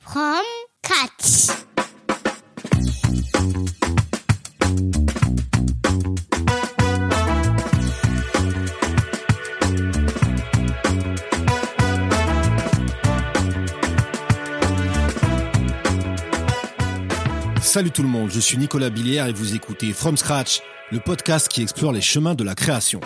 from Catch. Salut tout le monde, je suis Nicolas Billière et vous écoutez From Scratch, le podcast qui explore les chemins de la création.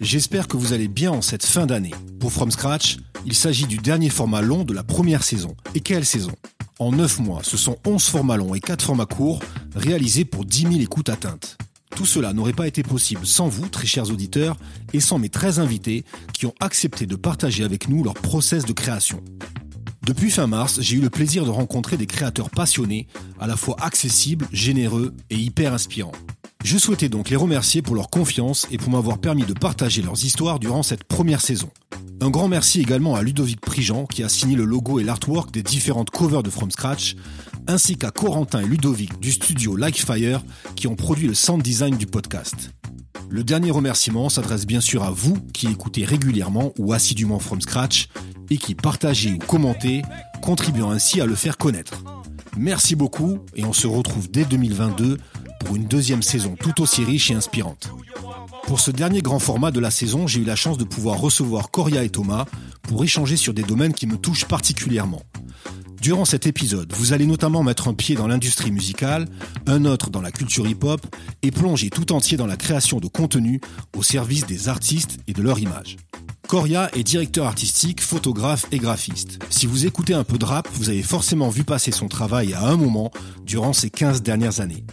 J'espère que vous allez bien en cette fin d'année. Pour From Scratch, il s'agit du dernier format long de la première saison. Et quelle saison? En 9 mois, ce sont 11 formats longs et 4 formats courts réalisés pour 10 000 écoutes atteintes. Tout cela n'aurait pas été possible sans vous, très chers auditeurs, et sans mes 13 invités qui ont accepté de partager avec nous leur process de création. Depuis fin mars, j'ai eu le plaisir de rencontrer des créateurs passionnés, à la fois accessibles, généreux et hyper inspirants. Je souhaitais donc les remercier pour leur confiance et pour m'avoir permis de partager leurs histoires durant cette première saison. Un grand merci également à Ludovic Prigent qui a signé le logo et l'artwork des différentes covers de From Scratch, ainsi qu'à Corentin et Ludovic du studio Like Fire qui ont produit le sound design du podcast. Le dernier remerciement s'adresse bien sûr à vous qui écoutez régulièrement ou assidûment From Scratch et qui partagez ou commentez, contribuant ainsi à le faire connaître. Merci beaucoup et on se retrouve dès 2022 pour une deuxième saison tout aussi riche et inspirante. Pour ce dernier grand format de la saison, j'ai eu la chance de pouvoir recevoir Coria et Thomas pour échanger sur des domaines qui me touchent particulièrement. Durant cet épisode, vous allez notamment mettre un pied dans l'industrie musicale, un autre dans la culture hip-hop et plonger tout entier dans la création de contenu au service des artistes et de leur image. Coria est directeur artistique, photographe et graphiste. Si vous écoutez un peu de rap, vous avez forcément vu passer son travail à un moment durant ces 15 dernières années.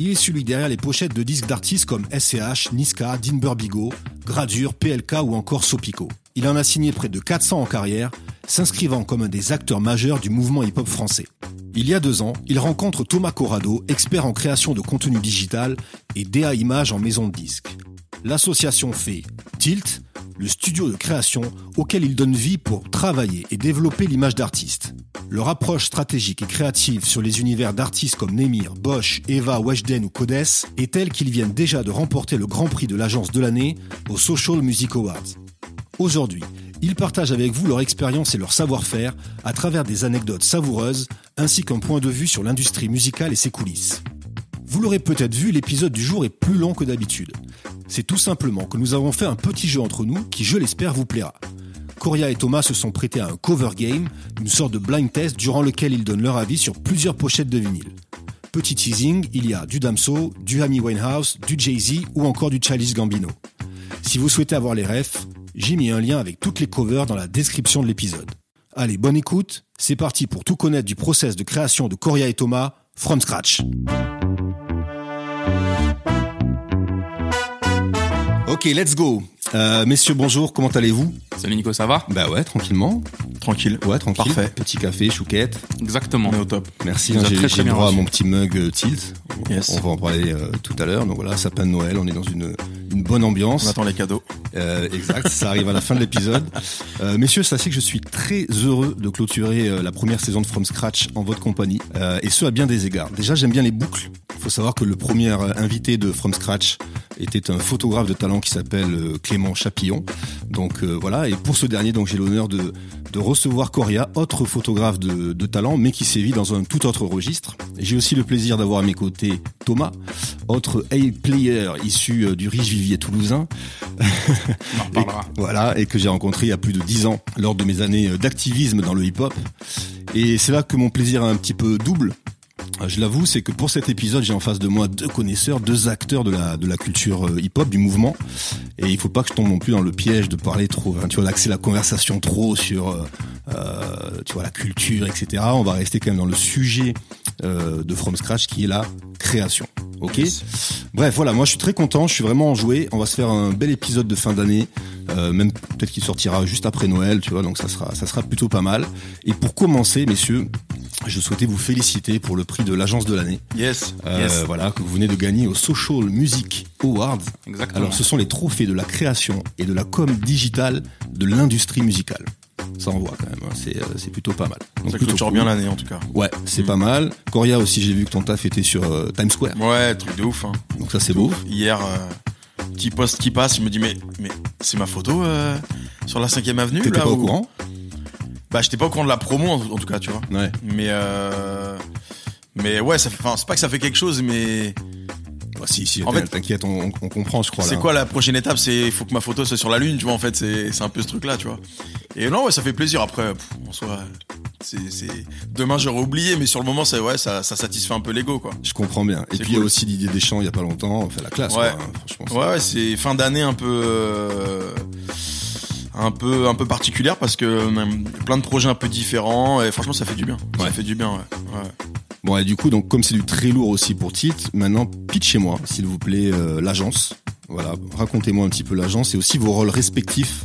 Il est celui derrière les pochettes de disques d'artistes comme SCH, Niska, Dean Burbigo, Gradure, PLK ou encore Sopico. Il en a signé près de 400 en carrière, s'inscrivant comme un des acteurs majeurs du mouvement hip-hop français. Il y a deux ans, il rencontre Thomas Corrado, expert en création de contenu digital et DA Images en maison de disques. L'association fait Tilt, le studio de création auquel il donne vie pour travailler et développer l'image d'artiste. Leur approche stratégique et créative sur les univers d'artistes comme Nemir, Bosch, Eva, Weshden ou Codes est telle qu'ils viennent déjà de remporter le grand prix de l'agence de l'année aux Social Music Awards. Aujourd'hui, ils partagent avec vous leur expérience et leur savoir-faire à travers des anecdotes savoureuses ainsi qu'un point de vue sur l'industrie musicale et ses coulisses. Vous l'aurez peut-être vu, l'épisode du jour est plus long que d'habitude. C'est tout simplement que nous avons fait un petit jeu entre nous qui, je l'espère, vous plaira. Coria et Thomas se sont prêtés à un cover game, une sorte de blind test durant lequel ils donnent leur avis sur plusieurs pochettes de vinyle. Petit teasing, il y a du Damso, du Amy Winehouse, du Jay-Z ou encore du Chalice Gambino. Si vous souhaitez avoir les refs, j'ai mis un lien avec toutes les covers dans la description de l'épisode. Allez, bonne écoute, c'est parti pour tout connaître du process de création de Coria et Thomas, from scratch. Ok, let's go. Euh, messieurs, bonjour, comment allez-vous Salut Nico, ça va Bah ouais, tranquillement. Tranquille. Ouais, tranquille. Parfait. Petit café, chouquette. Exactement. On est au top. Merci, hein, j'ai le droit à mon petit mug euh, Tilt. On- Yes. On va en parler euh, tout à l'heure. Donc voilà, sapin de Noël, on est dans une, une bonne ambiance. On attend les cadeaux. Euh, exact, ça arrive à la fin de l'épisode. Euh, messieurs, sachez que je suis très heureux de clôturer euh, la première saison de From Scratch en votre compagnie, euh, et ce à bien des égards. Déjà, j'aime bien les boucles. Il faut savoir que le premier invité de From Scratch était un photographe de talent qui s'appelle euh, Clément Chapillon. Donc euh, voilà, et pour ce dernier, donc j'ai l'honneur de, de recevoir Coria, autre photographe de, de talent, mais qui sévit dans un tout autre registre. J'ai aussi le plaisir d'avoir à mes côtés Thomas, autre A-player issu euh, du riche vivier toulousain. On en Et- reparlera. voilà, et que j'ai rencontré il y a plus de dix ans lors de mes années euh, d'activisme dans le hip-hop. Et c'est là que mon plaisir est un petit peu double. Euh, Je l'avoue, c'est que pour cet épisode, j'ai en face de moi deux connaisseurs, deux acteurs de la de la culture euh, hip-hop, du mouvement. Et il faut pas que je tombe non plus dans le piège de parler trop, hein, tu vois, d'axer la conversation trop sur, euh, tu vois, la culture, etc. On va rester quand même dans le sujet euh, de From Scratch, qui est la création. Ok. Bref, voilà, moi je suis très content, je suis vraiment enjoué. On va se faire un bel épisode de fin d'année, euh, même peut-être qu'il sortira juste après Noël, tu vois, donc ça sera, ça sera plutôt pas mal. Et pour commencer, messieurs, je souhaitais vous féliciter pour le prix de l'agence de l'année, Yes. euh, yes. voilà, que vous venez de gagner au Social Music Awards. Exactement. Alors, ce sont les trophées de la création et de la com digitale de l'industrie musicale. Ça envoie quand même, hein, c'est euh, c'est plutôt pas mal. Donc, ça clôture cool. bien l'année en tout cas. Ouais, c'est Mm. pas mal. Coria aussi, j'ai vu que ton taf était sur euh, Times Square, Ouais, truc de ouf. Hein. donc ça c'est beau. Hier, euh, petit post qui passe, je me dis mais mais c'est ma photo euh, sur la 5 avenue T'étais pas au courant? Bah, j'étais pas au courant de la promo en, tout cas, tu vois. Ouais. Mais euh, mais ouais, ça c'est pas que ça fait quelque chose, mais Bah, si, si, En fait- t'inquiète, on, on- comprend, je crois. c'est quoi la prochaine étape? C'est il faut que ma photo soit sur la lune, tu vois. En fait, c'est c'est un peu ce truc-là, tu vois. Et non, ouais, ça fait plaisir. Après, pff, en soi, c'est c'est demain j'aurais oublié, mais sur le moment, c'est ouais, ça ça satisfait un peu l'ego, quoi. Je comprends bien. Et puis il y a aussi Didier Deschamps il y a pas longtemps, on fait la classe, Ouais. quoi, hein, franchement. Ouais, ouais, c'est fin d'année un peu euh, un peu un peu particulière parce que euh, plein de projets un peu différents et franchement ça fait du bien. Ouais. Ça fait du bien, ouais. ouais. Bon, et du coup, donc comme c'est du très lourd aussi pour titre, maintenant pitchez-moi, s'il vous plaît, euh, l'agence. Voilà, racontez-moi un petit peu l'agence et aussi vos rôles respectifs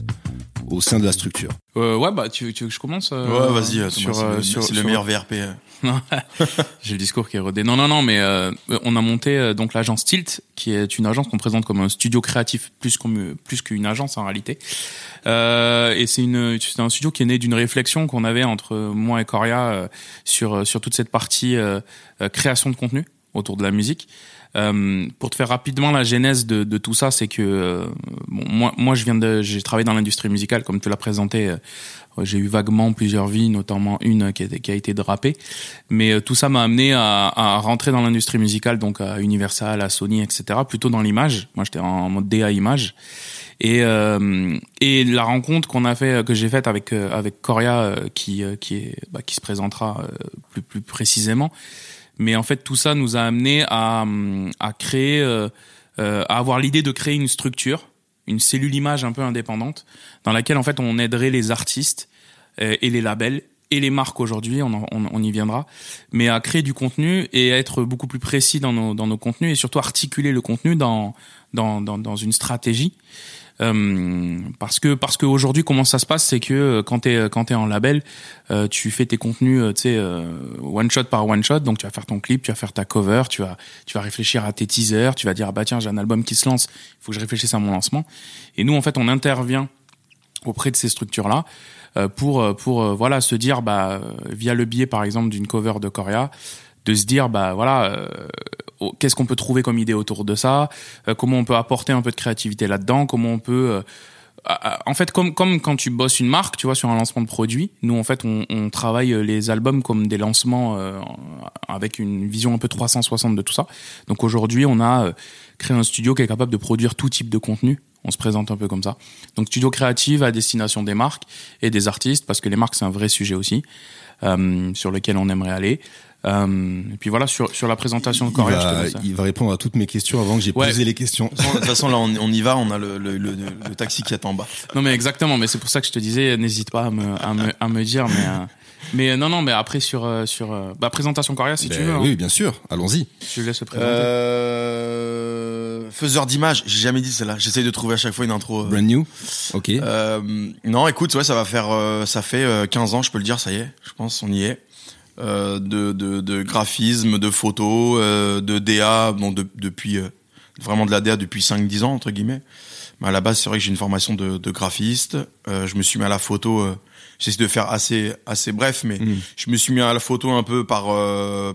au sein de la structure. Euh, ouais, bah tu, tu veux que je commence euh, Ouais, vas-y, euh, sur, Thomas, c'est le, sur le meilleur VRP. Euh. Non, J'ai le discours qui est. Non, non, non, mais euh, on a monté euh, donc l'agence Tilt, qui est une agence qu'on présente comme un studio créatif plus qu'une agence en réalité. Euh, et c'est une un studio qui est né d'une réflexion qu'on avait entre moi et Coria euh, sur sur toute cette partie euh, euh, création de contenu autour de la musique. Euh, pour te faire rapidement la genèse de, de tout ça, c'est que euh, bon, moi, moi, je viens de, j'ai travaillé dans l'industrie musicale, comme tu l'as présenté. euh, j'ai eu vaguement plusieurs vies, notamment une qui a, qui a été drapée. Mais euh, tout ça m'a amené à, à rentrer dans l'industrie musicale, donc à Universal, à Sony, etc. Plutôt dans l'image. Moi, j'étais en mode DA image. Et, euh, et la rencontre qu'on a fait, que j'ai faite avec avec Coria, qui qui est bah, qui se présentera plus plus précisément. Mais en fait, tout ça nous a amené à à créer, euh, euh, à avoir l'idée de créer une structure, une cellule image un peu indépendante, dans laquelle en fait on aiderait les artistes euh, et les labels et les marques aujourd'hui, on, on, on y viendra, mais à créer du contenu et à être beaucoup plus précis dans nos, dans nos contenus et surtout articuler le contenu dans, dans, dans, dans une stratégie. Euh, parce que parce qu'aujourd'hui comment ça se passe c'est que euh, quand t'es quand t'es en label euh, tu fais tes contenus euh, tu sais one shot par one shot. Donc tu vas faire ton clip tu vas faire ta cover tu vas tu vas réfléchir à tes teasers tu vas dire ah bah tiens j'ai un album qui se lance. Il faut que je réfléchisse à mon lancement. Et nous en fait on intervient auprès de ces structures là pour pour voilà se dire bah via le biais par exemple d'une cover de Coria de se dire bah voilà euh, qu'est-ce qu'on peut trouver comme idée autour de ça euh, comment on peut apporter un peu de créativité là-dedans comment on peut euh, en fait comme comme quand tu bosses une marque tu vois sur un lancement de produit nous en fait on, on travaille les albums comme des lancements euh, avec une vision un peu 360 de tout ça. Donc aujourd'hui on a euh, créé un studio qui est capable de produire tout type de contenu. On se présente un peu comme ça. Donc studio créative à destination des marques et des artistes parce que les marques c'est un vrai sujet aussi euh, sur lequel on aimerait aller euh, et puis voilà sur sur la présentation de il, Coréa je te il va répondre à toutes mes questions avant que j'ai Ouais. posé les questions. De toute façon, là, on, on y va, on a le, le, le, le taxi qui attend en bas. Non mais exactement, mais c'est pour ça que je te disais, n'hésite pas à me, à me, à me dire, mais, euh, mais euh, non non, mais après sur euh, sur bah, présentation Coria si Ben tu veux, hein. oui, bien sûr, allons-y. je te laisse le présenter. Euh, faiseur d'image, j'ai jamais dit celle-là. J'essaye de trouver à chaque fois une intro. Brand new, ok. Euh, non, écoute, ouais, ça va faire, ça fait euh, 15 ans, je peux le dire, ça y est, je pense, on y est. Euh, de, de, de graphisme, de photos, euh, de DA, bon, de- depuis euh, vraiment de la DA depuis 5-10 ans entre guillemets. Mais à la base, c'est vrai que j'ai une formation de, de graphiste. Je me suis mis à la photo. J'essaie de faire assez assez bref, mais Mm. je me suis mis à la photo un peu par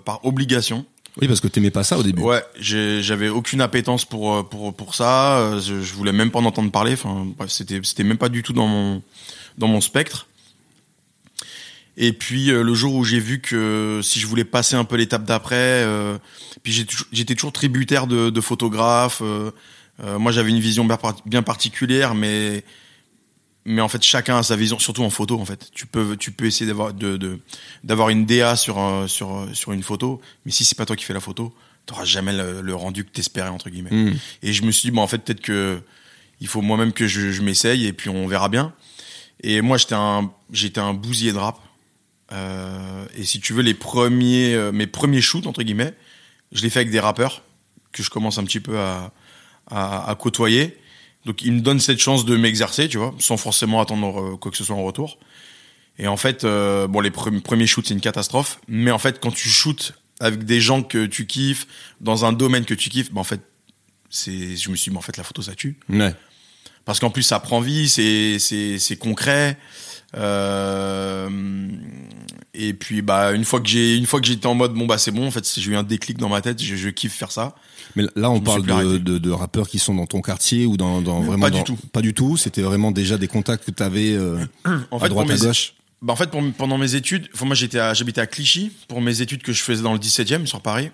par obligation. Oui, parce que t'aimais pas ça au début. Ouais, j'avais aucune appétence pour pour pour ça. Je, je voulais même pas en entendre parler. Enfin, bref, c'était c'était même pas du tout dans mon dans mon spectre. Et puis euh, le jour où j'ai vu que si je voulais passer un peu l'étape d'après, euh, puis j'étais toujours tributaire de, de photographes. euh, euh, moi, j'avais une vision bien, par- bien particulière, mais mais en fait, chacun a sa vision, surtout en photo. En fait, tu peux tu peux essayer d'avoir de d'avoir une DA sur sur sur une photo, mais si c'est pas toi qui fais la photo, t'auras jamais le, le rendu que t'espérais entre guillemets. Mm. Et je me suis dit, bon, en fait, peut-être que il faut moi-même que je, je m'essaye et puis on verra bien. Et moi, j'étais un, j'étais un bousier de rap. Euh, et si tu veux, les premiers, euh, mes premiers shoots entre guillemets, je les fais avec des rappeurs que je commence un petit peu à, à, à côtoyer. Donc, ils me donnent cette chance de m'exercer, tu vois, sans forcément attendre euh, quoi que ce soit en retour. Et en fait, euh, bon, les pre- premiers shoots, c'est une catastrophe. Mais en fait, quand tu shootes avec des gens que tu kiffes, dans un domaine que tu kiffes, ben en fait, c'est, je me suis dit, mais en fait, la photo, ça tue. Ouais. Parce qu'en plus, ça prend vie, c'est, c'est, c'est concret. Euh, et puis, bah, une fois que j'ai, une fois que j'étais en mode, bon, bah, c'est bon, en fait, j'ai eu un déclic dans ma tête, je, je kiffe faire ça. Mais là, on parle de, de, de rappeurs qui sont dans ton quartier ou dans, dans vraiment Pas du tout. Pas du tout. C'était vraiment déjà des contacts que t'avais euh, En à fait, droite à mes, gauche. Bah en fait, pour- pendant mes études, moi j'étais j'habitais à Clichy pour mes études que je faisais dans le 17e sur Paris.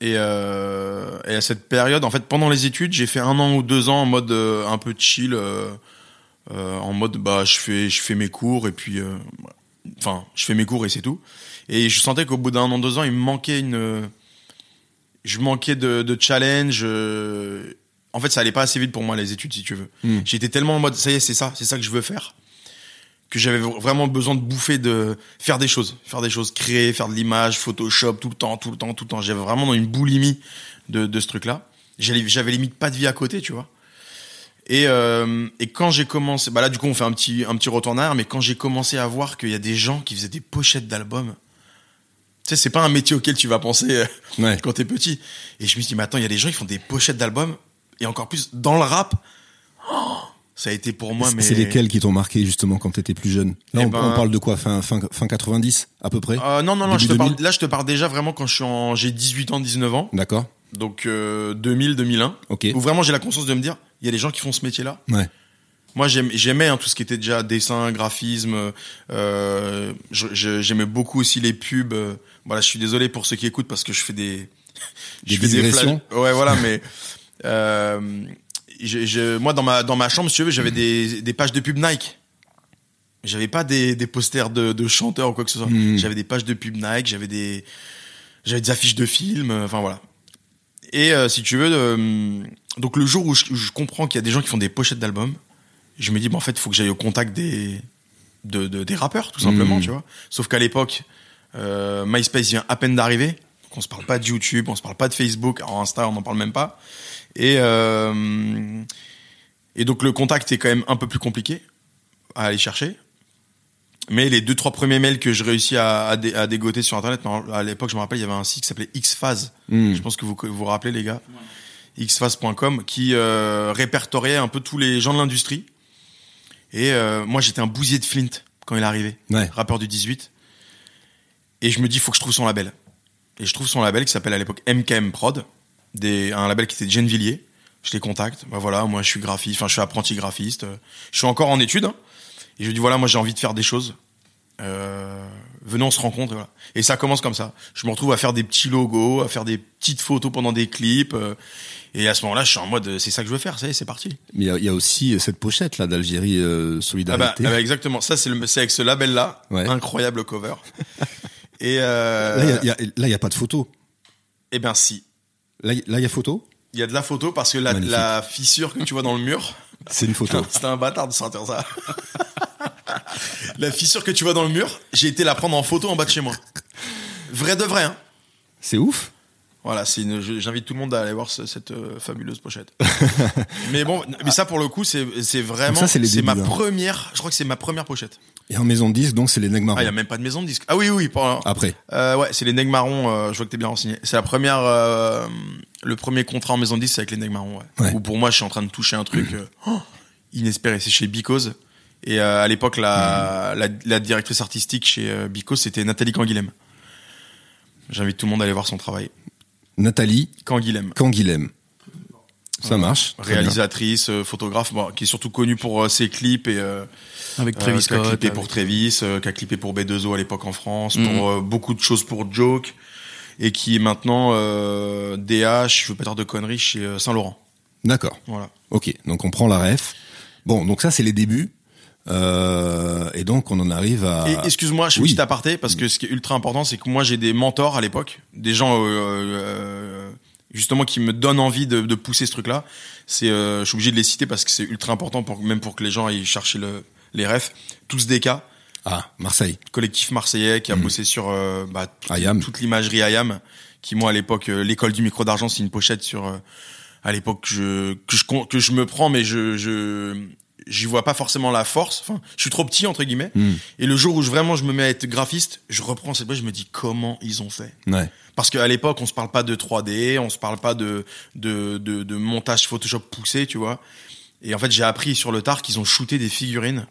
Et, euh, et à cette période, en fait, pendant les études, j'ai fait un an ou deux ans en mode euh, un peu chill, euh, en mode bah je fais je fais mes cours et puis euh, enfin je fais mes cours et c'est tout. Et je sentais qu'au bout d'un an deux ans, il me manquait une, je manquais de, de challenge. euh, En fait, ça allait pas assez vite pour moi les études, si tu veux. Mm. J'étais tellement en mode ça y est, c'est ça, c'est ça que je veux faire que j'avais vraiment besoin de bouffer, de faire des choses, faire des choses, créer, faire de l'image, Photoshop, tout le temps, tout le temps, tout le temps. J'avais vraiment dans une boulimie de, de ce truc-là. J'avais j'avais limite pas de vie à côté, tu vois. Et, euh, et quand j'ai commencé, bah là du coup on fait un petit un petit retour en arrière, mais quand j'ai commencé à voir qu'il y a des gens qui faisaient des pochettes d'albums, tu sais c'est pas un métier auquel tu vas penser euh, Ouais. quand t'es petit. Et je me suis dit mais attends il y a des gens qui font des pochettes d'albums et encore plus dans le rap. Oh, ça a été pour moi mais C'est lesquels qui t'ont marqué justement quand t'étais plus jeune? Là, Eh on, ben- on parle de quoi? Fin, fin, fin 90 à peu près? Euh, non, non, non, je te parle, 2000? là, je te parle déjà vraiment quand je suis en, j'ai 18 ans, 19 ans. D'accord. Donc, euh, 2000, 2001. Ok. Où vraiment j'ai la conscience de me dire, il y a des gens qui font ce métier-là. Ouais. Moi, j'aimais hein, tout ce qui était déjà dessin, graphisme. Euh, j'aimais beaucoup aussi les pubs. Voilà, je suis désolé pour ceux qui écoutent parce que je fais des, Des je fais digressions flashs- Ouais, voilà, mais euh, je- je- moi dans ma dans ma chambre, si tu veux, j'avais des des pages de pub Nike. J'avais pas des, des posters de, de chanteurs ou quoi que ce soit. Mm. J'avais des pages de pub Nike, j'avais des j'avais des affiches de films, euh, enfin voilà. Et euh, si tu veux, donc le jour où je, où je comprends qu'il y a des gens qui font des pochettes d'albums, je me dis, bon, en fait, il faut que j'aille au contact des, de, de- des rappeurs, tout simplement, Mhm. tu vois. Sauf qu'à l'époque, euh, MySpace vient à peine d'arriver. Donc on se parle pas de YouTube, on se parle pas de Facebook, en Insta, on n'en parle même pas. Et, euh, et donc le contact est quand même un peu plus compliqué à aller chercher. Mais les deux, trois premiers mails que je réussis à, à, dé- à dégoter sur Internet, à l'époque, je me rappelle, il y avait un site qui s'appelait Xphase. Hmm. Je pense que vous vous vous rappelez, les gars. xphase.com, qui euh, répertoriait un peu tous les gens de l'industrie. Et euh, moi, j'étais un bousier de Flint quand il est arrivé, Ouais. rappeur du 18. Et je me dis, faut que je trouve son label. Et je trouve son label qui s'appelle à l'époque MKM Prod, des, un label qui était de Gennevilliers. Je les contacte. Bah voilà, moi je suis graphiste, enfin je suis apprenti graphiste. Je suis encore en études. hein. Et je lui dis voilà, moi j'ai envie de faire des choses. Euh, venez, on se rencontre. Et, voilà. et ça commence comme ça. Je me retrouve à faire des petits logos, à faire des petites photos pendant des clips. euh, et à ce moment-là, je suis en mode, c'est ça que je veux faire. Ça y est, c'est parti. Mais il y a- il y, a aussi cette pochette là d'Algérie euh, Ah bah, Solidarité. ah bah, exactement. Ça, c'est avec ce label-là. Ouais. Incroyable cover. et euh, Là, il y a- pas de photo. eh ben si. Là, il y a photo? Il y a de la photo parce que la, fissure que tu vois dans le mur, C'est une photo. C'était un bâtard de sortir ça. la fissure que tu vois dans le mur, j'ai été la prendre en photo en bas de chez moi. Vrai de vrai, hein. C'est ouf. Voilà, c'est une- je- j'invite tout le monde à aller voir ce- cette euh, fabuleuse pochette. mais bon, mais ça pour le coup, c'est c'est vraiment, Donc ça, c'est les c'est ma hein. première, je crois que c'est ma première pochette. Et en maison de disque, donc c'est les Nègres Ah, il y a même pas de maison de disque. Ah oui, oui, pas- Après. euh, ouais, c'est les Nègres Marrons, euh, je vois que t'es bien renseigné. C'est la première, euh, le premier contrat en maison de disque, c'est avec les Nègres Marrons, ouais. Ouais. Où pour moi, je suis en train de toucher un truc oh, inespéré. C'est chez Because. Et euh, à l'époque, la, la, la directrice artistique chez euh, Because, c'était Nathalie Canguilhem. J'invite tout le monde à aller voir son travail. Nathalie Canguilhem. Canguilhem. Ça marche. Bien. Réalisatrice, euh, photographe, bon, qui est surtout connue pour euh, ses clips et euh, Avec euh, Travis qui a Scott. clippé avec- pour Travis, euh, qui a clippé pour B2O à l'époque en France, pour euh, beaucoup de choses pour Joke, et qui est maintenant euh, DH, je veux pas dire de conneries, chez euh, Saint-Laurent. D'accord. Voilà. Ok. Donc on prend la ref. Bon, donc ça c'est les débuts. Euh, et donc on en arrive à. Et excuse-moi, je oui. une petite aparté, parce que ce qui est ultra important, c'est que moi j'ai des mentors à l'époque, des gens euh, euh, justement qui me donnent envie de, de pousser ce truc-là. C'est, euh, je suis obligé de les citer parce que c'est ultra important pour même pour que les gens aillent chercher le, les refs. Tous des cas. Ah, Marseille. collectif marseillais qui a bossé sur euh, bah, toute, l'imagerie IAM, qui moi à l'époque euh, l'école du micro d'argent c'est une pochette sur euh, à l'époque que je que je que je me prends mais je je j'y vois pas forcément la force enfin je suis trop petit entre guillemets Hmm. et le jour où je, vraiment je me mets à être graphiste je reprends cette boîte je me dis comment ils ont fait Ouais. parce qu'à l'époque on se parle pas de 3D on se parle pas de de de, de montage Photoshop poussé tu vois et en fait j'ai appris sur le tard qu'ils ont shooté des figurines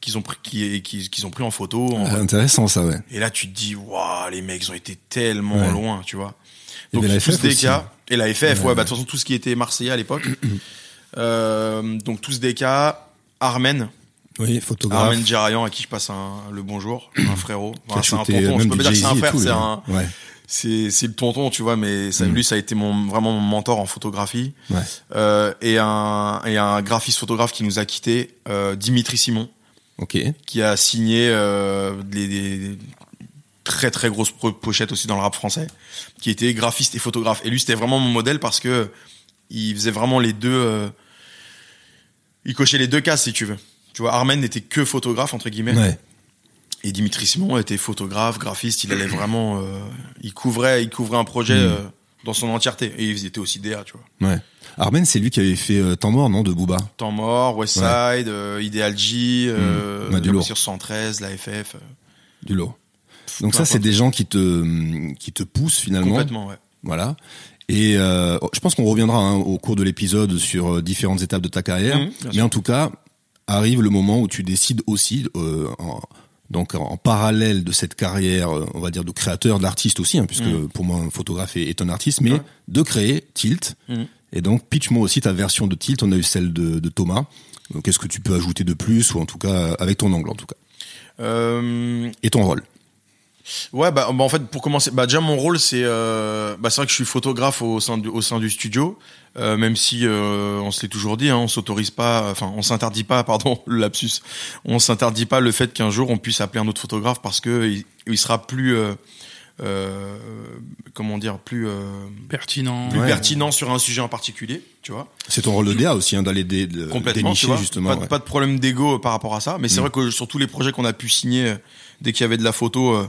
qu'ils ont pris qui- qu'ils qu'ils ont pris en photo en- Ah, Intéressant ça, ouais. et là, tu te dis, waouh, les mecs, ils ont été tellement Ouais. loin, tu vois. Donc, tous FF des cas. Et la FF, ouais, Ouais. bah, de toute façon, tout ce qui était marseillais à l'époque. Euh, donc, tous des cas. Armen, Oui, photographe. Armen Djarayan à qui je passe un, le bonjour, un frérot. Enfin, c'est un tonton. Je peux pas dire que c'est un frère, c'est un, Ouais, c'est le tonton, tu vois. Mais ça, Mm. lui, ça a été mon vraiment mon mentor en photographie. ouais. Euh, et un et un graphiste photographe qui nous a quitté, euh, Dimitri Simon, qui a signé euh, des, des très très grosses pochettes aussi dans le rap français, qui était graphiste et photographe. Et lui, c'était vraiment mon modèle parce que il faisait vraiment les deux. euh, il cochait les deux cases, si tu veux. Tu vois, Armen n'était que photographe entre guillemets, Ouais. et Dimitri Simon était photographe, graphiste. Il allait vraiment, euh, il couvrait, il couvrait un projet Mm. euh, dans son entièreté. Et il était aussi DA, tu vois. Ouais. Armen, c'est lui qui avait fait euh, Temps mort, non, de Booba? Temps mort, Westside, Ideal G. Ouais, du la lourd. sur 113, la FF. Du lot. Donc ça, c'est des gens qui te qui te poussent finalement. complètement, ouais. Voilà. Et euh, je pense qu'on reviendra hein, au cours de l'épisode sur euh, différentes étapes de ta carrière. Mhm, mais en tout cas, arrive le moment où tu décides aussi, euh, en, donc en parallèle de cette carrière, euh, on va dire de créateur, d'artiste aussi, hein, puisque Mhm. pour moi un photographe est, est un artiste, mais Ouais. de créer Tilt. Mhm. Et donc pitch-moi aussi ta version de Tilt. On a eu celle de, de Thomas. Donc, Qu'est-ce que tu peux ajouter de plus, ou en tout cas avec ton angle en tout cas, Euh, et ton rôle. Ouais, bah, bah, en fait, pour commencer, bah, déjà mon rôle, c'est, euh, bah, c'est vrai que je suis photographe au sein du, au sein du studio, euh, même si euh, on se l'est toujours dit, hein, on s'autorise pas, enfin, on s'interdit pas, pardon, le lapsus, on s'interdit pas le fait qu'un jour on puisse appeler un autre photographe parce que il, il sera plus, euh, euh, comment dire, plus, euh, Pertinent. plus Ouais. pertinent sur un sujet en particulier, tu vois. C'est ton rôle de DA aussi, hein, d'aller dé, dénicher vois justement. pas, ouais. pas de problème d'ego par rapport à ça mais c'est Mm. vrai que sur tous les projets qu'on a pu signer dès qu'il y avait de la photo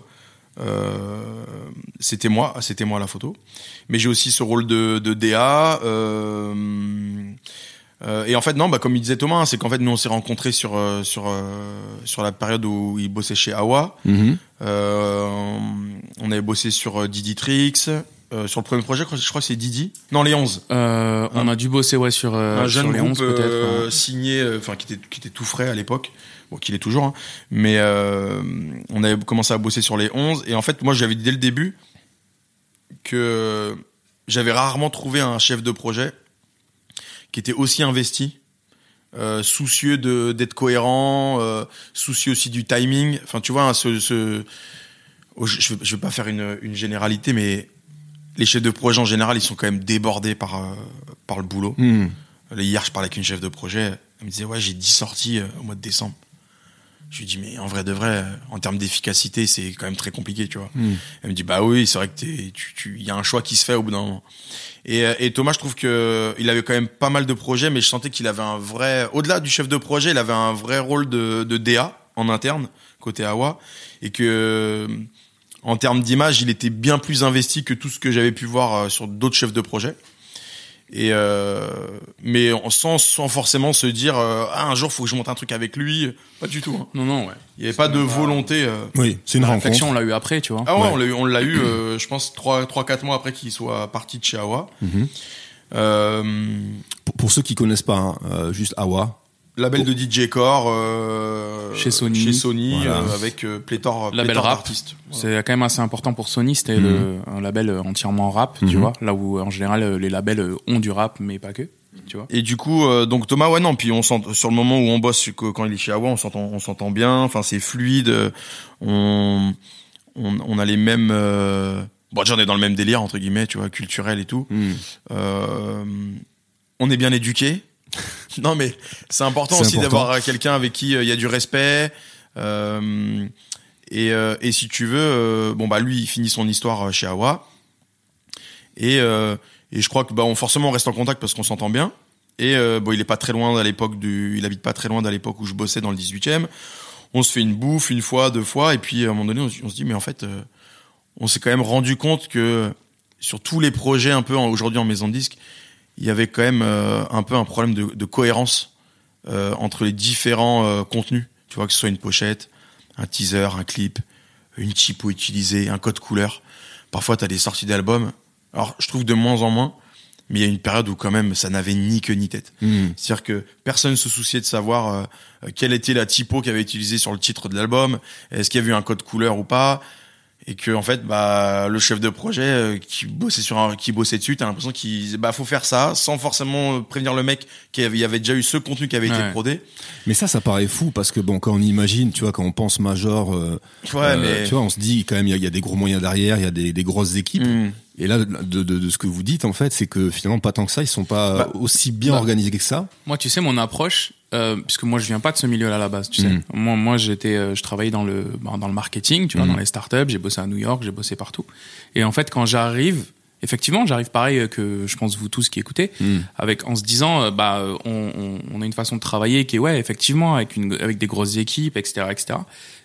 c'était moi c'était moi la photo. Mais j'ai aussi ce rôle de, de DA euh, euh, et en fait non bah comme il disait Thomas hein, c'est qu'en fait nous on s'est rencontrés sur euh, sur euh, sur la période où il bossait chez Awa Mhm. euh, on avait bossé sur euh, Didi Tricks euh, sur le premier projet je crois, que c'est Didi. Non les 11 Euh, on a dû bosser ouais sur, euh, un sur jeune les groupe 11 peut-être. euh, signé, euh, enfin qui était qui était tout frais à l'époque, bon qu'il est toujours, hein. mais euh, on avait commencé à bosser sur les 11 et en fait moi j'avais dit dès le début que j'avais rarement trouvé un chef de projet qui était aussi investi, euh, soucieux de d'être cohérent, euh, soucieux aussi du timing. Enfin tu vois hein, ce, ce oh, je, je vais- pas faire une, une généralité mais les chefs de projet en général ils sont quand même débordés par euh, par le boulot. Là, hier, je parlais avec une chef de projet. Elle me disait, ouais, j'ai 10 sorties au mois de décembre. Je lui dis, mais en vrai de vrai, en termes d'efficacité, c'est quand même très compliqué, tu vois. Mhm. Elle me dit, bah oui, c'est vrai que t'es, tu, tu, il y a un choix qui se fait au bout d'un moment. Et, euh, et Thomas, je trouve que il avait quand même pas mal de projets, mais je sentais qu'il avait un vrai, au-delà du chef de projet, il avait un vrai rôle de, de DA en interne, côté Awa. Et que, en termes d'image, il était bien plus investi que tout ce que j'avais pu voir euh, sur d'autres chefs de projet. Et euh, mais sans, sans forcément se dire euh, ah un jour faut que je monte un truc avec lui pas du tout hein. Non non ouais. il y avait pas de volonté euh. Oui, c'est une rencontre. réflexion on l'a eu après tu vois. ah ouais, Ouais. on l'a eu on l'a eu euh, je pense trois trois quatre mois après qu'il soit parti de chez Awa Mhm. euh, Pour, pour ceux qui connaissent pas, hein, euh, juste Awa. Label de DJ Core euh, Chez Sony. chez Sony Voilà. euh, avec euh, pléthore Label pléthore rap. d'artistes Voilà. C'est quand même assez important pour Sony, c'était le- un label euh, entièrement rap, tu Mhm. vois, là où en général euh, les labels euh, ont du rap mais pas que, tu vois. Et du coup, euh, donc Thomas, ouais non, puis on sent sur le moment où on bosse, quand il est chez Awa, on s'entend, on s'entend bien. Enfin, c'est fluide. On, on, on a les mêmes. Euh, bon, déjà on est dans le même délire entre guillemets, tu vois, culturel et tout. Mhm. Euh, on est bien éduqué. non, mais c'est important aussi d'avoir euh, quelqu'un avec qui euh, il y a du respect. Euh, et, euh, et si tu veux, euh, bon bah lui, il finit son histoire chez Awa. Et, et je crois que bah on forcément on reste en contact parce qu'on s'entend bien. Et bon, il est pas très loin à l'époque du, il habite pas très loin d'à l'époque où je bossais dans le 18e. On se fait une bouffe une fois, deux fois, et puis à un moment donné, on, se- on se dit mais en fait, on s'est quand même rendu compte que sur tous les projets un peu aujourd'hui en maison de disque, il y avait quand même euh, un peu un problème de, de cohérence euh, entre les différents euh, contenus. Tu vois que ce soit une pochette, un teaser, un clip, une typo utilisée, un code couleur. Parfois, tu as des sorties d'albums. Alors, je trouve de moins en moins, mais il y a une période où quand même ça n'avait ni queue ni tête. Mhm. C'est-à-dire que personne se souciait de savoir euh, quelle était la typo qui avait utilisée sur le titre de l'album, est-ce qu'il y avait eu un code couleur ou pas. Et que en fait bah le chef de projet euh, qui bossait sur un, qui bossait dessus t'as l'impression qu'il bah faut faire ça sans forcément prévenir le mec qu'il y avait- déjà eu ce contenu qui avait été prodé Mais ça, ça paraît fou parce que bon, quand on imagine, tu vois, quand on pense Major, euh, ouais euh, mais tu vois, on se dit quand même, il y a, il y a des gros moyens derrière, il y a des, des grosses équipes. Hmm. Et là, de, de, de ce que vous dites, en fait, c'est que finalement, pas tant que ça, ils sont pas Bah, aussi bien bah, organisés que ça. Moi, tu sais, mon approche, euh, puisque moi, je viens pas de ce milieu-là à la base, tu sais. Mhm. Moi, moi, j'étais, euh, je travaillais dans le, bah, dans le marketing, tu vois, Mhm. dans les startups. J'ai bossé à New York, j'ai bossé partout. Et en fait, quand j'arrive, effectivement, j'arrive pareil euh, que je pense vous tous qui écoutez, Mm. avec en se disant, euh, bah, on, on, on a une façon de travailler qui est, ouais, effectivement, avec une, avec des grosses équipes, etc., etc.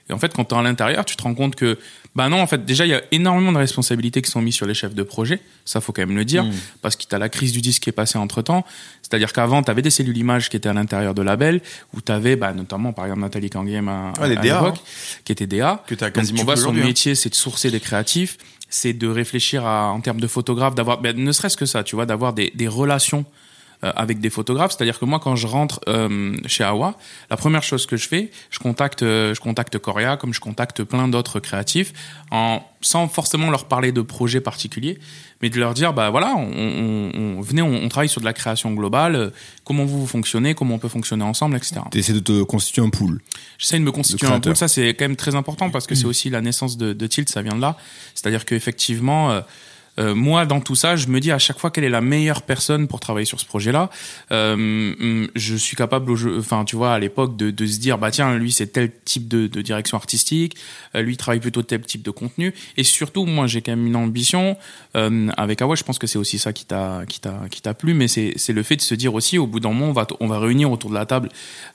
Et en fait, quand t'es à l'intérieur, tu te rends compte que, bah non, en fait, déjà, il y a énormément de responsabilités qui sont mises sur les chefs de projet. Ça, faut quand même le dire. Mm. Parce que t'as la crise du disque qui est passée entre temps. C'est-à-dire qu'avant, t'avais des cellules images qui étaient à l'intérieur de label, où t'avais, bah, notamment, par exemple, Nathalie Kangiem à, Ouais, à DA, l'époque, hein. qui était DA. que t'as Donc, tu vois, son hein. métier, c'est de sourcer des créatifs, c'est de réfléchir à, en termes de photographe, d'avoir, ben, ne serait-ce que ça, tu vois, d'avoir des, des relations avec des photographes. C'est-à-dire que moi, quand je rentre euh, chez Awa, la première chose que je fais, je contacte, euh, je contacte Coria, comme je contacte plein d'autres créatifs, en sans forcément leur parler de projets particuliers, mais de leur dire, bah voilà, on, on, on- venez, on, on travaille sur de la création globale. euh, Comment vous, vous fonctionnez, comment on peut fonctionner ensemble, etc. T'essaies de te constituer un pool. J'essaie de me constituer De un pool. Ça, c'est quand même très important parce que c'est aussi la naissance de, de Tilt, ça vient de là. C'est-à-dire qu'effectivement, euh, euh, moi, dans tout ça, je me dis à chaque fois quelle est la meilleure personne pour travailler sur ce projet-là. Euh, je suis capable, enfin, tu vois, à l'époque, de, se dire, bah tiens, lui, c'est tel type de, direction artistique. euh, lui, il travaille plutôt tel type de contenu. Et surtout, moi, j'ai quand même une ambition avec Awa. Je pense que c'est aussi ça qui t'a, qui t'a, qui t'a plu, mais c'est, c'est le fait de se dire aussi, au bout d'un moment, on va, on va réunir autour de la table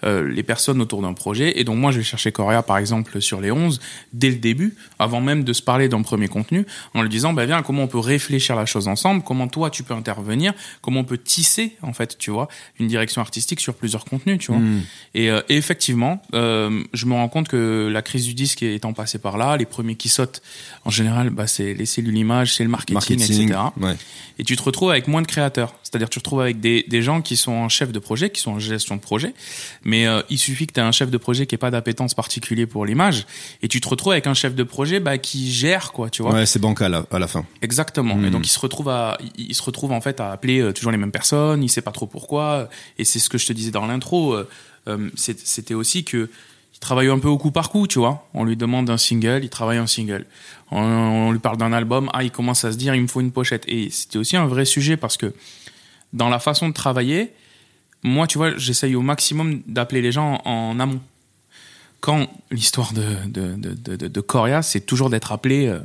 les personnes autour d'un projet. Et donc, moi, je vais chercher Coria, par exemple, sur les 11, dès le début, avant même de se parler d'un premier contenu, en lui disant, bah, viens, comment on peut réfléchir la chose ensemble, comment toi, tu peux intervenir, comment on peut tisser, en fait, tu vois, une direction artistique sur plusieurs contenus, tu vois. Mm. Et, euh, et effectivement, euh, je me rends compte que la crise du disque étant passée par là, les premiers qui sautent, en général, bah, c'est les cellules images, c'est le marketing, etc. ouais. Et tu te retrouves avec moins de créateurs. C'est-à-dire tu te retrouves avec des, des gens qui sont en chef de projet, qui sont en gestion de projet. Mais euh, il suffit que tu aies un chef de projet qui ait pas d'appétence particulier pour l'image. Et tu te retrouves avec un chef de projet bah, qui gère, quoi, tu vois. Ouais, c'est bancal à, à la fin. Exactement. Et donc il se retrouve à, il se retrouve en fait à appeler euh, toujours les mêmes personnes. Il sait pas trop pourquoi. Et c'est ce que je te disais dans l'intro. euh, euh, C'était aussi que il travaille un peu au coup par coup, tu vois. On lui demande un single, il travaille un single. On, on lui parle d'un album, ah il commence à se dire il me faut une pochette. Et c'était aussi un vrai sujet parce que dans la façon de travailler, moi tu vois, j'essaye au maximum d'appeler les gens en, en amont. Quand l'histoire de, de, de, de, de- de Coria, c'est toujours d'être appelé euh,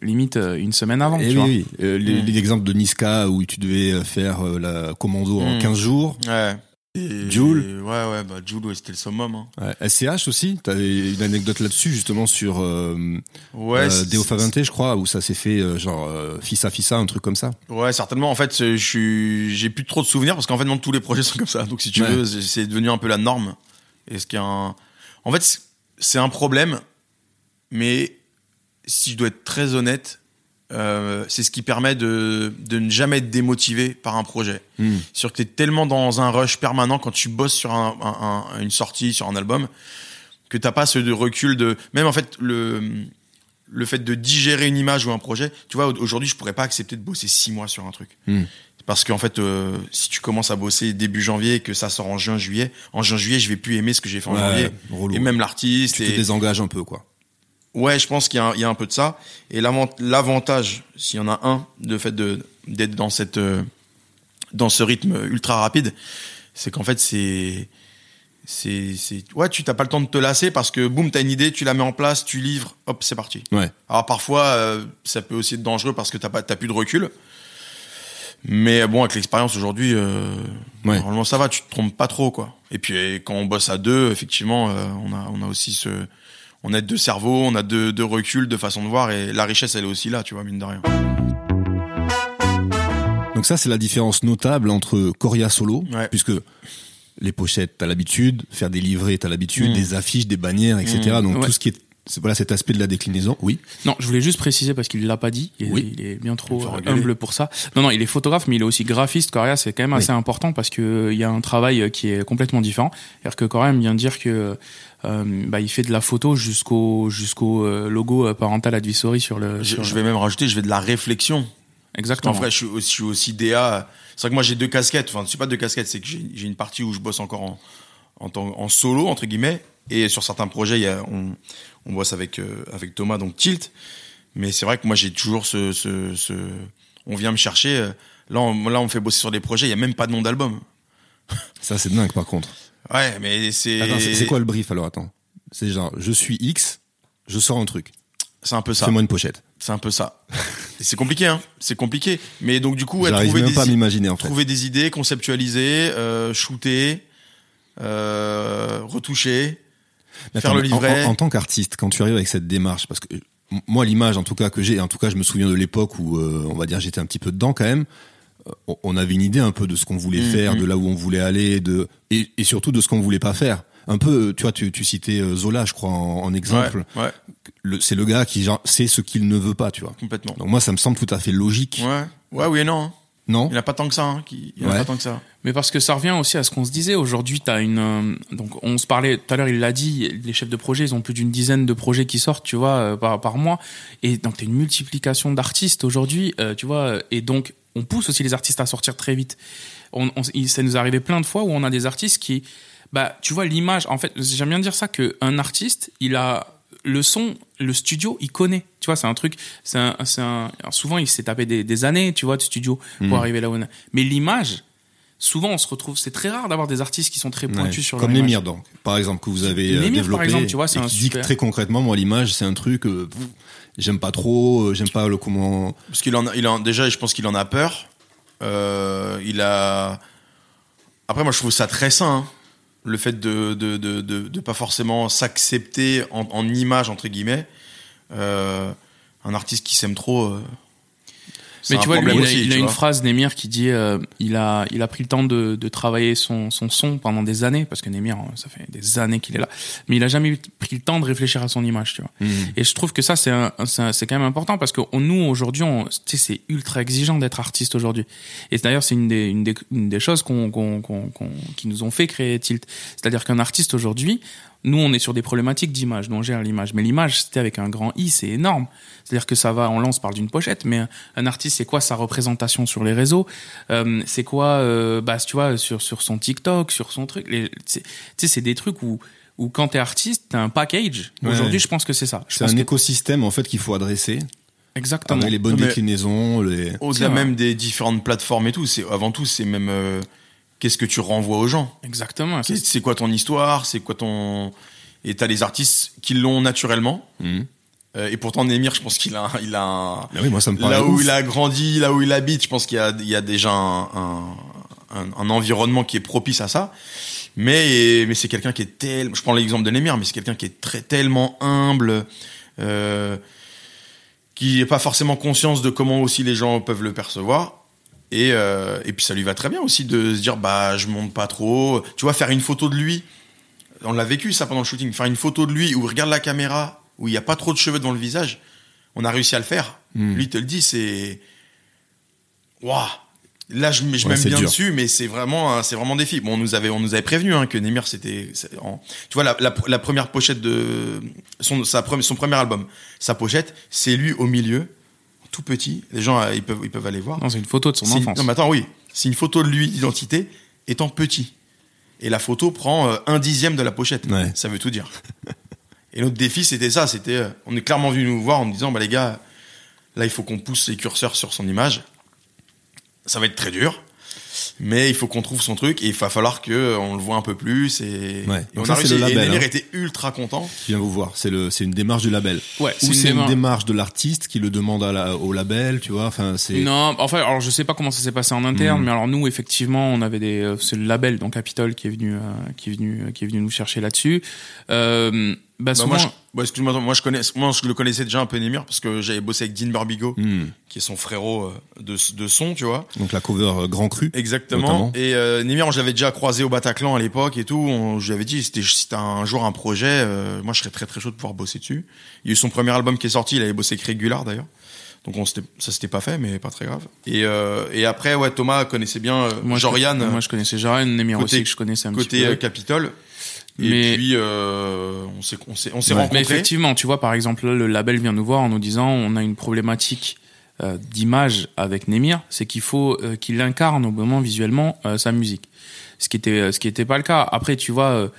limite euh, une semaine avant. Et tu vois. oui, oui. Euh, les- Mm. L'exemple de Niska où tu devais euh, faire euh, la commando en Mm. 15 jours. Ouais. Et- Joule. Ouais, ouais, bah Joule, ouais, c'était le summum. Hein. Ouais. SCH aussi, t'avais une anecdote là-dessus justement sur euh, Ouais, euh, c'est- Deo Favente, je crois, où ça s'est fait euh, genre euh, fissa fissa, un truc comme ça. Ouais, certainement. En fait, j'ai plus trop de souvenirs parce qu'en fait, non, tous les projets sont comme ça. Donc, si tu Ouais. veux, c'est- devenu un peu la norme. Et ce qui est un, en fait, c'est un problème, mais si je dois être très honnête, euh, c'est ce qui permet de, de ne jamais être démotivé par un projet. Mm. Sur que t'es tellement dans un rush permanent quand tu bosses sur un, un- un- une sortie, sur un album, que t'as pas ce de recul de, même en fait, le, le fait de digérer une image ou un projet, tu vois, aujourd'hui, je pourrais pas accepter de bosser six mois sur un truc. Mm. Parce qu'en fait, euh, si tu commences à bosser début janvier et que ça sort en juin, juillet, en juin, juillet, je vais plus aimer ce que j'ai fait en Ouais, janvier. relou. Et même l'artiste. tu et- te désengages un peu quoi. Ouais, je pense qu'il y, a un- il y a un peu de ça. Et l'avant- l'avantage, s'il y en a un, de fait d'être dans cette euh, dans ce rythme ultra rapide, c'est qu'en fait c'est c'est ouais, tu t'as pas le temps de te lasser parce que boum, t'as une idée, tu la mets en place, tu livres, hop, c'est parti. Ouais. Alors parfois, euh, ça peut aussi être dangereux parce que t'as pas t'as plus de recul. Mais bon, avec l'expérience aujourd'hui, euh, Ouais. normalement ça va, tu te trompes pas trop quoi. Et puis quand on bosse à deux, effectivement, euh, on a on a aussi ce on a deux cerveaux, on a deux, deux reculs, deux façons de voir, et la richesse, elle est aussi là, tu vois, mine de rien. Donc ça c'est la différence notable entre Coria Solo, Ouais. puisque les pochettes t'as l'habitude, faire des livrets t'as l'habitude, Mm. des affiches, des bannières, etc. Mm. Donc Ouais. tout ce qui est voilà cet aspect de la déclinaison. Oui. Non, je voulais juste préciser parce qu'il l'a pas dit. Il, Oui. il est bien trop humble pour ça. Non, non, il est photographe, mais il est aussi graphiste. Coria, c'est quand même Oui. assez important parce que euh, il y a un travail euh, qui est complètement différent. C'est-à-dire que Coria aime bien dire que euh, bah, il fait de la photo jusqu'au jusqu'au euh, logo parental advisory sur le. Je, sur je le- vais même rajouter, je vais de la réflexion. Exactement. En vrai, je suis aussi, je suis aussi DA. C'est vrai que moi, j'ai deux casquettes. Enfin, c'est pas deux casquettes, c'est que j'ai une partie où je bosse encore en, en, solo, entre guillemets. Et sur certains projets, il y a, on, on bosse avec, euh, avec Thomas, donc Tilt. Mais c'est vrai que moi, j'ai toujours ce, ce, ce- On vient me chercher. euh, Là on, là, on me fait bosser sur des projets, il y a même pas de nom d'album. Ça, c'est dingue, par contre. Ouais, mais c'est. Attends, c'est quoi le brief alors Attends? C'est genre, je suis X, je sors un truc. C'est un peu ça. Fais-moi une pochette. C'est un peu ça. C'est compliqué, hein. C'est compliqué. Mais donc, du coup, ouais, J'arrive trouver même des, pas à m'imaginer en fait. trouver des idées, conceptualiser, euh, shooter, euh, retoucher. Mais faire attends, le mais en- livret. En, en tant qu'artiste, quand tu arrives avec cette démarche, parce que moi, l'image, en tout cas que j'ai, en tout cas, je me souviens de l'époque où, euh, on va dire, j'étais un petit peu dedans quand même. euh, on- avait une idée un peu de ce qu'on voulait Mhm. faire, de là où on voulait aller, de et, et surtout de ce qu'on voulait pas faire. Un peu, euh, tu vois, tu, tu citais Zola, je crois, en, en exemple. Ouais, C'est le gars qui genre, sait ce qu'il ne veut pas, tu vois. complètement. Donc moi, ça me semble tout à fait logique, Ouais, ouais, oui et non. Non Il n'y en a pas tant que ça. Hein, qui... Il y en a Ouais. pas tant que ça. Mais parce que ça revient aussi à ce qu'on se disait. Aujourd'hui, t'as une, euh, donc on se parlait tout à l'heure, il l'a dit, les chefs de projet, ils ont plus d'une dizaine de projets qui sortent, tu vois, euh, par, par mois. Et donc t'as une multiplication d'artistes aujourd'hui, euh, tu vois, et donc on pousse aussi les artistes à sortir très vite. On, ça nous est arrivé plein de fois où on a des artistes qui, bah, tu vois, l'image. En fait, j'aime bien dire ça que un artiste, il a le son, le studio, il connaît. Tu vois, c'est un truc. C'est un, c'est un. souvent, il s'est tapé des, des années, tu vois, de studio pour Mhm. arriver là où on est. Mais l'image, souvent, on se retrouve. C'est très rare d'avoir des artistes qui sont très pointus Ouais. sur Comme image. Némir, donc, par exemple, que vous avez euh, Némir, par développé. exemple, tu vois, c'est un qui dit que super- très concrètement, moi, l'image, c'est un truc, euh, pff, j'aime pas trop, euh, j'aime pas le comment. Parce qu'il en, a, il en, déjà, je pense qu'il en a peur. Euh, il a. Après, moi, je trouve ça très sain. hein, le fait de de, de, pas forcément s'accepter en, en image entre guillemets. Euh, un artiste qui s'aime trop. euh, Mais tu vois, lui, il problème a, aussi, il a une phrase, Némir, qui dit euh, il, a, il a pris le temps de, de travailler son, son son pendant des années, parce que Némir, euh, ça fait des années qu'il est là, mais il a jamais pris le temps de réfléchir à son image, tu vois. Et je trouve que ça, c'est un- c'est quand même important, parce que on- nous, aujourd'hui, c'est ultra exigeant d'être artiste aujourd'hui. Et d'ailleurs, c'est une des, une, des, une des choses qu'on, qu'on, qu'on, qu'on- qui nous ont fait créer Tilt. C'est-à-dire qu'un artiste aujourd'hui, nous, on est sur des problématiques d'image, dont on gère l'image. Mais l'image, c'était avec un grand I, c'est énorme. C'est-à-dire que ça va, on lance parle d'une pochette, mais un, artiste, c'est quoi sa représentation sur les réseaux? Euh, C'est quoi, euh, bah, tu vois, sur, sur son TikTok, sur son truc? Tu sais, c'est des trucs où, où quand t'es artiste, t'as un package. Ouais. Aujourd'hui, je pense que c'est ça. C'est un que- écosystème, en fait, qu'il faut adresser. Exactement. Avec les bonnes déclinaisons, les. Au-delà même des différentes plateformes et tout, c'est avant tout, c'est même euh, qu'est-ce que tu renvoies aux gens. Exactement. C'est c'est quoi ton histoire, c'est quoi ton et t'as les artistes qui l'ont naturellement. Mhm. Euh, et pourtant Némir, je pense qu'il a, il a un- Ah oui, moi, ça me paraît. là où ouf. il a grandi, là où il habite, je pense qu'il y a, il y a déjà un, un, un- un environnement qui est propice à ça. Mais, mais c'est quelqu'un qui est tellement, je prends l'exemple de Némir, mais c'est quelqu'un qui est très, tellement humble, euh, qui n'est pas forcément conscience de comment aussi les gens peuvent le percevoir. Et, euh, et puis ça lui va très bien aussi de se dire, bah, je monte pas trop. Tu vois, faire une photo de lui. On l'a vécu ça pendant le shooting. Faire une photo de lui où il regarde la caméra, où il n'y a pas trop de cheveux devant le visage. On a réussi à le faire. Hmm. Lui, il te le dit, c'est. Waouh! Là, je, je Ouais, m'aime bien dur. dessus, mais c'est vraiment, c'est vraiment filles. Bon, on nous avait, on nous avait prévenu hein, que Nemir, c'était, en- tu vois, la, la, la première pochette de son, sa, son premier album, sa pochette, c'est lui au milieu, tout petit. Les gens, euh, ils peuvent, ils peuvent aller voir. Non, c'est une photo de son enfance. Non, mais attends, oui, c'est une photo de lui d'identité étant petit. Et la photo prend euh, un dixième de la pochette. Ouais. Ça veut tout dire. Et notre défi, c'était ça. C'était, euh, on est clairement venu nous voir en disant, bah les gars, là, il faut qu'on pousse les curseurs sur son image. Ça va être très dur, mais il faut qu'on trouve son truc et il va falloir que euh, on le voit un peu plus. Et, Ouais. et on ça, a réussi. le label, et Nemir hein. était ultra content. Je viens vous voir. C'est le, c'est une démarche du label. Ouais, Ou c'est une démarche- démarche de l'artiste qui le demande à la- au label, tu vois. Enfin, c'est. Non, enfin, alors je sais pas comment ça s'est passé en interne, Mhm. mais alors nous, effectivement, on avait des, euh, c'est le label, donc Capitol, qui est venu, euh, qui est venu, qui est venu nous chercher là-dessus. Euh, Bah, Bah, moi, je, excuse-moi, moi je connais, moi je le connaissais déjà un peu Némir parce que j'avais bossé avec Dean Burbigo, Hmm. qui est son frérot euh, de, de son, tu vois. Donc la cover euh, Grand Cru. Exactement. Notamment. Et euh, Némir, je l'avais déjà croisé au Bataclan à l'époque et tout. On, je lui avais dit, c'était, si t'as un jour un projet, euh, moi je serais très très chaud de pouvoir bosser dessus. Il y a eu son premier album qui est sorti, il avait bossé avec Régular d'ailleurs. Donc on s'était- ça s'était pas fait, mais pas très grave. Et, euh, et après, ouais, Thomas connaissait bien euh, moi, je- Jorian, moi, je connaissais Jorian, Nemir côté- aussi, que je connaissais un petit côté peu. euh, Capitole. Et Mais- puis euh, on s'est on s'est on s'est Ouais. rencontrés. Mais effectivement, tu vois, par exemple, le label vient nous voir en nous disant on a une problématique euh, d'image avec Nemir, c'est qu'il faut euh, qu'il incarne au moment visuellement sa musique. Ce qui était ce qui était pas le cas. Après, tu vois,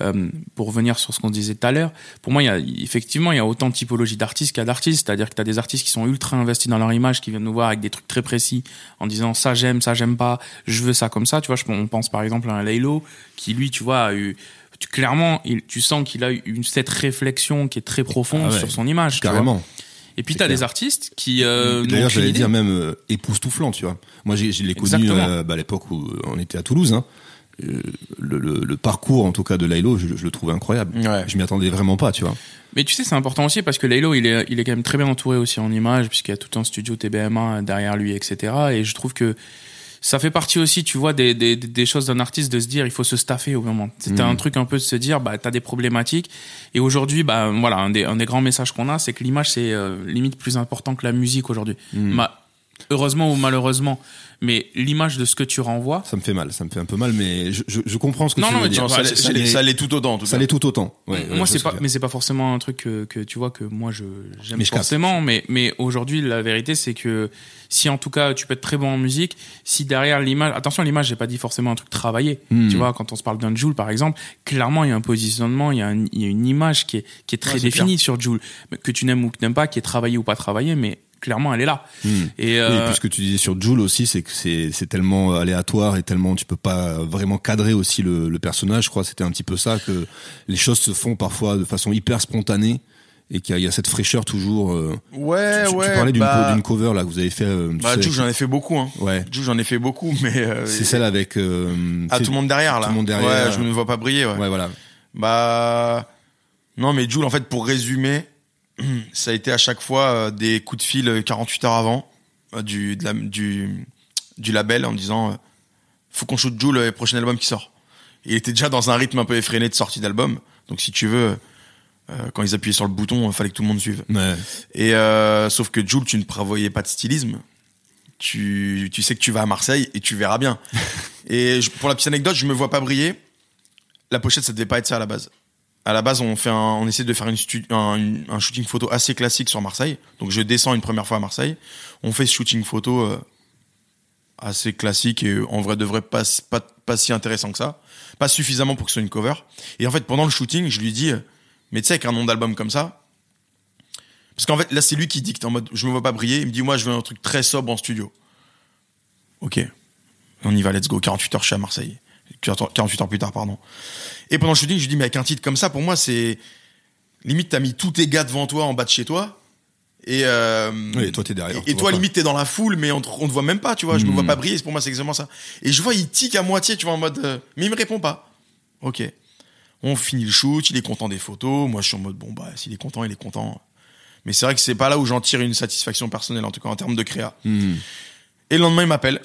euh, pour revenir sur ce qu'on disait tout à l'heure, pour moi, il y a effectivement il y a autant de typologies d'artistes qu'il y a d'artistes. C'est-à-dire que tu as des artistes qui sont ultra investis dans leur image, qui viennent nous voir avec des trucs très précis, en disant ça j'aime, ça j'aime pas, je veux ça comme ça. Tu vois, je, on pense par exemple à un Laylo qui lui, tu vois, a eu tu- clairement, il, tu sens qu'il a une, cette réflexion qui est très profonde Ah ouais, sur son image. tu vois. Carrément. Et puis t'as des artistes qui euh, D'ailleurs, j'allais dire même euh, époustouflant, tu vois. Moi, j'ai- je l'ai connu euh, bah, à l'époque où on était à Toulouse. Hein. Le, le- le parcours, en tout cas, de Lailo, je, je le trouvais incroyable. Ouais. Je m'y attendais vraiment pas, tu vois. Mais tu sais, c'est important aussi parce que Laylo, il est, il est quand même très bien entouré aussi en images puisqu'il y a tout un studio TBMA derrière lui, etc. Et je trouve que ça fait partie aussi, tu vois, des, des, des choses d'un artiste de se dire il faut se staffer au moment. C'était Mhm. un truc un peu de se dire bah t'as des problématiques et aujourd'hui bah voilà un des, un des grands messages qu'on a c'est que l'image c'est euh, limite plus important que la musique aujourd'hui. Ma- heureusement ou malheureusement, mais l'image de ce que tu renvoies, Ça me fait mal, ça me fait un peu mal, mais je, je, je comprends ce que Non, tu non, veux mais dire. Non, ça, ça, mais- ça l'est tout autant. tout Ça l'est tout autant. Ouais, moi c'est pas mais c'est pas forcément un truc que, que tu vois que moi je j'aime capte. forcément mais mais aujourd'hui la vérité c'est que si en tout cas tu peux être très bon en musique si derrière l'image attention l'image j'ai pas dit forcément un truc travaillé Hmm. tu vois quand on se parle d'un Joule par exemple clairement il y a un positionnement il y a, un- il y a une image qui est qui est très Ouais, définie sur Joule que tu n'aimes ou que tu n'aimes pas qui est travaillée ou pas travaillée mais clairement elle est là Hmm. et euh, et puis ce que tu disais sur Joule aussi, c'est que c'est c'est tellement aléatoire et tellement tu peux pas vraiment cadrer aussi le, le personnage. Je crois que c'était un petit peu ça que les choses se font parfois de façon hyper spontanée et qu'il y, a- il y a cette fraîcheur toujours. euh, Ouais, tu, ouais. parlais d'une bah, co- d'une cover là que vous avez fait. euh, Bah, sais, Jules, j'en ai fait beaucoup. Hein. ouais, Jules, j'en ai fait beaucoup, mais euh, c'est celle avec. euh, ah, tout le monde derrière là. tout le monde derrière. Ouais, je ne vois pas briller. Ouais. Ouais, voilà. Bah non, mais Jules, en fait, pour résumer, ça a été à chaque fois euh, des coups de fil euh, 48 heures avant euh, du de la- du du label en disant euh, faut qu'on shoot Jules le prochain album qui sort. Et il était déjà dans un rythme un peu effréné de sortie d'album. Donc si tu veux, euh, quand ils appuyaient sur le bouton, il fallait que tout le monde suive. Ouais. Et euh, sauf que Jules, tu ne prévoyais pas de stylisme. Tu, tu sais que tu vas à Marseille et tu verras bien. et je- pour la petite anecdote, je me vois pas briller. La pochette, ça devait pas être ça à la base. À la base, on fait un, on essaie de faire une un, un shooting photo assez classique sur Marseille. Donc je descends une première fois à Marseille. On fait ce shooting photo euh, assez classique et en vrai de vrai pas, pas, pas si intéressant que ça. Pas suffisamment pour que ce soit une cover. Et en fait, pendant le shooting, je lui dis, euh, mais tu sais, avec un nom d'album comme ça, parce qu'en fait, là, c'est lui qui dicte en mode, je me vois pas briller. Il me dit, moi, je veux un truc très sobre en studio. Ok. On y va, let's go. 48 heures, je suis à Marseille. 48 heures plus tard, pardon. Et pendant le shooting, je lui dis, mais avec un titre comme ça, pour moi, c'est, limite, t'as mis tous tes gars devant toi, en bas de chez toi. Et, euh, Oui, et toi, t'es derrière, Et, toi, pas. limite, t'es dans la foule, mais on te, on te voit même pas, tu vois. Je me Hmm. vois pas briller. Pour moi, c'est exactement ça. Et je vois, il tique à moitié, tu vois, en mode, euh, mais il me répond pas. Ok. On finit le shoot, il est content des photos. Moi, je suis en mode, bon, bah, s'il est content, il est content. Mais c'est vrai que c'est pas là où j'en tire une satisfaction personnelle, en tout cas en termes de créa. Hmm. Et le lendemain, il m'appelle.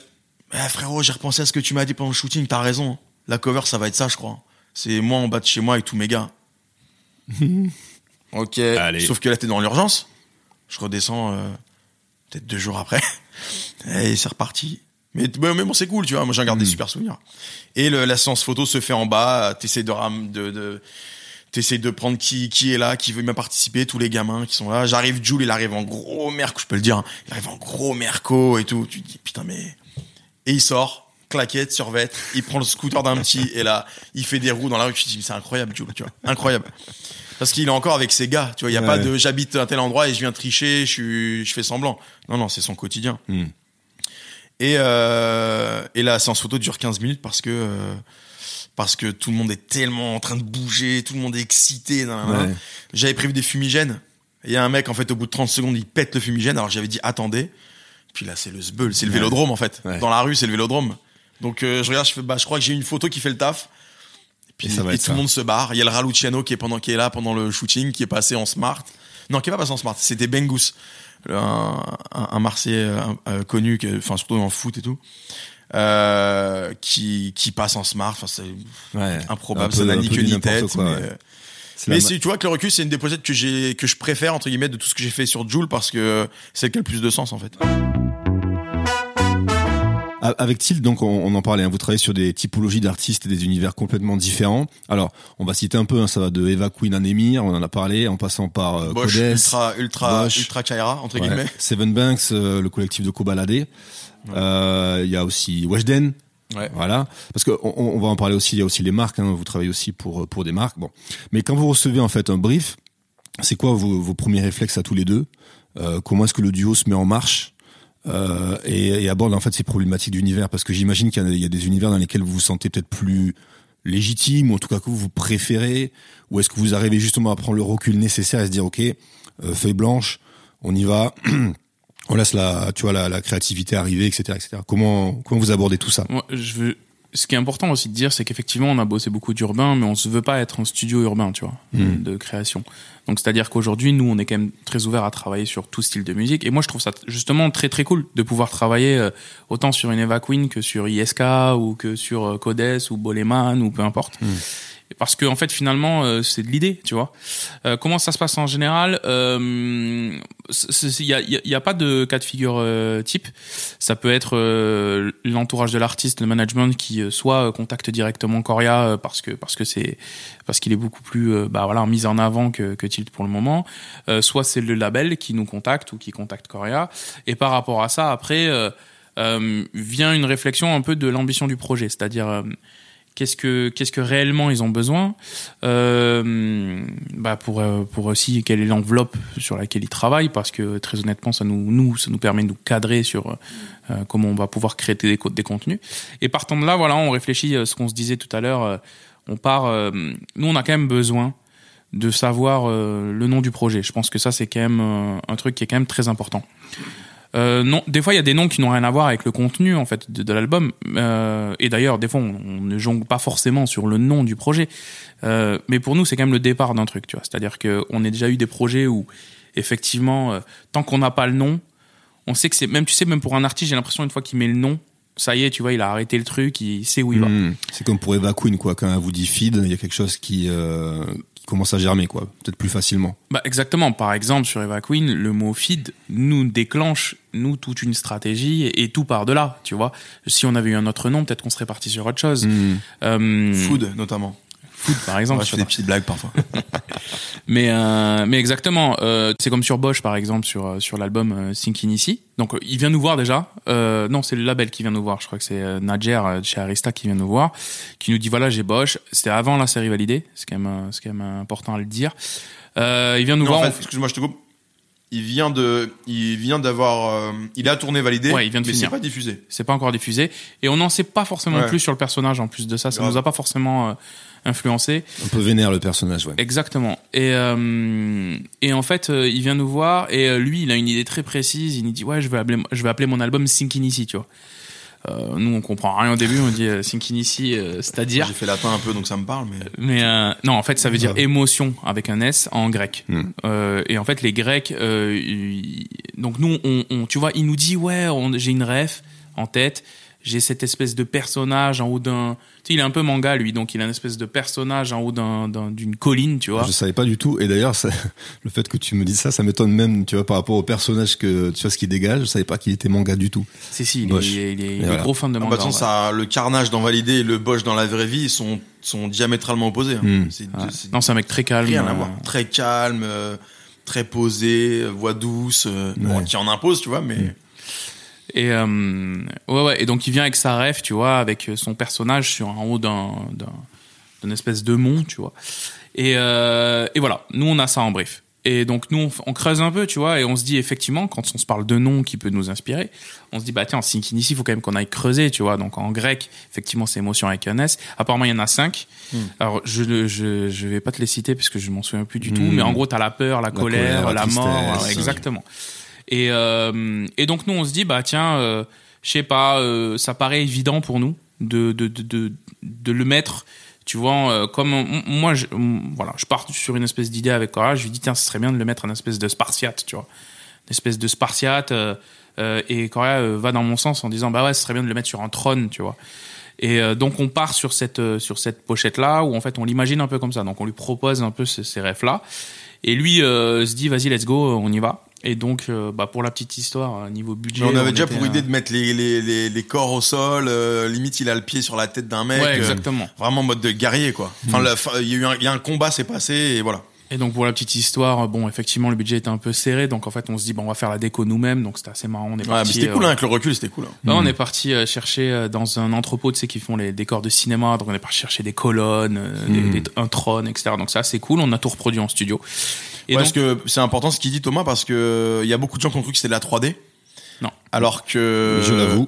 Ah, frérot, j'ai repensé à ce que tu m'as dit pendant le shooting, t'as raison. La cover, ça va être ça, je crois. C'est moi en bas de chez moi avec tous mes gars. ok. Allez. Sauf que là, t'es dans l'urgence. Je redescends euh, peut-être deux jours après. Et c'est reparti. Mais, bon, c'est cool, tu vois. Moi, j'en garde des super souvenirs. Et le- la séance photo se fait en bas. T'essayes de, ram- de, de t'essayes de prendre qui, qui est là, qui veut bien participer, tous les gamins qui sont là. J'arrive, Jules, il arrive en gros merco, je peux le dire. hein. Il arrive en gros merco et tout. Tu te dis, putain, mais. Et il sort, claquette, survette, il prend le scooter d'un petit, et là, il fait des roues dans la rue. Tu te dis, c'est incroyable, Jules, tu vois. Incroyable. Parce qu'il est encore avec ses gars, tu vois. Il y a Ouais. pas de, j'habite à tel endroit et je viens tricher, je suis, je fais semblant. Non, non, c'est son quotidien. Hmm. Et, euh, et la séance photo dure 15 minutes parce que, euh, parce que tout le monde est tellement en train de bouger, tout le monde est excité. Ouais. J'avais prévu des fumigènes. Il y a un mec, en fait, au bout de 30 secondes, il pète le fumigène. Alors j'avais dit, attendez. Puis là, c'est le zbeul, c'est le vélodrome, en fait. Ouais. Dans la rue, c'est le vélodrome. Donc euh, je regarde, je fais, bah, je crois que j'ai une photo qui fait le taf. Puis Et ça va et être tout ça. le monde se barre. Il y a le Raluciano qui est pendant qui est là pendant le shooting, qui est passé en smart. Non, qui est pas passé en smart. C'était Bengus, un, un, un Marseillais euh, euh, connu, que- enfin surtout en foot et tout, euh, qui qui passe en smart. Enfin, c'est Ouais. improbable. Un ça peu- n'a un ni peu queue ni tête. quoi, mais ouais. Mais si tu vois que le recul, c'est une des pochettes que j'ai que je préfère entre guillemets de tout ce que j'ai fait sur Joule parce que c'est celle qui a le plus de sens en fait. Avec Tilt, donc on, on en parlait, hein, vous travaillez sur des typologies d'artistes et des univers complètement différents. Alors, on va citer un peu, hein, ça va de Eva Queen à Nemir, on en a parlé, en passant par euh, Bosch, Codes, ultra ultra Bosch. ultra Kaira entre ouais, guillemets. Seven Banks, euh, le collectif de Kobalade. Euh, Il y a aussi Weshden. Voilà, parce que on, va en parler aussi. Il y a aussi les marques. Hein, vous travaillez aussi pour pour des marques. Bon, mais quand vous recevez en fait un brief, c'est quoi vos, premiers réflexes à tous les deux? Euh, Comment est-ce que le duo se met en marche? Euh, et, aborde en fait ces problématiques d'univers Parce que j'imagine qu'il y, a- des univers dans lesquels vous vous sentez peut-être plus légitime, ou en tout cas que vous préférez, ou est-ce que vous arrivez justement à prendre le recul nécessaire et se dire ok, euh, feuille blanche, on y va, on laisse la, tu vois, la, la créativité arriver, etc., etc. Comment comment vous abordez tout ça? Moi, je veux. Ce qui est important aussi de dire, c'est qu'effectivement, on a bossé beaucoup d'urbain, mais on se veut pas être un studio urbain, tu vois, Mm. de création. Donc, c'est-à-dire qu'aujourd'hui, nous, on est quand même très ouvert à travailler sur tout style de musique. Et moi, je trouve ça justement très très cool de pouvoir travailler euh, autant sur une Eva Queen que sur ISK ou que sur euh, Codes ou Boleman ou peu importe. Et Parce que en fait, finalement, euh, c'est de l'idée, tu vois. Euh, comment ça se passe en général Euh, Il y a, y a- y a pas de cas de figure euh, type. Ça peut être euh, l'entourage de l'artiste, le management qui euh, soit euh, contacte directement Coria euh, parce que parce que c'est parce qu'il est beaucoup plus euh, bah voilà mis en avant que que Tilt pour le moment. Euh, soit c'est le label qui nous contacte ou qui contacte Coria. Et par rapport à ça, après euh, euh, vient une réflexion un peu de l'ambition du projet, c'est-à-dire euh, qu'est-ce que qu'est-ce que réellement ils ont besoin. Euh, bah pour euh, pour aussi quelle est l'enveloppe sur laquelle ils travaillent parce que très honnêtement ça nous ça nous permet de nous cadrer sur euh, comment on va pouvoir créer des, des contenus. Et partant de là voilà on réfléchit euh, ce qu'on se disait tout à l'heure on part nous on a quand même besoin de savoir le nom du projet. Je pense que ça c'est quand même un truc qui est quand même très important euh, des fois il y a des noms qui n'ont rien à voir avec le contenu en fait de, l'album. Euh, et d'ailleurs, des fois on, ne jongle pas forcément sur le nom du projet. Euh, mais pour nous, c'est quand même le départ d'un truc, tu vois. C'est-à-dire que on a déjà eu des projets où effectivement, tant qu'on n'a pas le nom, on sait que c'est même tu sais même pour un artiste, j'ai l'impression une fois qu'il met le nom, ça y est, tu vois, il a arrêté le truc, il sait où il va. Hmm. C'est comme pour Eva Queen, quoi. Quand elle vous dit feed, il y a quelque chose qui, euh, qui commence à germer, quoi. Peut-être plus facilement. Bah exactement. Par exemple, sur Eva Queen, le mot feed nous déclenche nous toute une stratégie et, tout par de là, tu vois. Si on avait eu un autre nom, peut-être qu'on serait parti sur autre chose. Hmm. Euh, Food notamment. Food, par exemple. Ouais, je fais des petites blagues parfois. Mais euh, mais exactement, euh, c'est comme sur Bosch par exemple sur euh, sur l'album Thinking Ici. Donc il vient nous voir déjà. Euh, non, c'est le label qui vient nous voir. Je crois que c'est Nadjer chez Arista qui vient nous voir, qui nous dit voilà j'ai Bosch. C'était avant la série validée. C'est quand même c'est quand même important à le dire. Il vient nous Non, voir. en on- fait, excuse-moi, je te coupe. Il vient de, il vient d'avoir, euh, il a tourné validé, Ouais, il vient de mais finir. c'est pas diffusé. C'est pas encore diffusé et on n'en sait pas forcément Ouais. plus sur le personnage en plus de ça. Ça Grave. nous a pas forcément euh, influencé. Un peu vénère le personnage, ouais. Exactement. Et euh, et en fait, euh, il vient nous voir et euh, lui, il a une idée très précise. Il nous dit ouais, je vais appeler, je vais appeler mon album Synchinici, tu vois. Euh, nous, on comprend rien au début. On dit euh, euh, c'est-à-dire. J'ai fait latin un peu, donc ça me parle, mais. Mais euh, non, en fait, ça veut dire émotion avec un S en grec. Hmm. Euh, et en fait, les Grecs, euh, ils- donc nous, on, on- tu vois, il nous dit ouais, on- j'ai une ref en tête. J'ai cette espèce de personnage en haut d'un. Tu sais, il est un peu manga lui, donc il a une espèce de personnage en haut d'un- d'un- d'une colline, tu vois. Je savais pas du tout. Et d'ailleurs, ça- le fait que tu me dises ça, ça m'étonne même, tu vois, par rapport au personnage que, tu vois, ce qu'il dégage. Je savais pas qu'il était manga du tout. Si, si, il est, Bosch. il est, il est- il est voilà. gros fan de Ah, bah, manga. de toute façon, en ça, le carnage dans Validé et le Bosch dans la vraie vie sont, sont diamétralement opposés. hein. Hmm. C'est, Ouais. c'est Non, c'est un mec très calme. rien à euh, voir. Très calme, euh, très posé, euh, voix douce, euh, bon, qui en impose, tu vois, mais. Hmm. Et euh, ouais, ouais. Et donc il vient avec sa ref, tu vois, avec son personnage sur en haut d'un d'un d'une espèce de mont, tu vois. Et euh, et voilà, nous on a ça en brief. Et donc nous on, creuse un peu, tu vois, et on se dit effectivement quand on se parle de nom qui peut nous inspirer, on se dit bah tiens, Synchinici, il faut quand même qu'on aille creuser, tu vois. Donc en grec, effectivement, c'est émotion avec un S. Apparemment il y en a cinq. Alors je ne- je je vais pas te les citer parce que je m'en souviens plus du tout, Hmm. mais en gros t'as la peur, la, colère, colère, la la, mort, ouais. Euh, et donc nous on se dit bah tiens, euh, je sais pas, euh, ça paraît évident pour nous de de, de, de le mettre, Tu vois, comme moi, je, voilà, je pars sur une espèce d'idée avec Cora. Je lui dis tiens, ce serait bien de le mettre en espèce de spartiate, tu vois, une espèce de spartiate. et Coria euh, va dans mon sens en disant bah ouais, ce serait bien de le mettre sur un trône, tu vois. Et donc on part sur cette sur cette pochette là où en fait on l'imagine un peu comme ça. Donc on lui propose un peu ces, ces rêves là. Et lui se dit vas-y let's go, on y va. Et donc euh, bah pour la petite histoire euh, niveau budget. Mais on avait déjà était, pour idée de mettre les, les, les, les corps au sol, euh, limite il a le pied sur la tête d'un mec. Ouais euh, exactement. vraiment en mode de guerrier quoi. Enfin, fin- il y a eu un, il y a un combat, c'est passé et voilà. Et donc pour la petite histoire, bon effectivement le budget était un peu serré, donc en fait on se dit bon on va faire la déco nous-mêmes, donc c'était assez marrant. On est Ouais, mais parti. c'était cool euh, hein, avec le recul, c'était cool. hein. On est parti euh, chercher euh, dans un entrepôt, tu sais, qui font les décors de cinéma. Donc on est parti chercher des colonnes, euh, des- Hmm. des- un trône, etc. Donc ça, c'est cool. On a tout reproduit en studio. Et Ouais, donc, parce que c'est important ce qu'il dit Thomas parce que il y a beaucoup de gens qui ont cru que c'était de la 3D. Non. Alors que Je l'avoue.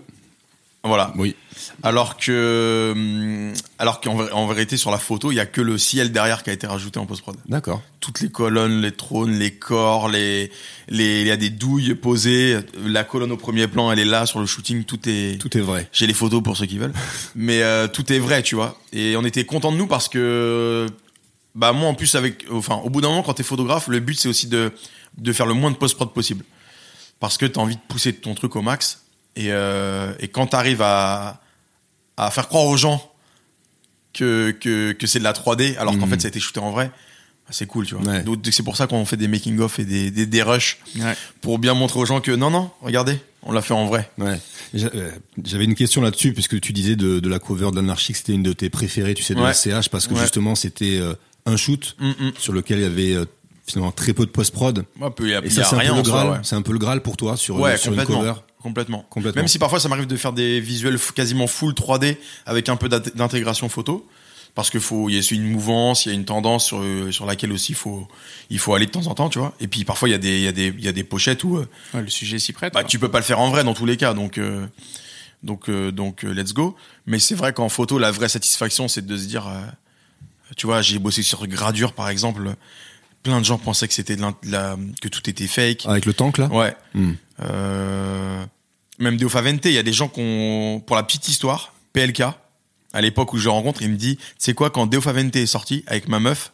Voilà. Oui. Alors que hum, alors qu'en en vérité sur la photo, il y a que le ciel derrière qui a été rajouté en post prod. D'accord. Toutes les colonnes, les trônes, les corps, les les il y a des douilles posées, la colonne au premier plan, elle est là sur le shooting, tout est Tout est vrai. J'ai les photos pour ceux qui veulent. Mais euh, tout est vrai, tu vois. Et on était content de nous parce que, bah moi en plus avec, enfin au bout d'un moment quand t'es photographe, le but c'est aussi de de faire le moins de post prod possible, parce que t'as envie de pousser ton truc au max. Et euh, et quand t'arrives à à faire croire aux gens que que que c'est de la 3D alors qu'en Mhm. fait ça a été shooté en vrai, bah, c'est cool, tu vois. Ouais. Donc c'est pour ça qu'on fait des making of et des des, des rushs ouais. pour bien montrer aux gens que non non, regardez, on l'a fait en vrai. Ouais. Euh, J'avais une question là-dessus, puisque tu disais de, de la cover que c'était une de tes préférées, tu sais, de Ouais. la CH, parce que justement c'était euh, un shoot Mm, mm. sur lequel il y avait euh, finalement très peu de post-prod. Et ça, c'est un, peu le Graal. C'est un peu le Graal pour toi sur, sur une cover. Complètement. Complètement. Même si parfois ça m'arrive de faire des visuels quasiment full 3D avec un peu d'int- d'intégration photo. Parce que faut, il y a une mouvance, il y a une tendance sur, euh, sur laquelle aussi il faut, il faut aller de temps en temps, tu vois. Et puis parfois il y a des, il y a des, il y a des pochettes où, euh, Ouais, le sujet s'y prête. bah, tu peux pas le faire en vrai dans tous les cas, donc, euh, donc, euh, donc, euh, let's go. Mais c'est vrai qu'en photo, la vraie satisfaction, c'est de se dire, euh, tu vois, j'ai bossé sur gradure, par exemple. Plein de gens pensaient que c'était de l'in- de la, que tout était fake. Avec le tank là? Ouais. Hmm. Euh, même Deo Favente, il y a des gens qu'on, pour la petite histoire, PLK, à l'époque où je le rencontre, il me dit, c'est quoi, quand Deo Favente est sorti avec ma meuf,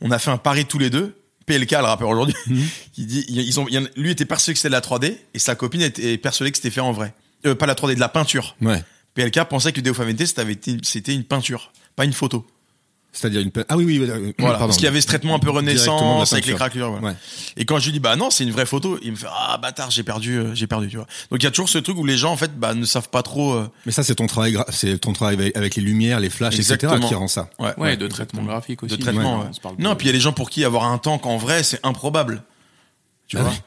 on a fait un pari tous les deux. PLK, le rappeur aujourd'hui, il dit, ils ont, lui était persuadé que c'était de la 3D et sa copine était persuadée que c'était fait en vrai. Euh, pas la 3D, de la peinture. Ouais. PLK pensait que Deo Favente, c'était une peinture, pas une photo. C'est-à-dire une Ah oui, oui, oui, euh, Voilà. pardon. parce qu'il y avait ce traitement un peu renaissance avec les craquelures. voilà. Ouais. Et quand je lui dis bah non, c'est une vraie photo, il me fait ah bâtard, j'ai perdu, euh, j'ai perdu, tu vois. Donc il y a toujours ce truc où les gens en fait bah ne savent pas trop. euh, Mais ça, c'est ton travail, gra- c'est ton travail avec, les lumières, les flashs, etc. Exactement. qui rend ça. ouais, Ouais, de traitement graphique aussi. de traitement. Ouais, Non, puis il y a des gens pour qui avoir un tank en vrai c'est improbable. Tu Ah vois.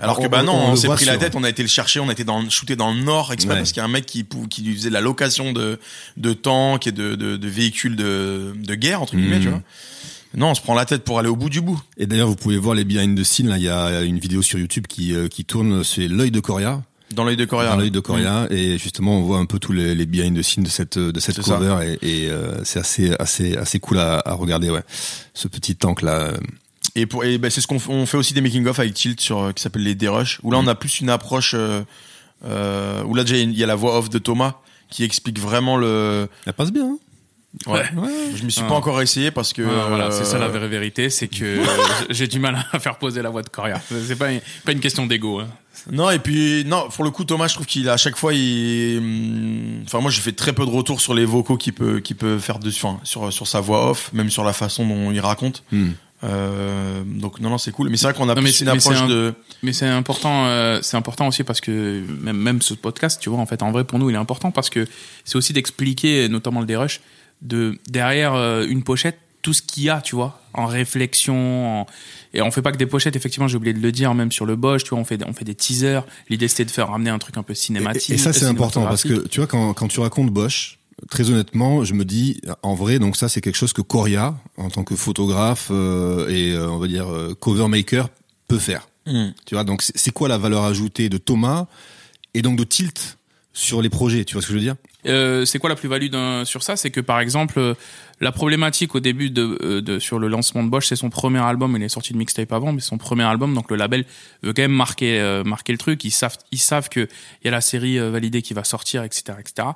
Alors que bah non, on s'est pris la tête, on a été le chercher, on a été dans shooté dans le nord exprès Ouais. parce qu'il y a un mec qui qui lui faisait de la location de de tanks et de de, de véhicules de de guerre entre guillemets, tu vois. Non, on se prend la tête pour aller au bout du bout. Et d'ailleurs, vous pouvez voir les behind the scenes. Là, il y a une vidéo sur YouTube qui, euh, qui tourne. C'est l'œil de Coria. Dans l'œil de Coréa. dans l'œil de Coria et justement on voit un peu tous les, les behind the scenes de cette de cette cover et, et, euh, c'est assez assez assez cool à, à regarder ouais ce petit tank là Et pour et ben c'est ce qu'on on fait aussi des making of avec Tilt sur euh, qui s'appelle les D-Rush où là on a plus une approche euh, euh, où là déjà il y a la voix off de Thomas qui explique vraiment le elle passe bien hein ouais. ouais. Je m'y suis Ah. pas encore essayé parce que Ouais, voilà, c'est ça la vraie vérité, c'est que euh, j'ai du mal à faire poser la voix de Coria. C'est pas une, pas une question d'ego. Hein. Non et puis non pour le coup Thomas je trouve qu'il à chaque fois il hum, enfin moi j'ai fait très peu de retours sur les vocaux qu'il peut qu'il peut faire dessus enfin sur sur sa voix off même sur la façon dont il raconte Hmm. Euh, donc non non c'est cool mais c'est vrai qu'on a Non, mais plus c'est- une approche un- de Mais c'est important, euh, c'est important aussi parce que même, même ce podcast, tu vois, en fait, en vrai, pour nous, il est important parce que c'est aussi d'expliquer, notamment le dérush, de derrière euh, une pochette, tout ce qu'il y a, tu vois, en réflexion. en- Et on fait pas que des pochettes, effectivement, j'ai oublié de le dire, même sur le Bosch, tu vois, on fait, on fait des teasers. L'idée, c'était de faire ramener un truc un peu cinématique. et, et ça c'est important parce que tu vois quand quand tu racontes Bosch très honnêtement je me dis en vrai donc ça c'est quelque chose que Coria en tant que photographe euh, et euh, on va dire euh, cover maker peut faire Hum. tu vois donc c'est quoi la valeur ajoutée de Thomas et donc de Tilt sur les projets tu vois ce que je veux dire? Euh, c'est quoi la plus-value sur ça? C'est que par exemple, euh, la problématique au début euh, sur le lancement de Bosch, c'est son premier album. Il est sorti de mixtape avant, mais son premier album, donc le label veut quand même marquer le truc. Ils savent ils y a la série validée qui va sortir, etc., etc.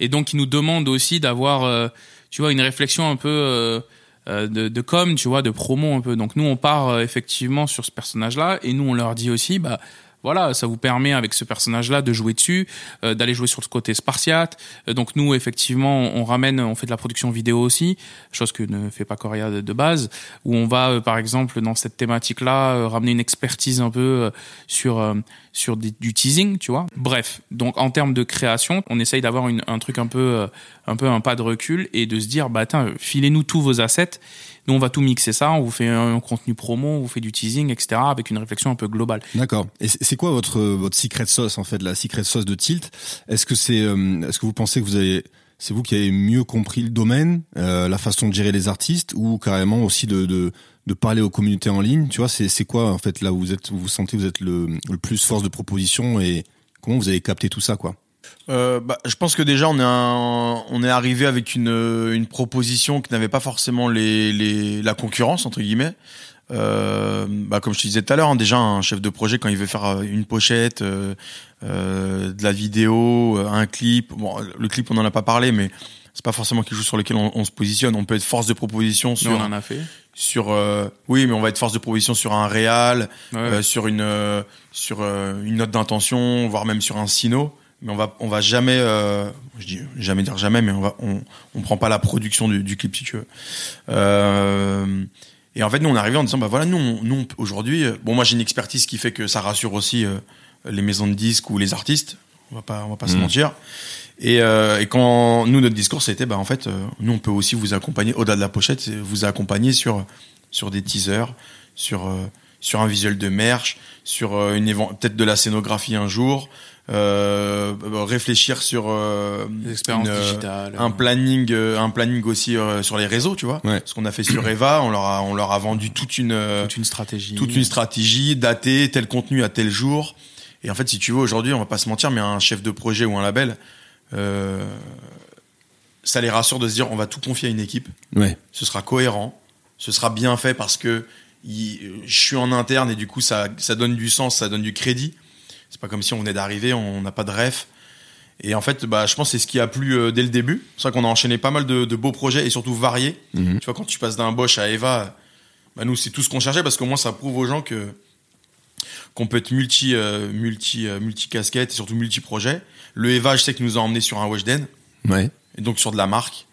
Et donc ils nous demandent aussi d'avoir, tu vois, une réflexion un peu de, com, tu vois, de promo un peu. Donc nous, on part effectivement sur ce personnage-là, et nous, on leur dit aussi, bah voilà, ça vous permet avec ce personnage-là de jouer dessus, euh, d'aller jouer sur le côté spartiate. Euh, donc nous, effectivement, on ramène, on fait de la production vidéo aussi, chose que ne fait pas Coria de, base, où on va, euh, par exemple, dans cette thématique-là, euh, ramener une expertise un peu euh, sur euh, sur du teasing, tu vois. Bref, donc en termes de création, on essaye d'avoir un truc un peu un peu un pas de recul et de se dire, bah filez-nous tous vos assets. Nous, on va tout mixer ça, on vous fait un contenu promo, on vous fait du teasing, etc., avec une réflexion un peu globale. D'accord. C'est quoi votre votre secret sauce en fait, la secret sauce de Tilt? Est-ce que c'est euh, est-ce que vous pensez que vous avez c'est vous qui avez mieux compris le domaine, euh, la façon de gérer les artistes ou carrément aussi de de, parler aux communautés en ligne, tu vois, c'est quoi en fait là où vous êtes où vous sentez vous êtes le le plus force de proposition et comment vous avez capté tout ça quoi? Euh, bah, je pense que déjà on est on est arrivé avec une une proposition qui n'avait pas forcément les, les la concurrence entre guillemets. Euh, bah, comme je te disais tout à l'heure, hein, déjà un chef de projet quand il veut faire euh, une pochette, euh, euh, de la vidéo, euh, un clip. Bon, le clip on en a pas parlé, mais c'est pas forcément quelque chose sur lequel on, on se positionne. On peut être force de proposition sur on en a fait. sur euh, oui, mais on va être force de proposition sur un réal, Ouais. euh, sur une euh, sur une note d'intention, voire même sur un sino. Mais on va on va jamais, euh, je dis jamais dire jamais, mais on va on on prend pas la production du, du clip si tu veux. Euh, et en fait, nous on arrivé en disant bah voilà nous nous aujourd'hui, euh, bon moi j'ai une expertise qui fait que ça rassure aussi euh, les maisons de disques ou les artistes. On va pas on va pas se Mhm. mentir. Et, euh, et quand nous notre discours c'était bah en fait euh, nous on peut aussi vous accompagner au-delà de la pochette, vous accompagner sur sur des teasers, sur euh, sur un visuel de merch, sur une peut-être de la scénographie un jour, réfléchir sur euh, une, euh, digitales. un planning euh, un planning aussi euh, sur les réseaux, tu vois. Ouais. Ce qu'on a fait sur Eva, on leur a on leur a vendu toute une euh, toute une stratégie. toute une stratégie, dater tel contenu à tel jour. Et en fait, si tu veux, aujourd'hui, on va pas se mentir, mais un chef de projet ou un label, euh, ça les rassure de se dire, on va tout confier à une équipe. Ouais. Ce sera cohérent, ce sera bien fait parce que il- je suis en interne et du coup, ça, ça donne du sens, ça donne du crédit. C'est pas comme si on venait d'arriver, on n'a pas de ref. Et en fait, bah, je pense que c'est ce qui a plu euh, dès le début. C'est vrai qu'on a enchaîné pas mal de, de beaux projets et surtout variés. Mhm. Tu vois, quand tu passes d'un Bosch à Eva, bah nous, c'est tout ce qu'on cherchait parce qu'au moins, ça prouve aux gens que qu'on peut être multi, euh, multi, euh, multi casquette et surtout multi projet. Le Eva, je sais qu'il nous a emmené sur un Weshden Ouais. et donc sur de la marque.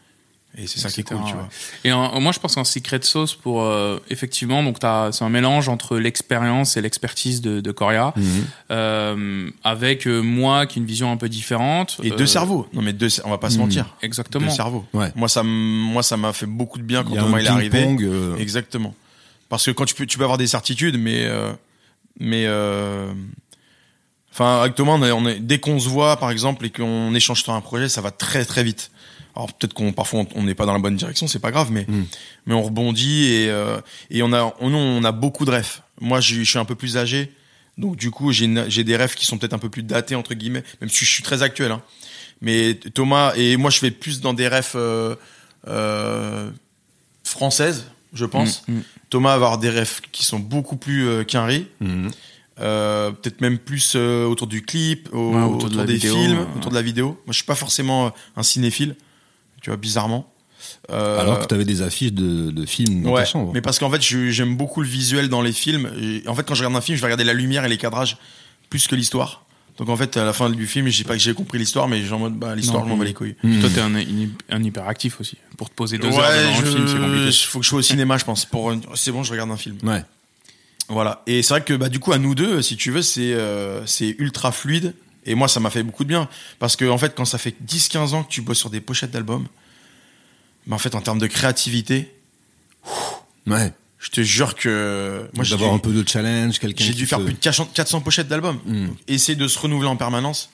Et c'est ça qui est cool, tu vois. Et en- moi, je pense qu'un secret sauce pour euh, effectivement, donc t'as- c'est un mélange entre l'expérience et l'expertise de, de Coria, Mhm. euh, avec euh, moi qui a une vision un peu différente. Et Euh, deux cerveaux. Non, mais deux, on va pas se Mhm. mentir. Exactement. Deux cerveaux. Ouais. Moi, ça, moi, ça m'a fait beaucoup de bien quand Thomas un il est arrivé. ping-pong, euh, Exactement. Parce que quand tu peux, tu peux avoir des certitudes, mais, euh, mais, euh, enfin, avec Thomas, on est, on est- dès qu'on se voit, par exemple, et qu'on échange sur un projet, ça va très, très vite. Alors peut-être qu'on parfois on- n'est pas dans la bonne direction, c'est pas grave, mais Mm. mais on rebondit et euh, et on a on, on a beaucoup de rêves. Moi, je, je suis un peu plus âgé, donc du coup j'ai des rêves qui sont peut-être un peu plus datés entre guillemets, même si je suis très actuel. Hein. Mais Thomas et moi, je vais plus dans des rêves euh, euh, françaises, je pense. Mm, mm. Thomas va avoir des rêves qui sont beaucoup plus euh, Mhm. euh, peut-être même plus euh, autour du clip, au- Ouais, autour, autour de la des vidéo, films, autour de la vidéo. Moi, je suis pas forcément un cinéphile, tu vois, bizarrement. Euh, Alors que tu avais des affiches de, de films dans ouais, ta chambre. mais parce qu'en fait, j'aime beaucoup le visuel dans les films. Et en fait, quand je regarde un film, je vais regarder la lumière et les cadrages plus que l'histoire. Donc en fait, à la fin du film, je dis pas que j'ai compris l'histoire, mais j'ai en mode, bah, l'histoire, je m'en bats les couilles. Toi, t'es un, un, hyperactif aussi. Pour te poser deux ouais, heures je, un film, c'est compliqué. faut que je sois au cinéma, je pense. Pour, c'est bon, je regarde un film. Ouais. Voilà. Et c'est vrai que bah du coup à nous deux, si tu veux, c'est euh, c'est ultra fluide. Et moi, ça m'a fait beaucoup de bien parce que en fait, quand ça fait 10-15 ans que tu bosses sur des pochettes d'albums, bah en fait, en termes de créativité, Ouais. je te jure que moi j'ai dû, D'avoir un peu de challenge, quelqu'un j'ai qui dû faire te- plus de 400 pochettes d'albums. Donc, essayer de se renouveler en permanence,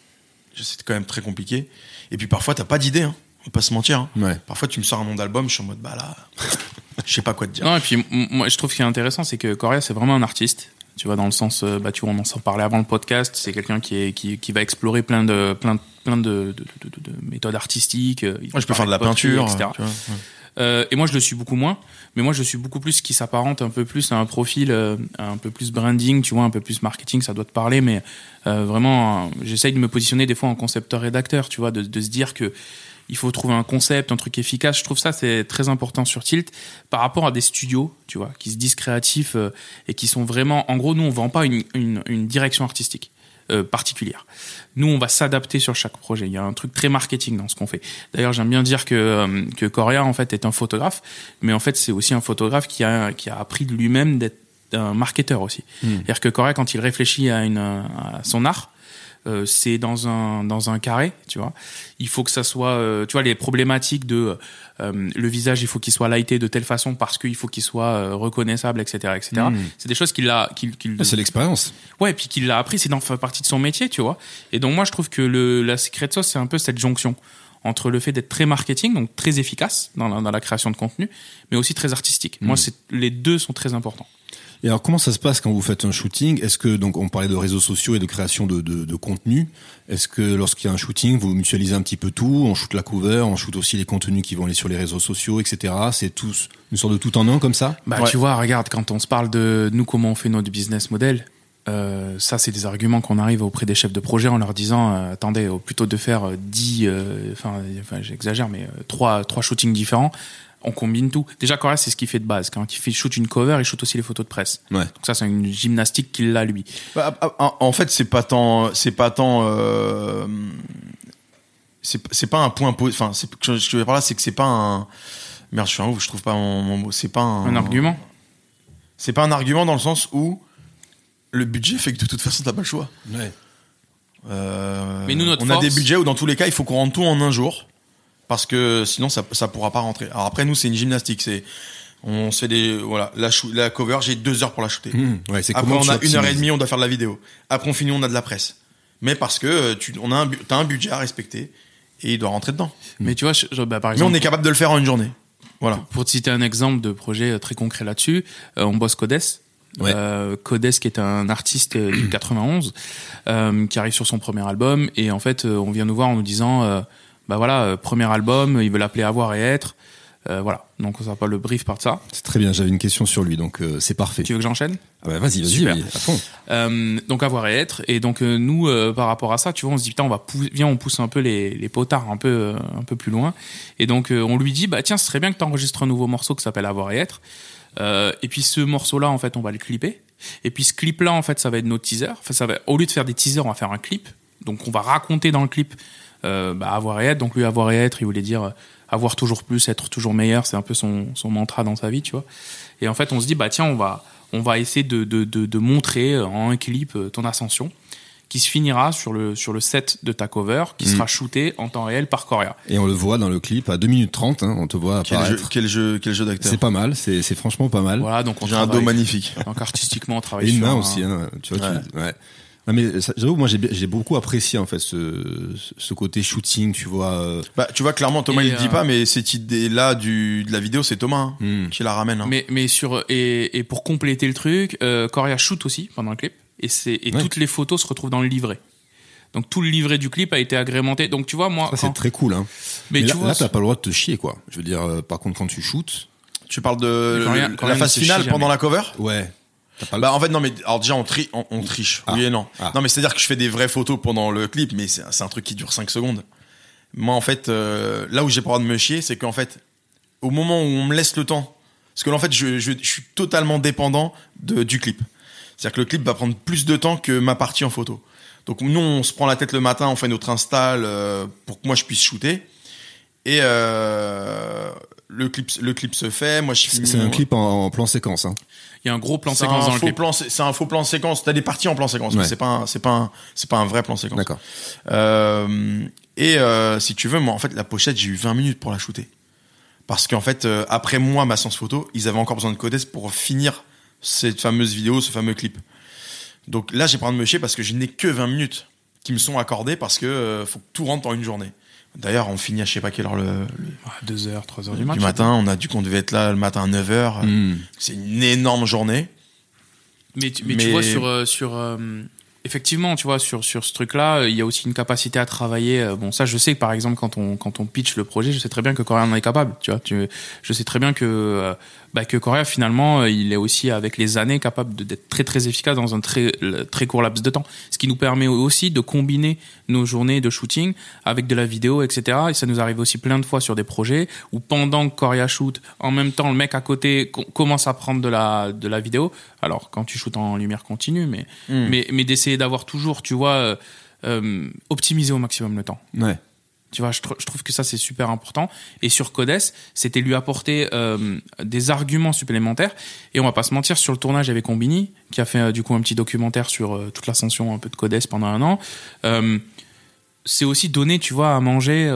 c'est quand même très compliqué. Et puis parfois, t'as pas d'idée. Hein. Faut pas se mentir. Hein. Ouais. Parfois, tu me sors un nom d'album, je suis en mode bah là, je sais pas quoi te dire. Non, et puis moi, je trouve ce qui est intéressant, c'est que Coria, c'est vraiment un artiste. Tu vois, dans le sens, euh, bah, tu vois, on en s'en parlait avant le podcast. C'est quelqu'un qui est qui, qui va explorer plein de plein de- plein de, de, de- de- de méthodes artistiques. euh, il Moi, je peux faire de la peinture, etc. tu vois, ouais. Euh, et moi, je le suis beaucoup moins. Mais moi, je suis beaucoup plus qui s'apparente un peu plus à un profil euh, un peu plus branding, tu vois, un peu plus marketing, ça doit te parler. Mais euh, vraiment, j'essaye de me positionner des fois en concepteur-rédacteur, tu vois, de, de se dire que il faut trouver un concept, un truc efficace. Je trouve ça c'est très important sur Tilt par rapport à des studios, tu vois, qui se disent créatifs euh, et qui sont vraiment. En gros, nous on vend pas une, une, une direction artistique. Euh, particulière. Nous, on va s'adapter sur chaque projet. Il y a un truc très marketing dans ce qu'on fait. D'ailleurs, j'aime bien dire que euh, que Coria en fait est un photographe, mais en fait c'est aussi un photographe qui a qui a appris de lui-même d'être un marketeur aussi. C'est-à-dire que Coria, quand il réfléchit à une à son art, euh, c'est dans un dans un carré, tu vois. Il faut que ça soit, euh, tu vois, les problématiques de euh, le visage, il faut qu'il soit lighté de telle façon parce qu'il faut qu'il soit reconnaissable, etc., etc. Mm. C'est des choses qu'il a, qu'il, Ah, C'est l'expérience. ouais, puis qu'il l'a appris, c'est dans fait partie de son métier, tu vois. Et donc moi, je trouve que le la secret sauce, c'est un peu cette jonction entre le fait d'être très marketing, donc très efficace dans la, dans la création de contenu, mais aussi très artistique. Moi, c'est les deux sont très importants. Et alors, comment ça se passe quand vous faites un shooting? Est-ce que, donc, on parlait de réseaux sociaux et de création de, de, de contenu. Est-ce que lorsqu'il y a un shooting, vous mutualisez un petit peu tout On shoot la cover, on shoot aussi les contenus qui vont aller sur les réseaux sociaux, etc. C'est tous une sorte de tout en un comme ça? Bah, Ouais. tu vois, regarde, quand on se parle de nous, comment on fait notre business model, euh, ça, c'est des arguments qu'on arrive auprès des chefs de projet en leur disant, euh, attendez, plutôt de faire euh, 10, euh, enfin, j'exagère, mais trois, trois shootings différents, on combine tout. Déjà, Cora, c'est ce qu'il fait de base. Quand il fait shoot une cover, il shoot aussi les photos de presse. Ouais. Donc ça, c'est une gymnastique qu'il a lui. Bah, ah, ah, en fait, c'est pas tant, c'est pas tant, euh, c'est pas un point po- Enfin, c'est ce que je veux dire par là, c'est que c'est pas un. Merde, je suis un ouf, je trouve pas mon, mon mot. C'est pas un. Un argument? C'est pas un argument dans le sens où le budget fait que de toute façon t'as pas le choix. Ouais. Euh, Mais nous, notre on a des budgets où dans tous les cas il faut qu'on rentre tout en un jour parce que sinon ça ça pourra pas rentrer. Alors après nous c'est une gymnastique, c'est on se fait des voilà la cover j'ai deux heures pour la shooter. Mmh, ouais, c'est Après comment on a une heure et demie on doit faire de la vidéo. Après on finit on a de la presse. Mais parce que euh, tu on a un t'as un budget à respecter et il doit rentrer dedans. Mais tu vois, je- je- bah, par Mais on est capable de le faire en une journée. Voilà. Pour te citer un exemple de projet euh, très concret là-dessus, euh, on bosse Codes. Ouais. Euh, Codes qui est un artiste du 91 euh, qui arrive sur son premier album et en fait euh, on vient nous voir en nous disant euh, bah voilà euh, premier album il veut l'appeler avoir et être. Euh, voilà. Donc on s'appelle le brief par ça. C'est très bien, j'avais une question sur lui, donc euh, c'est parfait. tu veux que j'enchaîne? Ah bah, vas-y, vas-y, vas-y, à fond. Euh, donc avoir et être. Et donc euh, nous euh, par rapport à ça tu vois on se dit putain on va viens on pousse un peu les, les potards un peu euh, un peu plus loin. Et donc euh, on lui dit bah tiens ce serait bien que tu enregistres un nouveau morceau qui s'appelle avoir et être. Euh, et puis ce morceau là en fait on va le clipper. Et puis ce clip là en fait ça va être notre teaser enfin ça va au lieu de faire des teasers on va faire un clip. Donc on va raconter dans le clip euh, bah, avoir et être donc lui avoir et être il voulait dire euh, avoir toujours plus être toujours meilleur c'est un peu son, son mantra dans sa vie tu vois et en fait on se dit bah tiens on va on va essayer de, de, de, de montrer euh, en un clip euh, ton ascension qui se finira sur le sur le set de ta cover qui Mhm. sera shooté en temps réel par Coria Et on le voit dans le clip à 2 minutes 30, hein, on te voit Quel jeu apparaître. quel jeu quel jeu d'acteur. C'est pas mal, c'est c'est franchement pas mal. voilà donc on J'ai un dos magnifique. donc artistiquement on travaille Et une sur main un- aussi, hein, tu vois. Ouais. Tu, ouais. Non, mais j'avoue, moi j'ai beaucoup apprécié en fait ce, ce côté shooting, tu vois. euh, Bah, tu vois, clairement, Thomas, Et, il le dit euh, pas, mais cette idée-là du, de la vidéo, c'est Thomas hein, hmm. qui la ramène. hein. Mais, mais sur et, et pour compléter le truc, euh, Coria shoot aussi pendant le clip et c'est et Ouais. toutes les photos se retrouvent dans le livret. Donc tout le livret du clip a été agrémenté. Donc tu vois moi, Ça c'est très cool. Hein. mais, Mais, tu là, vois, là, t'as pas le droit de te chier quoi. Je veux dire, euh, par contre quand tu shootes, Tu parles de Quand rien- le- quand la phase finale pendant jamais. la cover? Ouais. Pas Bah, en fait, non, mais alors déjà, on, tri on, on triche. Ah. Oui et non. Ah. Non, mais c'est-à-dire que je fais des vraies photos pendant le clip, mais c'est un truc qui dure 5 secondes. Moi, en fait, euh, là où j'ai pas le droit de me chier, c'est qu'en fait, au moment où on me laisse le temps, parce que là, en fait, je, je, je suis totalement dépendant de, du clip. C'est-à-dire que le clip va prendre plus de temps que ma partie en photo. Donc nous, on se prend la tête le matin, on fait notre install euh, pour que moi je puisse shooter. Et euh, le clip, le clip se fait. Moi, je c'est un clip en, en plan séquence. Hein. Il y a un gros plan c'est séquence un dans le faux clip. plan, c'est c'est un faux plan séquence. T'as des parties en plan séquence, Ouais. mais c'est pas, un- c'est pas, un- c'est pas un vrai plan séquence. D'accord. Euh, et euh, si tu veux, moi, en fait, la pochette, j'ai eu 20 minutes pour la shooter. Parce qu'en fait, euh, après moi, ma séance photo, ils avaient encore besoin de codes pour finir cette fameuse vidéo, ce fameux clip. Donc là, j'ai pas envie de me chier parce que je n'ai que 20 minutes qui me sont accordées parce que euh, faut que tout rentre en une journée. D'ailleurs, on finit à je sais pas quelle heure le, le- 2 heures, 3 heures du, du, matin. On a dû qu'on devait être là le matin à 9h. Hmm. C'est une énorme journée. Mais, tu, mais, tu Mais- vois sur euh, sur euh, effectivement, tu vois, sur sur ce truc-là, euh, il y a aussi une capacité à travailler. Bon, ça, je sais que par exemple, quand on quand on pitch le projet, je sais très bien que Coréen en est capable. Tu vois, tu, je sais très bien que euh, bah, que Coréen finalement, euh, il est aussi avec les années capable d'être très très efficace dans un très très court laps de temps. Ce qui nous permet aussi de combiner nos journées de shooting avec de la vidéo, etc. Et ça nous arrive aussi plein de fois sur des projets où pendant que Coria shoot, en même temps, le mec à côté co- commence à prendre de la de la vidéo. Alors quand tu shootes en lumière continue, mais Hmm. mais, mais d'essayer d'avoir toujours, tu vois, euh, euh, optimiser au maximum le temps. Ouais. Tu vois, je, tr- je trouve que ça c'est super important. Et sur Codes, c'était lui apporter euh, des arguments supplémentaires. Et on va pas se mentir, sur le tournage avec Combini, qui a fait euh, du coup un petit documentaire sur euh, toute l'ascension un peu de Codes pendant un an. c'est aussi donner, tu vois, à manger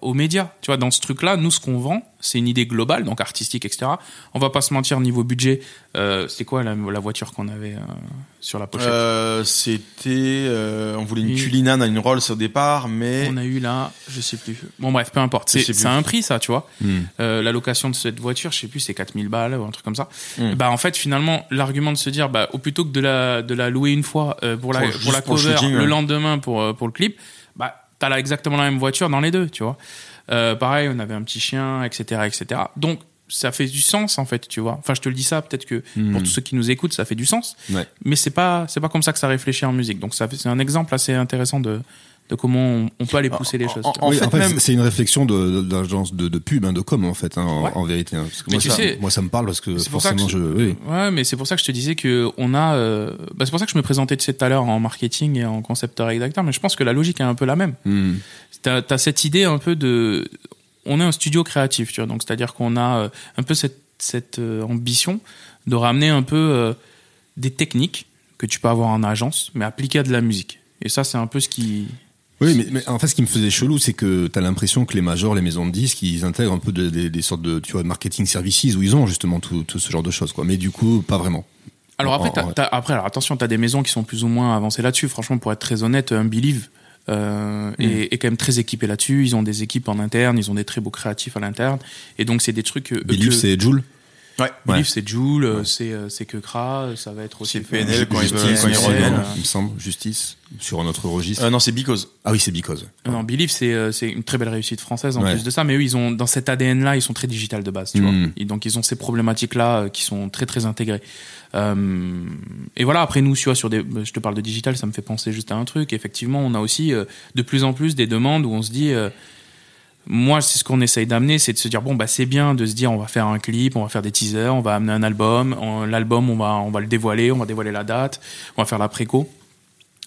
aux médias. Tu vois, dans ce truc-là, nous, ce qu'on vend, c'est une idée globale, donc artistique, etc. On va pas se mentir, niveau budget, euh, c'est quoi la, la voiture qu'on avait euh, sur la pochette? Euh, C'était, euh, on voulait une Oui. Cullinan à une Rolls au départ, mais On a eu là, je sais plus. Bon bref, peu importe. C'est un prix ça, tu vois. Hmm. Euh, la location de cette voiture, je sais plus, c'est 4000 balles ou un truc comme ça. Hmm. Bah en fait, finalement, l'argument de se dire, bah au plutôt que de la de la louer une fois euh, pour la Pour- la pour le cover, shooting, le lendemain pour euh, pour le clip, bah t'as là exactement la même voiture dans les deux, tu vois. Euh, pareil, on avait un petit chien, etc., etc. Donc ça fait du sens en fait, tu vois. Enfin, je te le dis ça, peut-être que Hmm. pour tous ceux qui nous écoutent, ça fait du sens. Ouais. Mais c'est pas c'est pas comme ça que ça réfléchit en musique. Donc ça c'est un exemple assez intéressant de de comment on, on peut aller pousser les choses. en- tu vois. en Oui, fait, même- c'est une réflexion de- de- d'agence de, de pub, hein, de com en fait, hein, en, Ouais. en vérité. hein, parce que Mais moi, tu ça, sais- moi, ça me parle parce que forcément, je. Oui. Ouais, mais c'est pour ça que je te disais que on a. euh, bah, c'est pour ça que je me présentais tu sais, tout à l'heure en marketing et en concepteur et rédacteur, mais je pense que la logique est un peu la même. Hmm. T'as as cette idée un peu de. On est un studio créatif, tu vois, donc c'est-à-dire qu'on a euh, un peu cette, cette euh, ambition de ramener un peu euh, des techniques que tu peux avoir en agence, mais appliquées à de la musique. Et ça, c'est un peu ce qui. Oui, mais, mais en fait, ce qui me faisait chelou, c'est que t'as l'impression que les majors, les maisons de disques, ils intègrent un peu de- des- des sortes de, tu vois, marketing services où ils ont justement tout, tout ce genre de choses, quoi. Mais du coup, pas vraiment. Alors après, en- t'as- en- t'as- après, alors attention, t'as des maisons qui sont plus ou moins avancées là-dessus. Franchement, pour être très honnête, un Believe euh, Mm. est, est quand même très équipé là-dessus. Ils ont des équipes en interne, ils ont des très beaux créatifs à l'interne, et donc c'est des trucs. que- Believe, que- c'est Joule. Ouais. C'est Joule, euh, c'est euh, c'est que Kra, ça va être aussi. C'est PNL quand ils Justice, veulent- quand aussi, reviennent. euh, Il me semble, Justice, sur un autre registre. Euh, non, c'est Because. ah oui, c'est Because. Non, Believe, c'est euh, une très belle réussite française en Ouais. plus de ça, mais eux, ils ont dans cet ADN-là, ils sont très digital de base, tu vois. Et donc ils ont ces problématiques-là euh, qui sont très très intégrées. Euh, et voilà, après nous, tu vois, sur des, je te parle de digital, ça me fait penser juste à un truc. Effectivement, on a aussi euh, de plus en plus des demandes où on se dit. euh, moi, c'est ce qu'on essaye d'amener, c'est de se dire bon bah c'est bien de se dire on va faire un clip, on va faire des teasers, on va amener un album, l'album on va on va le dévoiler, on va dévoiler la date, on va faire la préco.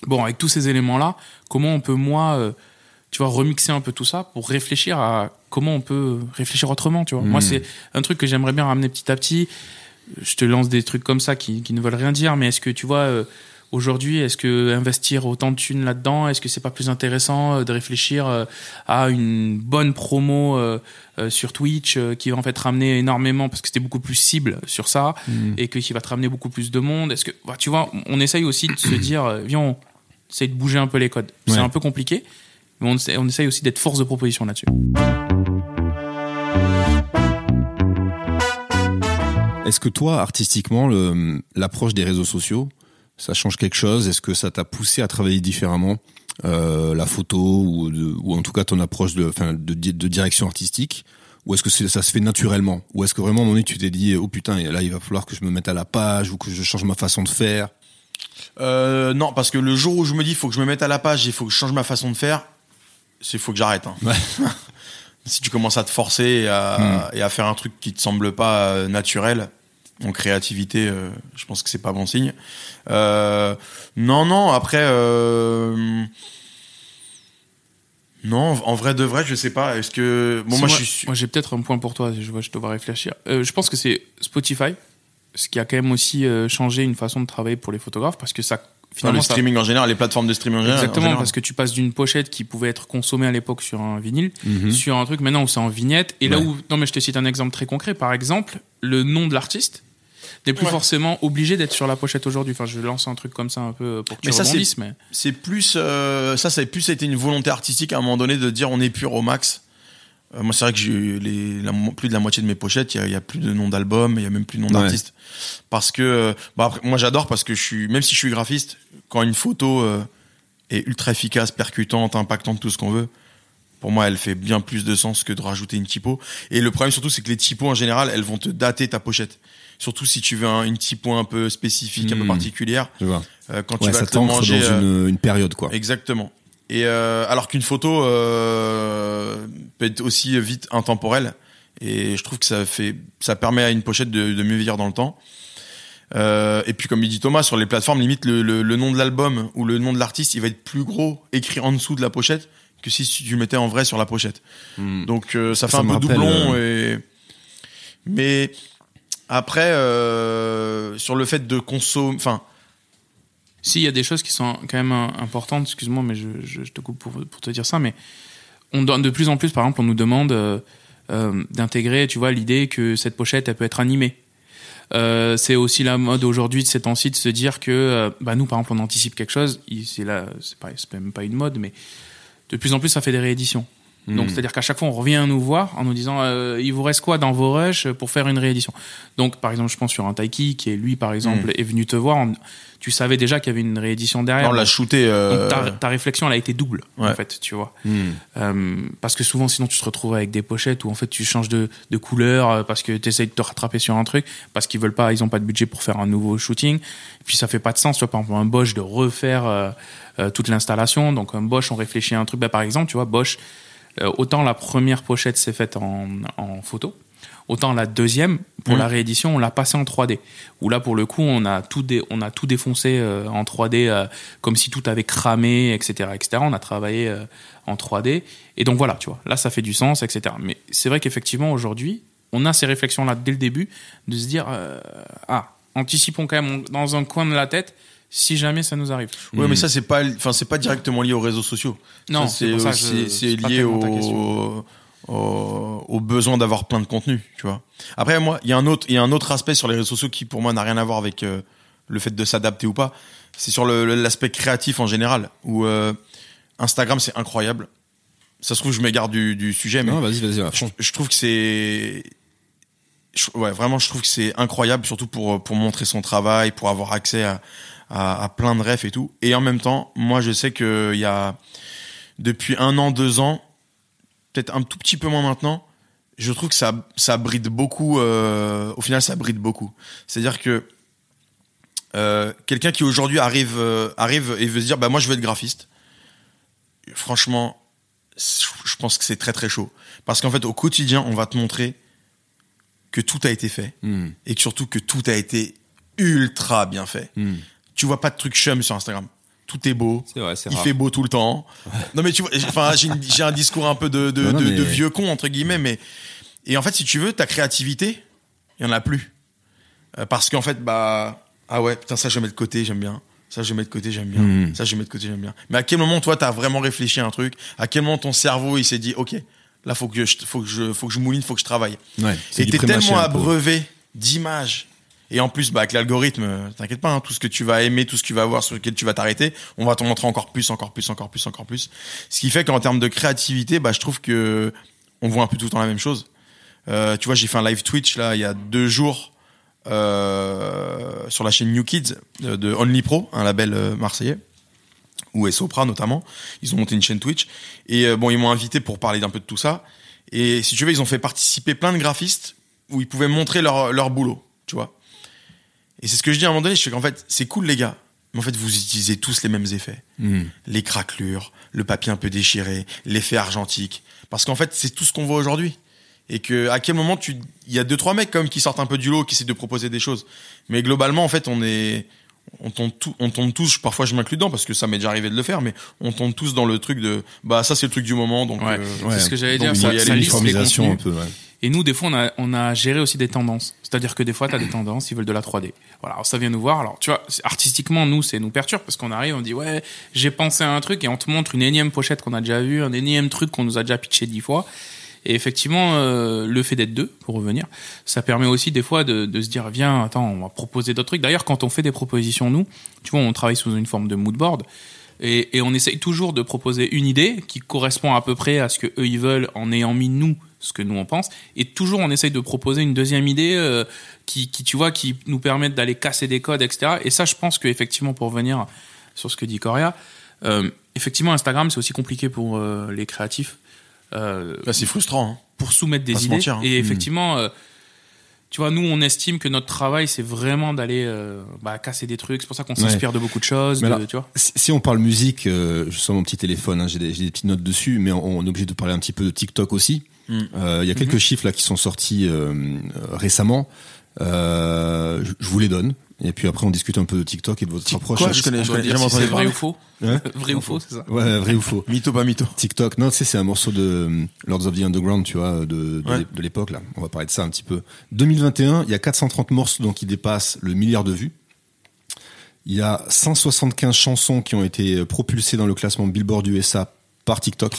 Bon, avec tous ces éléments-là, comment on peut moi, euh, tu vois, remixer un peu tout ça pour réfléchir à comment on peut réfléchir autrement, tu vois. Moi, c'est un truc que j'aimerais bien ramener petit à petit. Je te lance des trucs comme ça qui, qui ne veulent rien dire, mais est-ce que tu vois euh, aujourd'hui, est-ce que investir autant de thunes là-dedans, est-ce que c'est pas plus intéressant euh, de réfléchir euh, à une bonne promo euh, sur Twitch qui va en fait ramener énormément parce que c'était beaucoup plus cible sur ça Hmm. et que qui va te ramener beaucoup plus de monde. Est-ce que bah, tu vois, on essaye aussi de se dire, viens, on essaye de bouger un peu les codes. C'est un peu compliqué, mais on essaye, on essaye aussi d'être force de proposition là-dessus. Est-ce que toi, artistiquement, l'approche des réseaux sociaux, ça change quelque chose? Est-ce que ça t'a poussé à travailler différemment euh, la photo ou, de- ou en tout cas ton approche de, enfin, de, di- de direction artistique? Ou est-ce que ça se fait naturellement? Ou est-ce que vraiment à un moment donné tu t'es dit oh putain là il va falloir que je me mette à la page ou que je change ma façon de faire? Euh, non, parce que le jour où je me dis faut que je me mette à la page, il faut que je change ma façon de faire, c'est faut que j'arrête. hein. Ouais. si tu commences à te forcer et à, et à faire un truc qui te semble pas euh, naturel en créativité, euh, je pense que c'est pas bon signe. Euh, non, non. Après, euh, non, en vrai de vrai, je sais pas. Est-ce que bon, Si moi, moi, je suis moi, j'ai peut-être un point pour toi. Je vois, je te vois réfléchir. Je pense que c'est Spotify, ce qui a quand même aussi changé une façon de travailler pour les photographes parce que ça Enfin, finalement le ça- streaming en général, les plateformes de streaming en général. en Exactement, général. parce que tu passes d'une pochette qui pouvait être consommée à l'époque sur un vinyle, Mhm. sur un truc maintenant où c'est en vignette. Et là où, non mais je te cite un exemple très concret, par exemple, le nom de l'artiste n'est plus Ouais. forcément obligé d'être sur la pochette aujourd'hui. Enfin, je lance un truc comme ça un peu pour que tu Mais ça, c'est- rebondisses, mais c'est plus euh, ça ça a plus été une volonté artistique à un moment donné de dire on est pur au max Euh, moi, c'est vrai que j'ai les, la, plus de la moitié de mes pochettes, il y a, y a, plus de noms d'albums, il y a même plus de noms Ouais. d'artistes. Parce que, euh, bah après, moi, j'adore parce que je suis, même si je suis graphiste, quand une photo euh, est ultra efficace, percutante, impactante, tout ce qu'on veut, pour moi, elle fait bien plus de sens que de rajouter une typo. Et le problème surtout, c'est que les typos en général, elles vont te dater ta pochette. Surtout si tu veux un- une typo un peu spécifique, un peu Hmm. particulière, Je vois. euh, quand Ouais, tu vas te manger. dans euh, une, une période, quoi. Exactement. Et euh, alors qu'une photo euh, peut être aussi vite intemporelle, et je trouve que ça fait, ça permet à une pochette de, de mieux vieillir dans le temps. Euh, et puis comme il dit Thomas, sur les plateformes, limite le, le, le nom de l'album ou le nom de l'artiste, il va être plus gros écrit en dessous de la pochette que si tu mettais en vrai sur la pochette. Hmm. Donc euh, ça fait Ça un peu doublon. Et... Mais après, euh, sur le fait de consommer, enfin, Si, il y a des choses qui sont quand même euh, importantes, excuse-moi, mais je, te coupe pour, te dire ça, mais on donne de plus en plus, par exemple, on nous demande euh, d'intégrer, tu vois, l'idée que cette pochette, elle peut être animée. C'est aussi la mode aujourd'hui de ces temps-ci de se dire que, bah nous, par exemple, on anticipe quelque chose. C'est là, c'est même pas une mode, mais de plus en plus, ça fait des rééditions. Donc, Hmm. c'est-à-dire qu'à chaque fois, on revient nous voir en nous disant, euh, il vous reste quoi dans vos rushs pour faire une réédition? Donc, par exemple, je pense sur un Taiki qui est lui, par exemple, est venu te voir. en- tu savais déjà qu'il y avait une réédition derrière. on l'a shooté. euh, ta, ta réflexion, elle a été double, en fait, tu vois. Hmm. Euh, parce que souvent, sinon, tu te retrouves avec des pochettes où en fait tu changes de, de couleur euh, parce que tu essayes de te rattraper sur un truc, parce qu'ils veulent pas, ils ont pas de budget pour faire un nouveau shooting. Et puis ça fait pas de sens, tu vois, par exemple, un Bosch de refaire euh, toute l'installation. Donc un Bosch, on réfléchit à un truc. Bah, par exemple, tu vois, Bosch, autant la première pochette s'est faite en, en photo, autant la deuxième, pour Mhm. la réédition, on l'a passée en 3D. Où là, pour le coup, on a tout, dé- on a tout défoncé euh, en 3D, euh, comme si tout avait cramé, etc., etc. On a travaillé euh, en 3D. Et donc voilà, tu vois, là, ça fait du sens, etc. Mais c'est vrai qu'effectivement, aujourd'hui, on a ces réflexions-là dès le début, de se dire, euh, ah, anticipons quand même dans un coin de la tête, si jamais ça nous arrive. Ouais, mais ça c'est pas, enfin c'est pas directement lié aux réseaux sociaux. Non, Ça, c'est je- lié au, au, au besoin d'avoir plein de contenu, tu vois. Après moi, il y a un autre, il y a un autre aspect sur les réseaux sociaux qui pour moi n'a rien à voir avec euh, le fait de s'adapter ou pas. C'est sur l'aspect créatif en général. Où euh, Instagram c'est incroyable. Ça se trouve je m'égare du, du sujet, mais Non, vas-y, vas-y, à je, fond. je trouve que c'est je- ouais vraiment je trouve que c'est incroyable surtout pour pour montrer son travail pour avoir accès à à, à plein de refs et tout et en même temps moi je sais que il y a depuis un an deux ans peut-être un tout petit peu moins maintenant je trouve que ça ça bride beaucoup euh, au final ça bride beaucoup c'est à dire que euh, quelqu'un qui aujourd'hui arrive euh, arrive et veut se dire bah moi je veux être graphiste franchement je pense que c'est très très chaud parce qu'en fait au quotidien on va te montrer que tout a été fait Hmm. et que surtout que tout a été ultra bien fait Hmm. Tu vois pas de trucs chum sur Instagram. Tout est beau. C'est vrai, c'est il rare. fait beau tout le temps. Non mais tu vois enfin j'ai un discours un peu de de, Non, non, de, mais- de vieux con entre guillemets mais et en fait si tu veux ta créativité il y en a plus. Euh, parce qu'en fait bah ah ouais putain ça je mets de côté j'aime bien. Ça je mets de côté j'aime bien. Mhm. ça je mets de côté j'aime bien. Mais à quel moment toi t'as vraiment réfléchi à un truc? À quel moment ton cerveau il s'est dit ok là faut que je faut que je faut que je mouline faut que je travaille? Ouais, c'est et t'es tellement abreuvé d'images. Et en plus, bah, avec l'algorithme, euh, t'inquiète pas, hein, tout ce que tu vas aimer, tout ce que tu vas voir, sur lequel tu vas t'arrêter, on va t'en montrer encore plus, encore plus, encore plus, encore plus. Ce qui fait qu'en termes de créativité, bah, je trouve que on voit un peu tout le temps la même chose. Euh, tu vois, j'ai fait un live Twitch là il y a deux jours euh, sur la chaîne New Kids euh, de Only Pro, un label marseillais ou Sopra notamment. Ils ont monté une chaîne Twitch et bon, ils m'ont invité pour parler d'un peu de tout ça. Et si tu veux, ils ont fait participer plein de graphistes où ils pouvaient montrer leur, leur boulot, tu vois. Et c'est ce que je dis à un moment donné, je fais qu'en fait, c'est cool les gars, mais en fait, vous utilisez tous les mêmes effets. Hmm. Les craquelures, le papier un peu déchiré, l'effet argentique. Parce qu'en fait, c'est tout ce qu'on voit aujourd'hui. Et que, à quel moment tu, il y a deux, trois mecs comme qui sortent un peu du lot, qui essaient de proposer des choses. Mais globalement, en fait, on est, on tombe, tout, on tombe tous, parfois je m'inclus dedans parce que ça m'est déjà arrivé de le faire, mais on tombe tous dans le truc de, bah, ça c'est le truc du moment, donc, Ouais. euh, Ouais. C'est ce que j'allais dire, il ça, y a ça les un peu, ouais. Et nous, des fois, on a, on a géré aussi des tendances. C'est-à-dire que des fois, tu as des tendances, ils veulent de la 3D. Voilà, alors ça vient nous voir. Alors, tu vois, artistiquement, nous, c'est nous perturbe parce qu'on arrive, on dit, ouais, j'ai pensé à un truc et on te montre une énième pochette qu'on a déjà vue, un énième truc qu'on nous a déjà pitché dix fois. Et effectivement, euh, le fait d'être deux, pour revenir, ça permet aussi des fois de, se dire, viens, attends, on va proposer d'autres trucs. D'ailleurs, quand on fait des propositions, nous, tu vois, on travaille sous une forme de mood board. Et, et on essaye toujours de proposer une idée qui correspond à peu près à ce que eux ils veulent en ayant mis nous ce que nous on pense. Et toujours on essaye de proposer une deuxième idée euh, qui, tu vois, qui nous permette d'aller casser des codes, etc. Et ça, je pense que effectivement, pour revenir sur ce que dit Coria, euh, effectivement, Instagram c'est aussi compliqué pour les créatifs. Euh, Bah, c'est frustrant. hein. pour soumettre des Pas se idées. mentir, hein. Et effectivement, euh, tu vois, nous, on estime que notre travail, c'est vraiment d'aller euh, bah, casser des trucs. C'est pour ça qu'on s'inspire de beaucoup de choses. Mais de- alors, tu vois. Si on parle musique, euh, je sors mon petit téléphone, hein, j'ai des, petites notes dessus, mais on, on est obligé de parler un petit peu de TikTok aussi. Mm. Euh, Il y a quelques chiffres là qui sont sortis euh, récemment. Euh, je, je vous les donne. Et puis après, on discute un peu de TikTok et de votre approche. quoi Je connais- On je connais- jamais entendu vrai ou faux. Hein vrai ou faux, c'est ça. Ouais, vrai ou faux Mytho, pas mytho. TikTok, non, tu sais, c'est un morceau de Lords of the Underground, tu vois, de, de, Ouais. l'é- de l'époque, là. On va parler de ça un petit peu. 2021, il y a 430 morceaux donc, qui dépassent le milliard de vues. Il y a 175 chansons qui ont été euh, propulsées dans le classement Billboard USA par TikTok.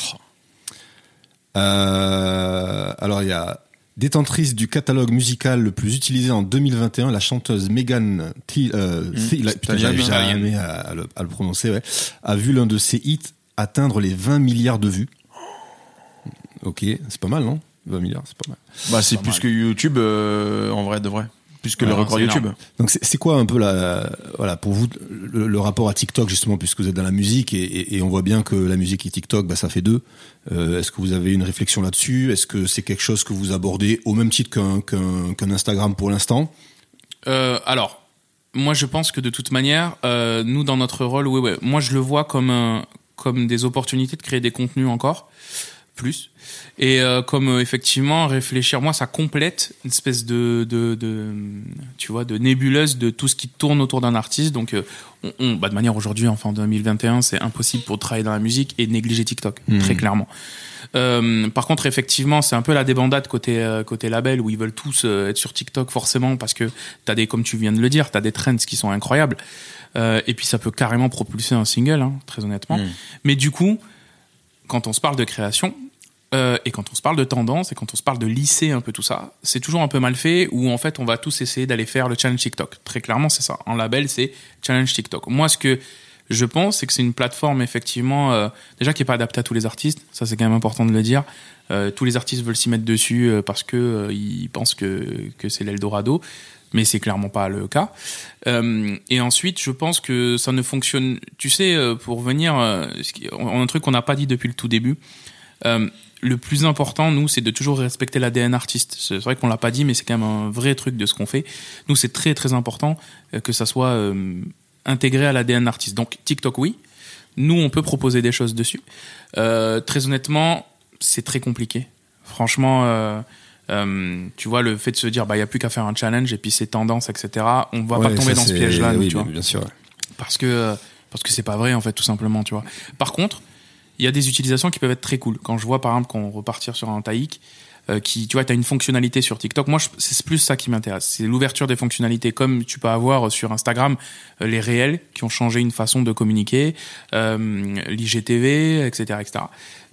Euh, alors, il y a détentrice du catalogue musical le plus utilisé en 2021, la chanteuse Megan Thee, euh, là, putain, j'arrive jamais à, à le, à le prononcer, ouais, a vu l'un de ses hits atteindre les 20 milliards de vues. Ok, c'est pas mal, non? 20 milliards, c'est pas mal. Bah, c'est plus mal. que YouTube, euh, en vrai, de vrai. Plus que Ouais, le record YouTube. énorme. Donc c'est quoi un peu la voilà pour vous le, le rapport à TikTok justement puisque vous êtes dans la musique et, et- et on voit bien que la musique et TikTok bah ça fait deux. Euh, Est-ce que vous avez une réflexion là-dessus? Est-ce que c'est quelque chose que vous abordez au même titre qu'un qu'un Instagram pour l'instant? Euh, alors, moi, je pense que de toute manière, euh, nous, dans notre rôle, oui, ouais, moi, je le vois comme un, comme des opportunités de créer des contenus encore plus et euh, comme euh, effectivement réfléchir moi ça complète une espèce de, de, de tu vois de nébuleuse de tout ce qui tourne autour d'un artiste donc euh, on, on- bah, de manière aujourd'hui enfin en 2021 c'est impossible pour travailler dans la musique et négliger TikTok Mhm. très clairement euh, par contre, effectivement, c'est un peu la débandade côté euh, côté label où ils veulent tous euh, être sur TikTok forcément parce que t'as des, comme tu viens de le dire, t'as des trends qui sont incroyables. Euh, et puis ça peut carrément propulser un single, hein, très honnêtement. Mm. Mais du coup, quand on se parle de création euh, et quand on se parle de tendance et quand on se parle de lisser un peu tout ça, c'est toujours un peu mal fait où en fait on va tous essayer d'aller faire le challenge TikTok. Très clairement, c'est ça. En label, c'est challenge TikTok. Moi, ce que je pense, c'est que c'est une plateforme effectivement euh, déjà qui est pas adaptée à tous les artistes. Ça, c'est quand même important de le dire. Euh, tous les artistes veulent s'y mettre dessus parce que ils pensent que que c'est l'Eldorado, mais c'est clairement pas le cas. Et ensuite, je pense que ça ne fonctionne. Tu sais, pour venir, un truc qu'on n'a pas dit depuis le tout début. Le plus important, nous, c'est de toujours respecter l'ADN artiste. C'est vrai qu'on l'a pas dit, mais c'est quand même un vrai truc de ce qu'on fait. Nous, c'est très très important euh, que ça soit euh, intégré à l'ADN artiste. Donc TikTok, oui. Nous, on peut proposer des choses dessus. Euh, très honnêtement, c'est très compliqué. Franchement, euh, euh, tu vois, le fait de se dire, bah, il y a plus qu'à faire un challenge et puis c'est tendance, etc. On va pas tomber dans ce piège-là, oui, tu vois bien sûr. parce que parce que c'est pas vrai en fait tout simplement tu vois par contre il y a des utilisations qui peuvent être très cool quand je vois par exemple qu'on repartir sur un taïk euh, qui tu vois tu as une fonctionnalité sur TikTok moi c'est plus ça qui m'intéresse c'est l'ouverture des fonctionnalités comme tu peux avoir sur Instagram euh, les réels qui ont changé une façon de communiquer euh, l'IGTV etc etc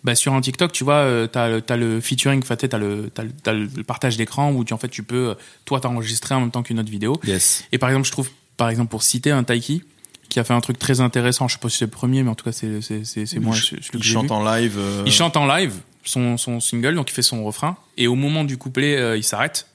bah, sur un TikTok, tu vois, euh, t'as le, featuring, t'as le, t'as le, partage d'écran où tu, en fait, tu peux, toi, t'enregistrer en même temps qu'une autre vidéo. Yes. Et par exemple, je trouve, par exemple, pour citer un Taiki, qui a fait un truc très intéressant, je sais pas si c'est le premier, mais en tout cas, c'est, c'est, c'est, c'est moi, Il celui que Il chante en live. euh, Il chante en live son, son single, donc il fait son refrain, et au moment du couplet, euh, il s'arrête.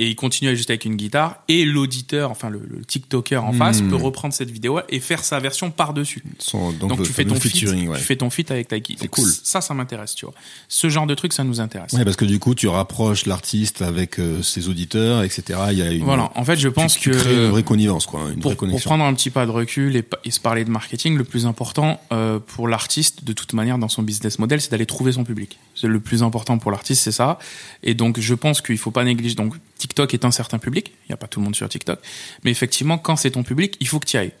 Et il continue juste avec une guitare, et l'auditeur, enfin le, le TikToker en Hmm. face, peut reprendre cette vidéo et faire sa version par-dessus. Son- donc, tu fais ton feat, featuring, ouais. tu fais ton feat avec Taiki. C'est Donc, cool. Ça, ça m'intéresse, tu vois. Ce genre de truc, ça nous intéresse. Ouais, parce que du coup, tu rapproches l'artiste avec euh, ses auditeurs, etc. Il y a une, Voilà. En fait, je pense tu, tu que crées une vraie connivence, quoi, une pour, vraie pour connexion. prendre un petit pas de recul et se parler de marketing, le plus important euh, pour l'artiste, de toute manière, dans son business model, c'est d'aller trouver son public. C'est le plus important pour l'artiste, c'est ça. Et donc, je pense qu'il faut pas négliger. Donc, TikTok est un certain public. Il n'y a pas tout le monde sur TikTok. Mais effectivement, quand c'est ton public, il faut que tu ailles.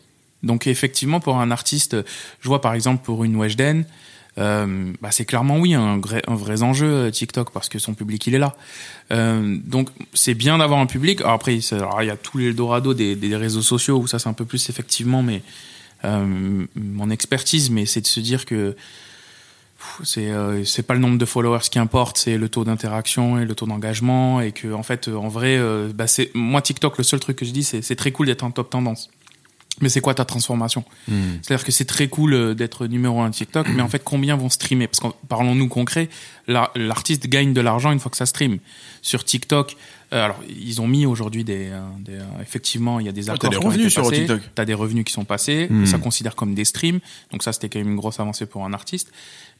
Donc, effectivement, pour un artiste, je vois par exemple pour une Weshden, euh, bah c'est clairement oui un, vrai- un vrai enjeu euh, TikTok parce que son public il est là. Euh, donc c'est bien d'avoir un public. Après il y a tout l'Eldorado des, des réseaux sociaux où ça c'est un peu plus effectivement mais euh, mon expertise mais c'est de se dire que c'est euh, c'est pas le nombre de followers qui importe c'est le taux d'interaction et le taux d'engagement et que en fait euh, en vrai euh, bah, c'est moi TikTok le seul truc que je dis c'est c'est très cool d'être en top tendance Mais c'est quoi ta transformation? Hmm. C'est-à-dire que c'est très cool euh, d'être numéro un TikTok, mais en fait, combien vont streamer? Parce que parlons-nous concret, la- l'artiste gagne de l'argent une fois que ça stream. Sur TikTok, euh, alors ils ont mis aujourd'hui des, euh, des, effectivement, il y a des Ouais, accords t'as des qui ont revenus sur passés. TikTok. T'as des revenus qui sont passés, Hmm. ça considère comme des streams. Donc ça, c'était quand même une grosse avancée pour un artiste.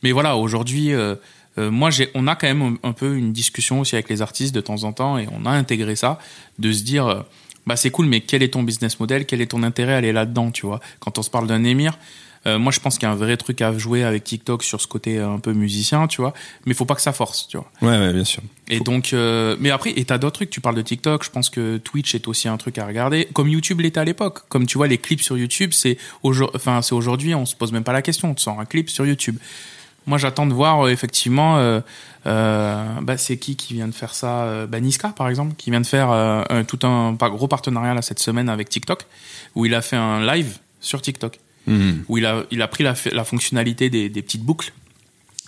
Mais voilà, aujourd'hui, euh, euh, moi, on a quand même un, un peu une discussion aussi avec les artistes de temps en temps, et on a intégré ça, de se dire, euh, bah c'est cool, mais quel est ton business model, quel est ton intérêt à aller là-dedans, tu vois? Quand on se parle d'un émir, moi, je pense qu'il y a un vrai truc à jouer avec TikTok sur ce côté un peu musicien, tu vois? Mais il faut pas que ça force, tu vois? Ouais, ouais, bien sûr. Et donc, euh, mais après, et t'as d'autres trucs. Tu parles de TikTok. Je pense que Twitch est aussi un truc à regarder, comme YouTube l'était à l'époque. Comme tu vois, les clips sur YouTube, c'est aujourd'hui, enfin, c'est aujourd'hui, on se pose même pas la question. Tu sors un clip sur YouTube. Moi, j'attends de voir euh, effectivement. Euh, euh, bah, c'est qui qui vient de faire ça bah, Niska, par exemple, qui vient de faire un- tout un pas- gros partenariat là cette semaine avec TikTok, où il a fait un live sur TikTok Hmm. où il a, il a pris la, la fonctionnalité des, des petites boucles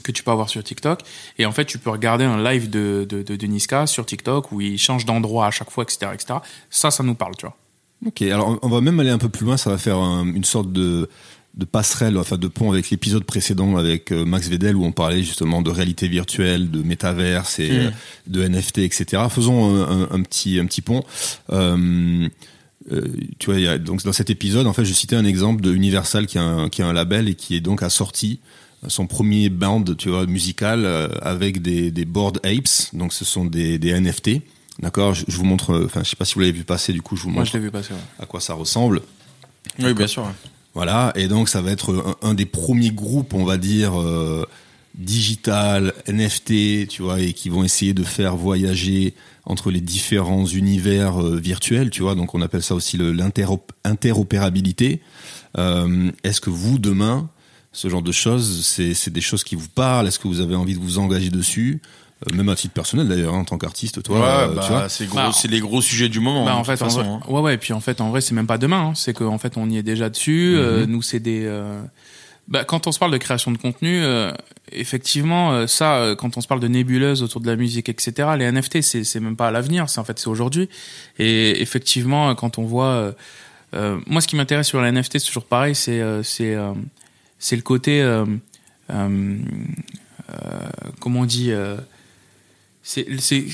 que tu peux avoir sur TikTok. Et en fait, tu peux regarder un live de, de, de, de Niska sur TikTok où il change d'endroit à chaque fois, etc., etc. Ça, ça nous parle, tu vois. Ok, alors on va même aller un peu plus loin, ça va faire un- une sorte de, de passerelle, enfin de pont avec l'épisode précédent avec euh, Max Vedel où on parlait justement de réalité virtuelle, de métaverse et euh, de NFT, etc. Faisons un, petit, un petit pont. Euh, euh, tu vois, il y a, donc dans cet épisode, en fait, je citais un exemple de Universal qui a un, qui a un label et qui est donc assorti son premier band, tu vois, musical avec des, des board apes. Donc, ce sont des, des NFT. D'accord? Je, je vous montre. Enfin, je sais pas si vous l'avez vu passer. Du coup, je vous Moi, montre je l'ai vu passer. ouais. à quoi ça ressemble. Oui, bien sûr. Voilà, et donc ça va être un, des premiers groupes, on va dire, euh, digital, NFT, tu vois, et qui vont essayer de faire voyager entre les différents univers euh, virtuels, tu vois. Donc on appelle ça aussi l'interopérabilité. Euh, Est-ce que vous, demain, ce genre de choses, c'est des choses qui vous parlent? Est-ce que vous avez envie de vous engager dessus? Même à titre personnel d'ailleurs, hein, en tant qu'artiste, toi, Ouais, euh, bah, c'est gros, Bah, c'est les gros sujets du moment. Bah, en de fait, en vrai, hein. ouais, ouais. Et puis en fait, en vrai, c'est même pas demain. hein. C'est qu'en fait, on y est déjà dessus. Euh, nous, c'est des. euh, Bah, quand on se parle de création de contenu, euh, effectivement, euh, ça, euh, quand on se parle de nébuleuse autour de la musique, etc., les NFT, c'est c'est même pas à l'avenir. C'est en fait, c'est aujourd'hui. Et effectivement, euh, quand on voit, euh, euh, moi, ce qui m'intéresse sur les NFT, c'est toujours pareil. C'est euh, c'est euh, c'est le côté. euh, euh, euh, comment on dit euh, c'est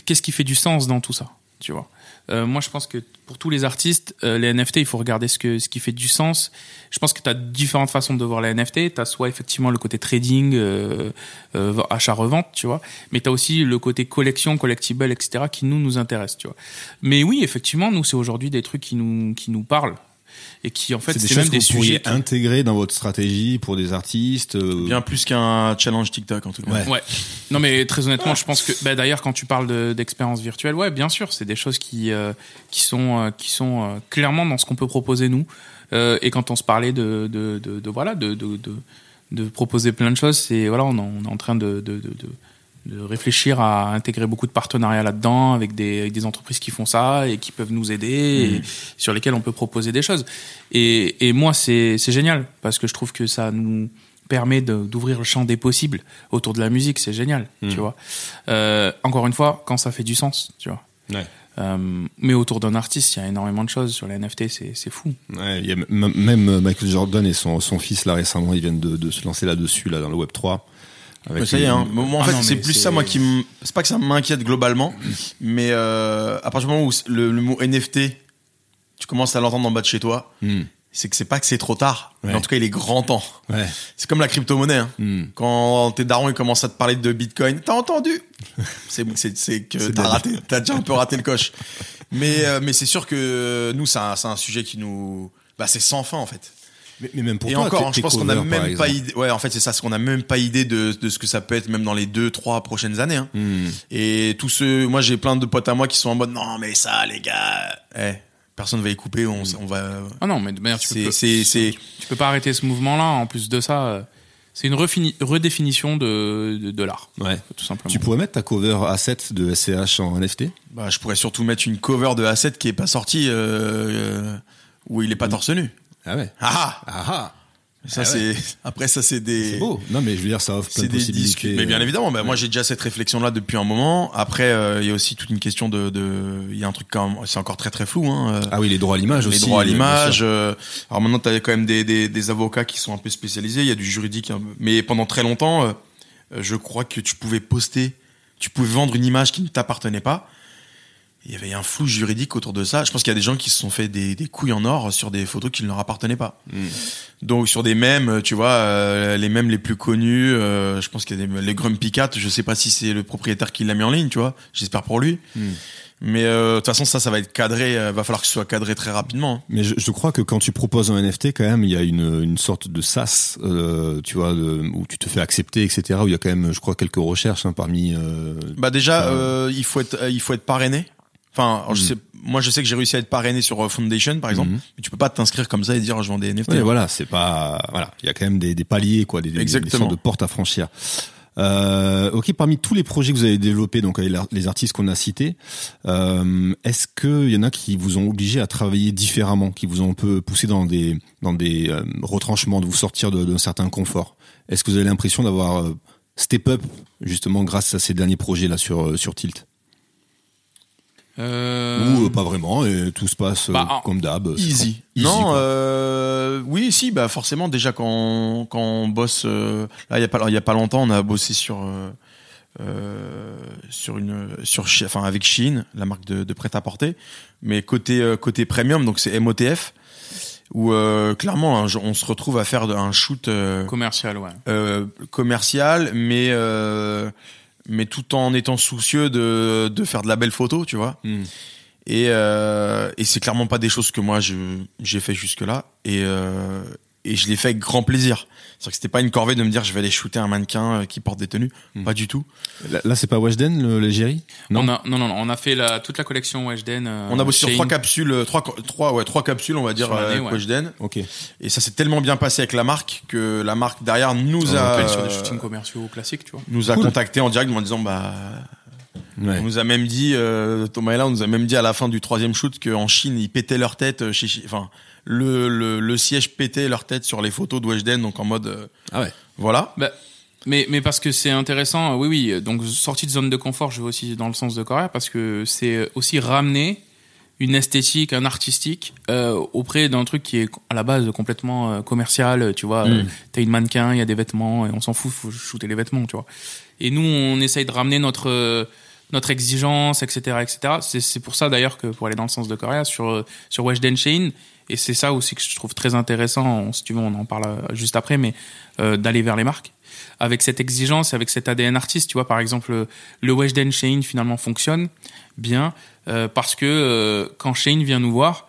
qu'est-ce qui fait du sens dans tout ça tu vois? Euh, moi je pense que pour tous les artistes euh, les NFT il faut regarder ce que ce qui fait du sens. Je pense que tu as différentes façons de voir les NFT tu as soit effectivement le côté trading euh, euh, achat revente tu vois. Mais tu as aussi le côté collection collectible etc qui nous nous intéresse tu vois. Mais oui effectivement nous c'est aujourd'hui des trucs qui nous qui nous parlent et qui en fait C'est des choses même que des vous pourriez qui- intégrer dans votre stratégie pour des artistes. euh, Bien plus qu'un challenge TikTok, en tout cas. Ouais. Ouais. Non mais très honnêtement, je pense que bah, d'ailleurs quand tu parles de- d'expérience virtuelle, ouais, bien sûr, c'est des choses qui euh, qui sont euh, qui sont euh, clairement dans ce qu'on peut proposer nous. Euh, et quand on se parlait de de, de, de- voilà de, de de de proposer plein de choses, c'est voilà, on, en- on est en train de de, de, réfléchir à intégrer beaucoup de partenariats là-dedans avec des, avec des entreprises qui font ça et qui peuvent nous aider et sur lesquelles on peut proposer des choses. Et, et moi, c'est génial parce que je trouve que ça nous permet d'ouvrir le champ des possibles autour de la musique. C'est génial, tu vois. Euh, encore une fois, quand ça fait du sens, tu vois. Ouais. Euh, mais autour d'un artiste, il y a énormément de choses sur les NFT, c'est fou. Ouais, il y a m- même Michael Jordan et son, son fils là récemment, ils viennent de, de se lancer là-dessus là dans le Web 3. Avec Mais ça y est, hein. Moi, en Ah fait, c'est plus ça, moi, qui m- C'est pas que ça m'inquiète globalement, mais euh, à partir du moment où le, le mot NFT, tu commences à l'entendre en bas de chez toi, Hmm. c'est que c'est pas que c'est trop tard, mais en tout cas, il est grand temps. Ouais. C'est comme la crypto-monnaie. Hein. Hmm. Quand tes darons ils commencent à te parler de Bitcoin, t'as entendu? C'est que t'as raté, t'as déjà un peu raté le coche. Mais euh, mais c'est sûr que nous c'est un, c'est un sujet qui nous bah c'est sans fin en fait. Mais, mais même pour Et toi, encore, je pense qu'on a covers, par même pas idée. Ouais, en fait c'est ça, c'est qu'on a même pas idée de de ce que ça peut être même dans les deux trois prochaines années. Hein. Hmm. Et tous ceux, moi j'ai plein de potes à moi qui sont en mode non mais ça les gars, eh, personne va y couper, on, on va. Ah non, mais de manière, tu peux, c'est c'est tu peux pas arrêter ce mouvement-là. En plus de ça, euh, c'est une refini- redéfinition de, de, de l'art, Ouais. tout simplement. Tu pourrais mettre ta cover A7 de SCH en NFT Bah, je pourrais surtout mettre une cover de A7 qui est pas sortie, euh, euh, où il est pas torse nu. Ah ouais. Ah Ah ah Ça Ah c'est après ça c'est des C'est beau. Non, mais je veux dire, ça offre plein de des possibilités. discussions. Mais bien évidemment, bah, moi j'ai déjà cette réflexion là depuis un moment. Après, euh, il y a aussi toute une question de, de, il y a un truc quand même, c'est encore très très flou. Hein. euh, Ah oui, les droits à l'image les aussi. droits à euh, l'image. euh, alors maintenant, tu as quand même des, des, des avocats qui sont un peu spécialisés. Il y a du juridique. peu- Mais pendant très longtemps, euh, je crois que tu pouvais poster, tu pouvais vendre une image qui ne t'appartenait pas. Il y avait un flou juridique autour de ça. Je pense qu'il y a des gens qui se sont fait des, des couilles en or sur des photos qui ne leur appartenaient pas. Donc sur des mèmes, tu vois, euh, les mèmes les plus connus, euh, je pense qu'il y a des, les Grumpy Cat, je sais pas si c'est le propriétaire qui l'a mis en ligne, tu vois. J'espère pour lui. Mais euh, de toute façon, ça, ça va être cadré. euh, va falloir que ce soit cadré très rapidement. hein. Mais je, je crois que quand tu proposes un NFT, quand même, il y a une, une sorte de sas, euh, tu vois, de- où tu te fais accepter, etc. Où il y a quand même, je crois, quelques recherches hein, parmi. euh, Bah déjà, euh, il faut être, il faut être parrainé. Enfin, alors, je sais, moi, je sais que j'ai réussi à être parrainé sur euh, Foundation, par exemple. Mhm. Mais tu peux pas t'inscrire comme ça et dire je vends des NFT. Ouais, voilà, c'est pas, voilà, il y a quand même des, des paliers, quoi, des, sortes de portes à franchir. Euh, ok, parmi tous les projets que vous avez développés, donc avec les artistes qu'on a cités, euh, est-ce qu'il y en a qui vous ont obligé à travailler différemment, qui vous ont un peu poussé dans des dans des euh, retranchements, de vous sortir d'un certain confort? Est-ce que vous avez l'impression d'avoir euh, step up justement grâce à ces derniers projets là sur euh, sur Tilt? Euh, Ou euh, pas vraiment et tout se passe euh, Bah, comme d'hab Easy. Easy, non, euh, oui, si, bah forcément. Déjà quand quand on bosse, euh, là il y a pas il y a pas longtemps, on a bossé sur euh, sur une sur enfin avec Shein, la marque de, de prêt à porter, mais côté côté premium, donc c'est MOTF, où euh, clairement on se retrouve à faire un shoot commercial, ouais. euh, commercial, mais euh, mais tout en étant soucieux de de faire de la belle photo, tu vois. Hmm. Et, euh, et c'est clairement pas des choses que moi j'ai fait jusque là et euh, et je l'ai fait avec grand plaisir. C'est-à-dire que c'était pas une corvée de me dire je vais aller shooter un mannequin euh, qui porte des tenues, Hmm. pas du tout. Là, là, c'est pas Weshden le l'Algérie Non. On a, non, non, non, on a fait la, toute la collection Weshden. euh, on a bossé sur trois capsules, euh, trois trois ouais trois capsules on va dire euh, ouais. Weshden. Ok. Et ça s'est tellement bien passé avec la marque que la marque derrière nous On a sur des shootings commerciaux classiques, tu vois. nous a Cool. contacté en direct en disant bah Ouais. On nous a même dit, euh, Thomas et là, on nous a même dit à la fin du troisième shoot qu'en Chine, ils pétaient leur tête euh, chez, enfin, le, le, le siège pétait leur tête sur les photos de Weshden, donc en mode, euh, Ah ouais. voilà. Bah, mais, mais parce que c'est intéressant, euh, oui, oui. Donc, sortie de zone de confort, je vais aussi dans le sens de Corée, parce que c'est aussi ramener une esthétique, un artistique, euh, auprès d'un truc qui est à la base complètement euh, commercial. Tu vois, euh, t'as une mannequin, il y a des vêtements, et on s'en fout, faut shooter les vêtements, tu vois. Et nous, on essaye de ramener notre euh, notre exigence, etc., etc. C'est c'est pour ça d'ailleurs que pour aller dans le sens de Corée, sur euh, sur Weshden Shein, et c'est ça aussi que je trouve très intéressant. Si tu veux, on en parle euh, juste après, mais euh, d'aller vers les marques avec cette exigence, avec cet ADN artiste. Tu vois, par exemple, le- Weshden Shein finalement fonctionne bien euh, parce que quand Shein vient nous voir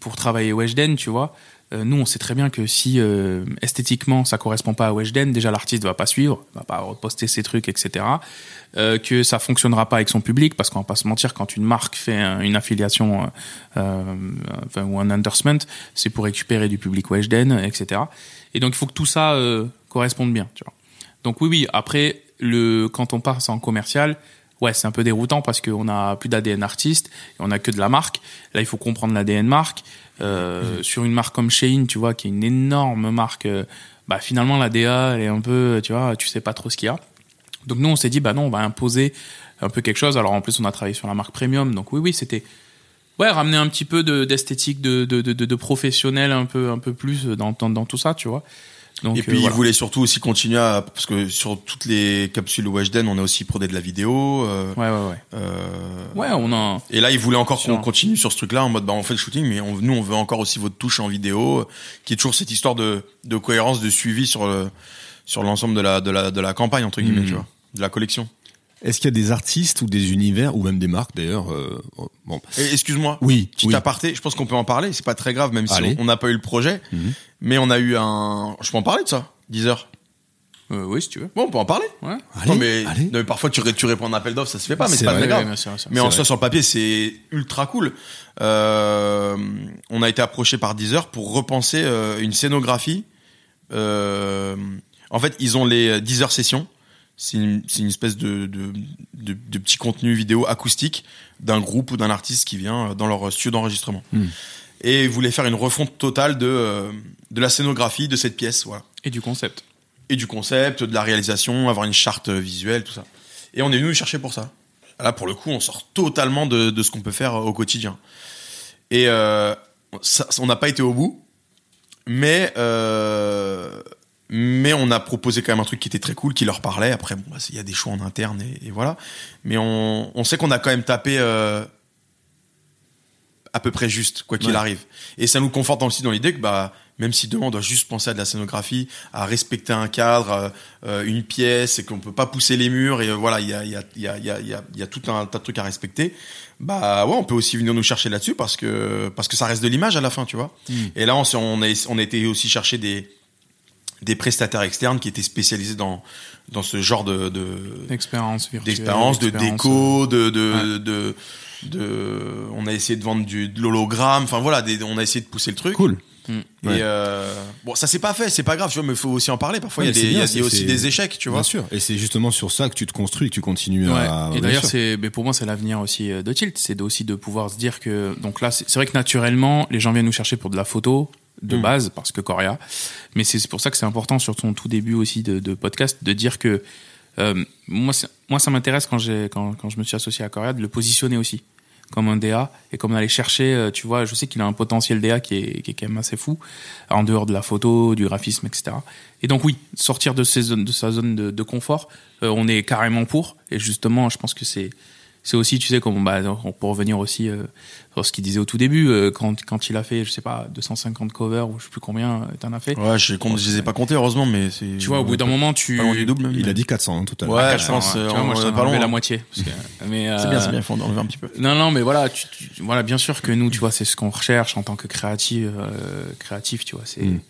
pour travailler Weshden, tu vois, nous on sait très bien que si euh, esthétiquement ça correspond pas à Weshden, déjà l'artiste va pas suivre, va pas reposter ses trucs, etc. Euh, que ça fonctionnera pas avec son public parce qu'on va pas se mentir quand une marque fait un- une affiliation euh, euh, ou un endorsement, c'est pour récupérer du public Weshden, etc. Et donc il faut que tout ça euh, corresponde bien. Donc oui, oui. Après, le quand on passe en commercial, ouais, c'est un peu déroutant parce qu'on a plus d'ADN artiste, on a que de la marque. Là, il faut comprendre l'ADN marque. Euh, Sur une marque comme Shein, tu vois, qui est une énorme marque, euh, bah finalement la DA, elle est un peu, tu vois, tu sais pas trop ce qu'il y a. Donc nous, on s'est dit, bah non, on va imposer un peu quelque chose. Alors en plus, on a travaillé sur la marque premium. Donc oui, oui, c'était ouais ramener un petit peu de- d'esthétique, de, de, de, de, de professionnel un peu un peu plus dans, dans, dans tout ça, tu vois. Donc et puis, euh, ils voilà. voulaient surtout aussi continuer à, parce que sur toutes les capsules Weshden, on a aussi prodé de la vidéo, euh, ouais, ouais, ouais. euh, Ouais, on a. Et là, ils voulaient encore qu'on continue sur ce truc-là en mode, bah, on fait le shooting, mais on, nous, on veut encore aussi votre touche en vidéo, qui est toujours cette histoire de, de cohérence, de suivi sur le, sur l'ensemble de la, de la, de la campagne, entre guillemets, Mhm. tu vois, de la collection. Est-ce qu'il y a des artistes ou des univers ou même des marques d'ailleurs euh, Bon, Et excuse-moi. oui, Petit oui. aparté, je pense qu'on peut en parler, c'est pas très grave, même si Allez. on on n'a pas eu le projet, Mhm. mais on a eu un, je peux en parler de ça, 10 heures? Euh, oui, si tu veux. Bon, on peut en parler. Ouais. Allez, non, mais, allez. non, mais parfois tu, ré- tu réponds à un appel d'offres, ça se fait pas, mais C'est c'est pas vrai, très grave. Ouais. Mais en C'est soi, sur le papier, c'est ultra cool. Euh, on a été approché par Deezer pour repenser euh, une scénographie. Euh, en fait, ils ont les Deezer sessions. C'est une, espèce de, de, de, de petit contenu vidéo acoustique d'un groupe ou d'un artiste qui vient dans leur studio d'enregistrement. Hmm. et voulait faire une refonte totale de euh, de la scénographie de cette pièce, voilà. Et du concept. Et du concept, de la réalisation, avoir une charte visuelle, tout ça. Et on est venu chercher pour ça. Là, pour le coup, on sort totalement de, de ce qu'on peut faire au quotidien. Et euh, ça- on n'a pas été au bout, mais euh, mais on a proposé quand même un truc qui était très cool, qui leur parlait. Après, bon, bah, il y a des choix en interne et, et voilà. Mais on, on sait qu'on a quand même tapé euh, à peu près juste, quoi qu'il Ouais. arrive. Et ça nous conforte aussi dans l'idée que bah même si demain on doit juste penser à de la scénographie, à respecter un cadre, euh, une pièce, et qu'on peut pas pousser les murs, et euh, voilà, il y a, y, a, y, a, y, a, y a- il y a tout un tas de trucs à respecter. Bah ouais, on peut aussi venir nous chercher là-dessus parce que parce que ça reste de l'image à la fin, tu vois. Et là, on, on, a, on a été aussi chercher des des prestataires externes qui étaient spécialisés dans dans ce genre de, de Expérience virtuelle. d'expérience, de expérience, déco, de de, Ouais. de de on a essayé de vendre du de l'hologramme, enfin voilà, des, on a essayé de pousser le truc. Cool. Mm. Et Ouais. euh, bon, ça s'est pas fait, c'est pas grave, tu vois, mais il faut aussi en parler. Parfois, il Ouais, y a, des, c'est bien, y c'est- aussi c'est- des échecs, tu vois. Bien sûr. Et c'est justement sur ça que tu te construis, que tu continues Ouais. à. Et d'ailleurs, c'est, mais pour moi, c'est l'avenir aussi euh, de Tilt. C'est de- aussi de pouvoir se dire que, donc là, c'est c'est vrai que naturellement, les gens viennent nous chercher pour de la photo de Mm. base, parce que Coria. Mais c'est pour ça que c'est important sur ton tout début aussi de, de podcast de dire que, euh, moi, moi, ça m'intéresse quand quand, quand je me suis associé à Coria de le positionner aussi comme un DA et comme d'aller chercher, euh, tu vois, je sais qu'il a un potentiel DA qui est, qui est quand même assez fou, en dehors de la photo, du graphisme, etc. Et donc oui, sortir de, ces zones, de sa zone de, de confort, euh, on est carrément pour. Et justement, je pense que c'est c'est aussi, tu sais, comme bah, on peut revenir aussi euh, sur ce qu'il disait au tout début, euh, quand, quand il a fait, je sais pas, 250 covers ou je sais plus combien euh, t'en as fait. Ouais, je, compte- je les ai pas comptés, heureusement, mais c'est. Tu vois, au bout d'un moment, tu... Pas loin du double, même. Il a dit 400 hein, tout à l'heure. Ouais, Ah, 400, tu c'est- vois, moi, je pas loin. la moitié. parce que- mais, C'est bien, euh, c'est bien, il faut en enlever un petit peu. Non, non, mais voilà, tu, tu- voilà, bien sûr que nous, tu vois, c'est ce qu'on recherche en tant que créatif, euh, créatif, tu vois. C'est, Mm.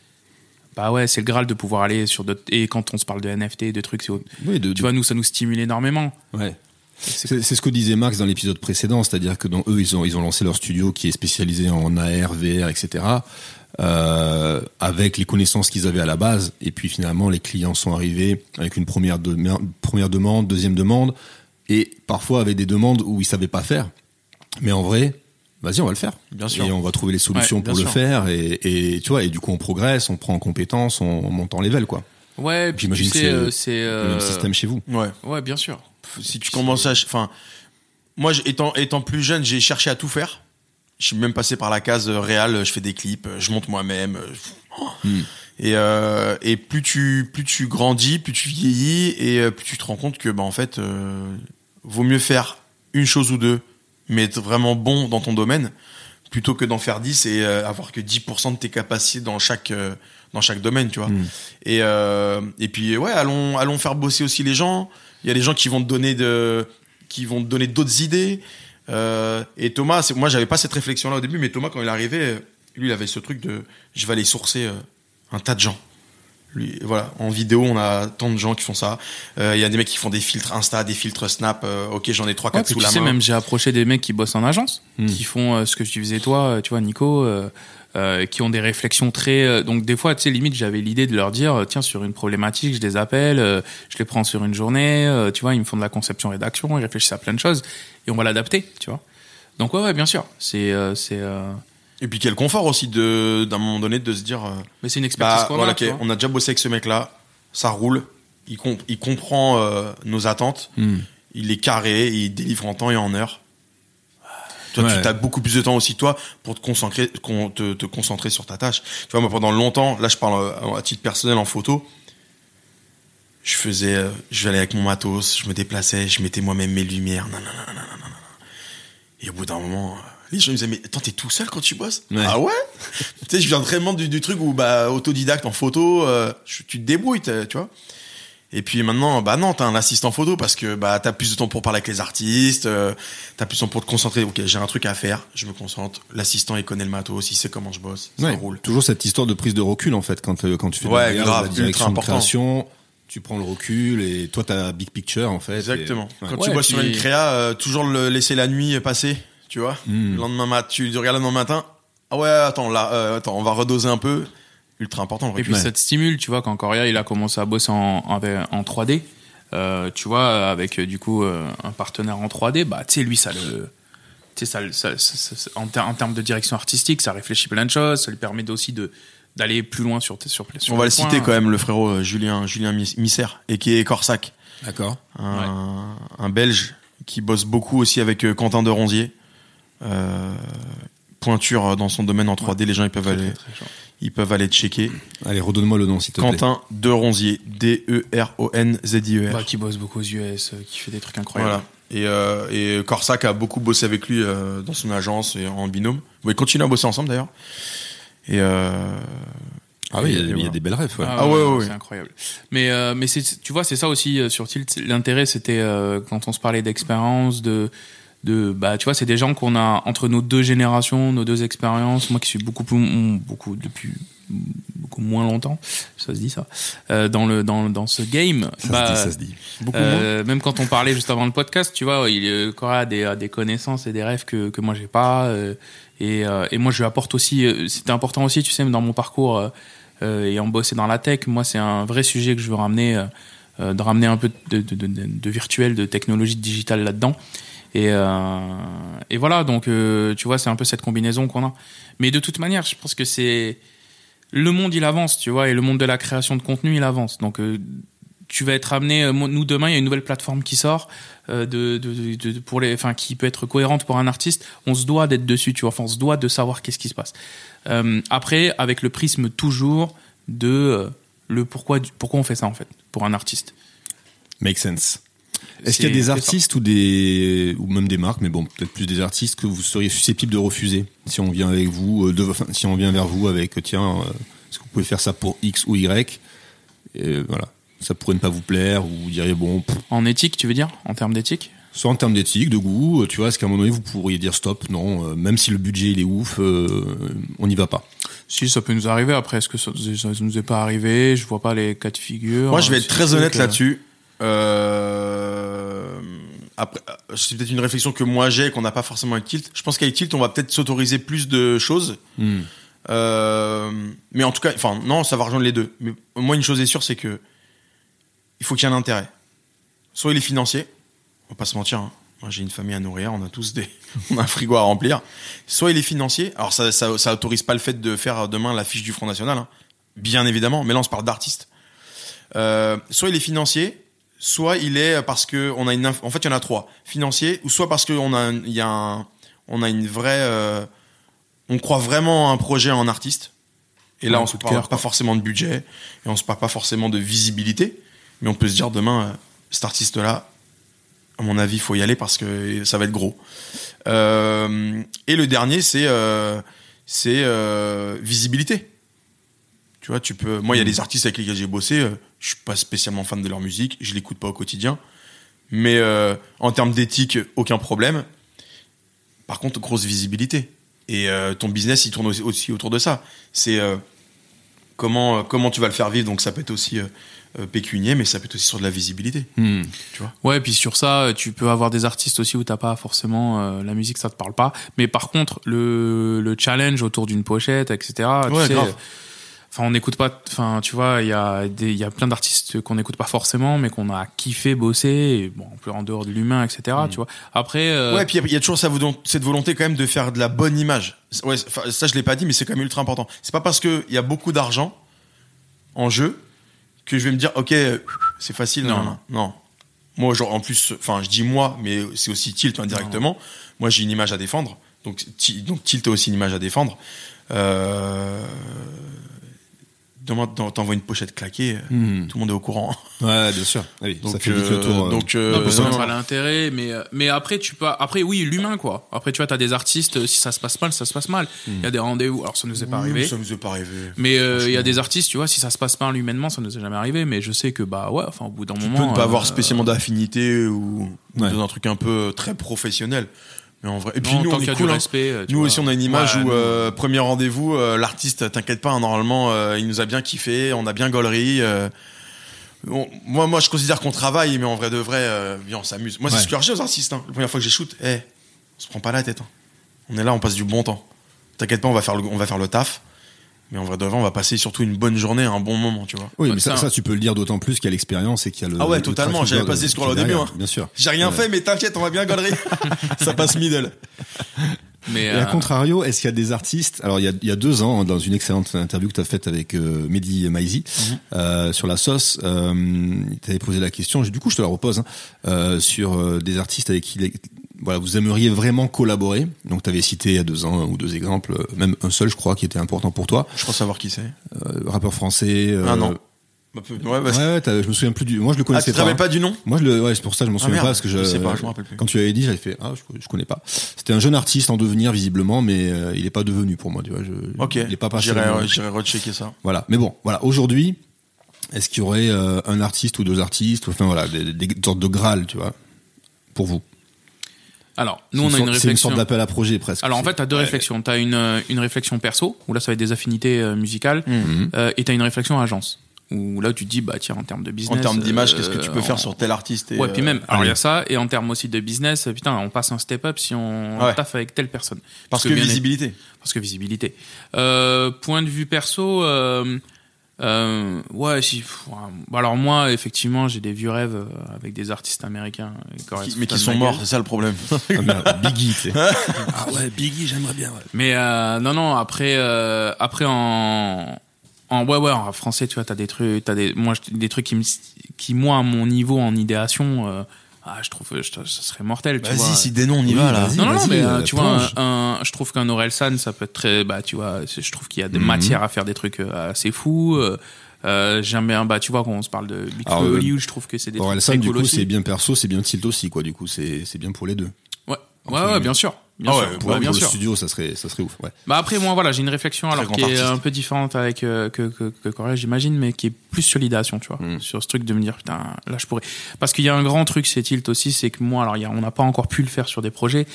bah ouais, c'est le graal de pouvoir aller sur d'autres. Et quand on se parle de NFT, de trucs, c'est autre- Oui, de, tu vois, nous, ça nous stimule énormément. Ouais. C'est- ce que disait Max dans l'épisode précédent, c'est-à-dire que dans eux, ils ont, ils ont lancé leur studio qui est spécialisé en AR, VR, etc. Euh, avec les connaissances qu'ils avaient à la base. Et puis finalement, les clients sont arrivés avec une première, de- première demande, deuxième demande, et parfois avec des demandes où ils savaient pas faire. Mais en vrai, vas-y, on va le faire. Bien sûr. Et on va trouver les solutions Ouais, pour le faire. Et, et tu vois, et du coup, on progresse, on prend en compétences, on, on monte en level, quoi. Ouais, puis tu J'imagine que sais, c'est euh, c'est. Le euh, même système chez vous. Ouais. Ouais, bien sûr. Si tu commences à. Enfin. Moi, étant, étant plus jeune, j'ai cherché à tout faire. Je suis même passé par la case réelle, je fais des clips, je monte moi-même. euh, oh. Hmm. Et, euh, et plus tu plus tu grandis, plus tu vieillis et plus tu te rends compte que bah en fait euh, vaut mieux faire une chose ou deux mais être vraiment bon dans ton domaine plutôt que d'en faire 10 et euh, avoir que 10% de tes capacités dans chaque euh, dans chaque domaine, tu vois. Mm. Et euh, et puis ouais, allons allons faire bosser aussi les gens. Il y a des gens qui vont te donner de qui vont te donner d'autres idées. Et Thomas, moi j'avais pas cette réflexion là au début, mais Thomas quand il est arrivé, lui il avait ce truc de je vais aller sourcer un tas de gens. Lui, voilà, en vidéo, on a tant de gens qui font ça. Euh, Il y a des mecs qui font des filtres Insta, des filtres Snap. euh, ok, j'en ai trois, quatre sous tu la sais, main. même j'ai approché des mecs qui bossent en agence, Hmm. qui font euh, ce que tu faisais toi, tu vois, Nico, qui ont des réflexions très. donc des fois, tu sais, limite, j'avais l'idée de leur dire, tiens, sur une problématique, je les appelle, je les prends sur une journée, tu vois, ils me font de la conception rédaction, ils réfléchissent à plein de choses et on va l'adapter, tu vois. Donc ouais, ouais, bien sûr, c'est c'est Et puis quel confort aussi de d'un moment donné de se dire. euh, mais c'est une expertise Bah, qu'on voilà, a, on a déjà bossé avec ce mec-là, ça roule, il, comp- il comprend euh, nos attentes, Hmm. il est carré, il délivre en temps et en heure. Toi, Ouais. tu as beaucoup plus de temps aussi, toi, pour te concentrer, con- te, te concentrer sur ta tâche. Tu vois, moi, pendant longtemps, là, je parle euh, à titre personnel en photo, je faisais, euh, je allais avec mon matos, je me déplaçais, je mettais moi-même mes lumières, nanana, nanana, nanana. Et au bout d'un moment, euh, les gens me disaient, mais attends, t'es tout seul quand tu bosses? Ouais. Ah ouais? Tu sais, je viens vraiment du, du truc où, bah, autodidacte en photo, euh, je- tu te débrouilles, tu vois. Et puis maintenant, bah non, t'as un assistant photo parce que bah t'as plus de temps pour parler avec les artistes, euh, t'as plus de temps pour te concentrer. Ok, j'ai un truc à faire, je me concentre. L'assistant il connaît le matos, il sait comment je bosse, ça Ouais, roule. Toujours cette histoire de prise de recul en fait quand euh, quand tu fais Ouais, de la, grave, la direction ultra de important. création, tu prends le recul et toi t'as big picture en fait. Exactement. et- ouais. Quand Ouais, tu bosses sur une créa, euh, toujours le laisser la nuit passer, tu vois. Hmm. Le lendemain matin, tu regardes le lendemain matin. Ah ouais, attends là, euh, attends, on va redoser un peu. Ultra important le Et puis ça te stimule, tu vois, quand Coria il a commencé à bosser en, en, en 3D, euh, tu vois, avec euh, du coup euh, un partenaire en 3D, bah tu sais, lui ça le tu sais, ça, ça, ça- ça- en, ter- en termes de direction artistique, ça réfléchit plein de choses, ça lui permet aussi de d'aller plus loin sur tes sur, sur On va le citer quand même, le frérot Julien, Julien Mis- Misser, et qui est Corsac, D'accord. un, un Belge qui bosse beaucoup aussi avec Quentin de Ronzier. Euh, pointure dans son domaine en 3D, les gens ils peuvent aller, Très, très chaud. ils peuvent aller checker. Allez, redonne-moi le nom, s'il te plaît. Quentin de Ronzier, E D-E-R-O-N-Z-I-E-R. Bah, qui bosse beaucoup aux US, euh, qui fait des trucs incroyables. Voilà. Et, euh, et Corsac a beaucoup bossé avec lui euh, dans son agence et en binôme. Bon, ils continuent à bosser ensemble d'ailleurs. Et euh, Ah oui, il y a- Et il y, a voilà. des belles rêves. ouais. Ah ouais, ouais, ouais. c'est incroyable. Mais euh, mais tu vois c'est ça aussi euh, sur Tilt l'intérêt c'était euh, quand on se parlait d'expérience de de bah tu vois c'est des gens qu'on a entre nos deux générations nos deux expériences moi qui suis beaucoup plus mm, beaucoup depuis beaucoup moins longtemps ça se dit ça euh, dans le dans dans ce game Ça bah, se dit, ça se dit. beaucoup euh, même quand on parlait juste avant le podcast, tu vois, il euh, Cora a des, a des connaissances et des rêves que, que moi j'ai pas. euh, et, euh, et moi je lui apporte aussi. C'était important aussi, tu sais, dans mon parcours et en bosser dans la tech. Moi, c'est un vrai sujet que je veux ramener, de ramener un peu de, de, de, de- de virtuel, de technologie digitale là-dedans. Et, euh, et voilà, donc euh, tu vois, c'est un peu cette combinaison qu'on a. Mais de toute manière, je pense que c'est le monde, il avance, tu vois, et le monde de la création de contenu, il avance. Donc euh, tu vas être amené. nous demain, il y a une nouvelle plateforme qui sort pour les, enfin, qui peut être cohérente pour un artiste. On se doit d'être dessus, tu vois. Enfin, on se doit de savoir qu'est-ce qui se passe. Après, avec le prisme toujours de le pourquoi, pourquoi on fait ça en fait pour un artiste. Make sense. Est-ce qu'il y a des artistes ou des ou même des marques, mais bon, peut-être plus des artistes que vous seriez susceptibles de refuser si on vient avec vous, euh, de, enfin, si on vient vers vous avec euh, tiens, euh, est-ce que vous pouvez faire ça pour X ou Y? Et Voilà, ça pourrait ne pas vous plaire ou vous diriez bon, pff, En éthique, tu veux dire, en termes d'éthique? Soit en termes d'éthique, de goût, tu vois, est-ce qu'à un moment donné vous pourriez dire stop, non, euh, même si le budget il est ouf, euh, on n'y va pas? Si ça peut nous arriver. Après, est-ce que ça, ça nous est pas arrivé? Je vois pas les cas de figure. Moi, je vais Euh, être très honnête que- là-dessus. Euh, Après, euh, c'est peut-être une réflexion que moi j'ai qu'on n'a pas forcément avec Tilt. Je pense qu'avec Tilt, on va peut-être s'autoriser plus de choses. Hmm. Euh, mais en tout cas, enfin, non, ça va rejoindre les deux. Mais moi, une chose est sûre, c'est que il faut qu'il y ait un intérêt. Soit il est financier, on va pas se mentir. hein. Moi, j'ai une famille à nourrir, on a tous des, on a un frigo à remplir. Soit il est financier. Alors ça, ça, ça autorise pas le fait de faire demain la fiche du Front National, hein. bien évidemment. Mais là, on se parle d'artistes. Euh, soit il est financier, soit il est parce que on a une, en fait, il y en a trois financier, ou soit parce qu'on a, un- il y a un, on a une vraie, euh, on croit vraiment à un projet en artiste. Et là, on un se parle pas forcément de budget, et on se parle pas forcément de visibilité, mais on peut se dire demain, euh, cet artiste-là, à mon avis, il faut y aller parce que ça va être gros. Euh, et le dernier, c'est c'est visibilité. Tu vois, tu peux. Moi, il y a des artistes avec lesquels j'ai bossé. euh, je suis pas spécialement fan de leur musique. Je l'écoute pas au quotidien. Mais euh, en termes d'éthique, aucun problème. Par contre, grosse visibilité. Et euh, ton business, il tourne aussi, autour de ça. C'est euh, comment comment tu vas le faire vivre. Donc ça peut être aussi pécunier, mais ça peut être aussi sur de la visibilité. Hmm. Ouais, puis sur ça, tu peux avoir des artistes aussi où t'as pas forcément euh, la musique, ça te parle pas. Mais par contre, le, le challenge autour d'une pochette, etc. tu Ouais, sais, grave. Enfin, on n'écoute pas. Enfin, tu vois, il y a des, il y a plein d'artistes qu'on n'écoute pas forcément, mais qu'on a kiffé bosser. Et bon, un peu en dehors de l'humain, etc. Tu vois. Après, euh, Ouais, puis il y a toujours cette volonté quand même de faire de la bonne image. Ouais, ça je l'ai pas dit, mais c'est quand même ultra important. C'est pas parce qu'il y a beaucoup d'argent en jeu que je vais me dire, ok, c'est facile. Non, Non. non. Moi, genre, en plus, enfin, je dis moi, mais c'est aussi Tilt indirectement. Moi, j'ai une image à défendre. Donc, donc Tilt a aussi une image à défendre. Euh... Demain, t'en- t'envoies une pochette claquée, euh, Hmm. tout le monde est au courant. Ouais, bien sûr. Oui, ça Donc, fait vite le euh, tour. euh. donc, euh, non, que non, ça non. l'intérêt, mais euh, mais après tu peux après oui l'humain quoi. Après tu vois t'as des artistes euh, si ça se passe mal ça se passe mal. Il y a des rendez-vous alors ça nous est pas arrivé. Ça nous est pas arrivé. Mais euh, il y a des artistes, tu vois, si ça se passe pas humainement, ça nous est jamais arrivé. Mais je sais que bah ouais, enfin au bout d'un Tu moment, peux ne pas avoir euh, spécialement d'affinité ou, ou Ouais. dans un truc un peu très professionnel. Mais en vrai. Et puis non, nous, on est cool. hein. respect. euh, Nous vois. aussi, on a une image Ouais, où nous, euh, premier rendez-vous, euh, l'artiste, t'inquiète pas, normalement, euh, il nous a bien kiffé, on a bien gaulerie. euh, on- moi, moi, je considère qu'on travaille, mais en vrai de vrai, euh, viens, on s'amuse. Moi, c'est ce que je aux artistes. Hein. La première fois que j'ai shoot, eh, on se prend pas la tête. hein. On est là, on passe du bon temps. T'inquiète pas, on va faire le, on va faire le taf. Mais en vrai de vrai, on va passer surtout une bonne journée, un bon moment, tu vois. Oui, mais ça, ça- ça, tu peux le dire d'autant plus qu'il y a l'expérience et qu'il y a le. Ah ouais, le totalement, j'avais pas ce discours-là au début, hein. Bien sûr. J'ai rien Ouais. fait, mais t'inquiète, on va bien galerie. ça passe middle. Mais Et à euh, contrario, est-ce qu'il y a des artistes Alors il y a, il y a deux ans, dans une excellente interview que tu as faite avec euh, Mehdi Maizi Mhm. euh, sur la sauce, euh, tu avais posé la question. Du coup, je te la repose hein, euh, sur euh, des artistes avec qui voilà vous aimeriez vraiment collaborer. Donc tu avais cité il y a deux ans un ou deux exemples, euh, même un seul, je crois, qui était important pour toi. Je crois savoir qui c'est. Euh, rappeur français. euh, Ah non. Bah, Ouais, bah, Ouais, je me souviens plus du. Moi, je le ah, connaissais tu te pas. hein. pas du nom? Moi, je le, ouais, c'est pour ça que je m'en souviens merde, pas parce que je, je sais pas, je me rappelle plus. Quand tu avais dit, j'avais fait, ah, je, je connais pas. C'était un jeune artiste en devenir visiblement, mais euh, il est pas devenu pour moi, tu vois. Je, Ok. Il est pas passé. J'irai rechecker ça. Voilà. Mais bon, voilà. Aujourd'hui, est-ce qu'il y aurait euh, un artiste ou deux artistes, enfin voilà, des, des, des sortes de Graal, tu vois, pour vous? Alors, nous on a sorte- une C'est une réflexion. sorte d'appel à projet presque. Alors en fait, t'as deux réflexions. T'as une euh, une réflexion perso où là ça va être des affinités euh, musicales, Mhm. euh, et t'as une réflexion agence où là tu te dis bah tiens en termes de business. En termes d'image, euh, qu'est-ce que tu peux faire sur tel artiste et, Ouais, puis même. Alors il y a ça et en termes aussi de business, putain, on passe un step up si on Ouais. taffe avec telle personne. Parce que bien visibilité. parce que visibilité. Euh, point de vue perso, euh, euh, ouais, si, pff, alors moi, effectivement, j'ai des vieux rêves euh, avec des artistes américains, euh, qui mais qui sont morts, c'est ça le problème. Ah, merde, Biggie, tu sais. ah ouais, Biggie, j'aimerais bien. Ouais. Mais euh, non, non. Après, euh, après en en ouais, ouais, en français, tu vois, t'as des trucs, t'as des, moi, des trucs qui me, qui moi, à mon niveau en idéation, euh, ah, je trouve, je, ça serait mortel, tu vois. Vas-y, si des noms, on y Oui, va là. Non, non, non, mais euh, euh, tu vois, un, un- je trouve qu'un Aurel San, ça peut être très, bah, tu vois, je trouve qu'il y a des Mhm. matières à faire des trucs euh, assez fous. Euh, J'aime bien, bah, tu vois, quand on se parle de Big euh, Hollywood, je trouve que c'est des Aurel trucs San, du cool coup, c'est bien perso, c'est bien tilt aussi, quoi. Du coup, c'est c'est bien pour les deux. Ouais, ouais, ouais, bien sûr. Bien Ah sûr, ouais, Pour, ouais, bien pour le sûr. studio, ça serait, ça serait ouf. Ouais. Bah après moi voilà j'ai une réflexion alors qui est un peu différente avec euh, que que que Corel, j'imagine mais qui est plus sur l'idéation tu vois Mm. sur ce truc de me dire putain là je pourrais parce qu'il y a un grand truc c'est tilt aussi c'est que moi alors y a, on n'a pas encore pu le faire sur des projets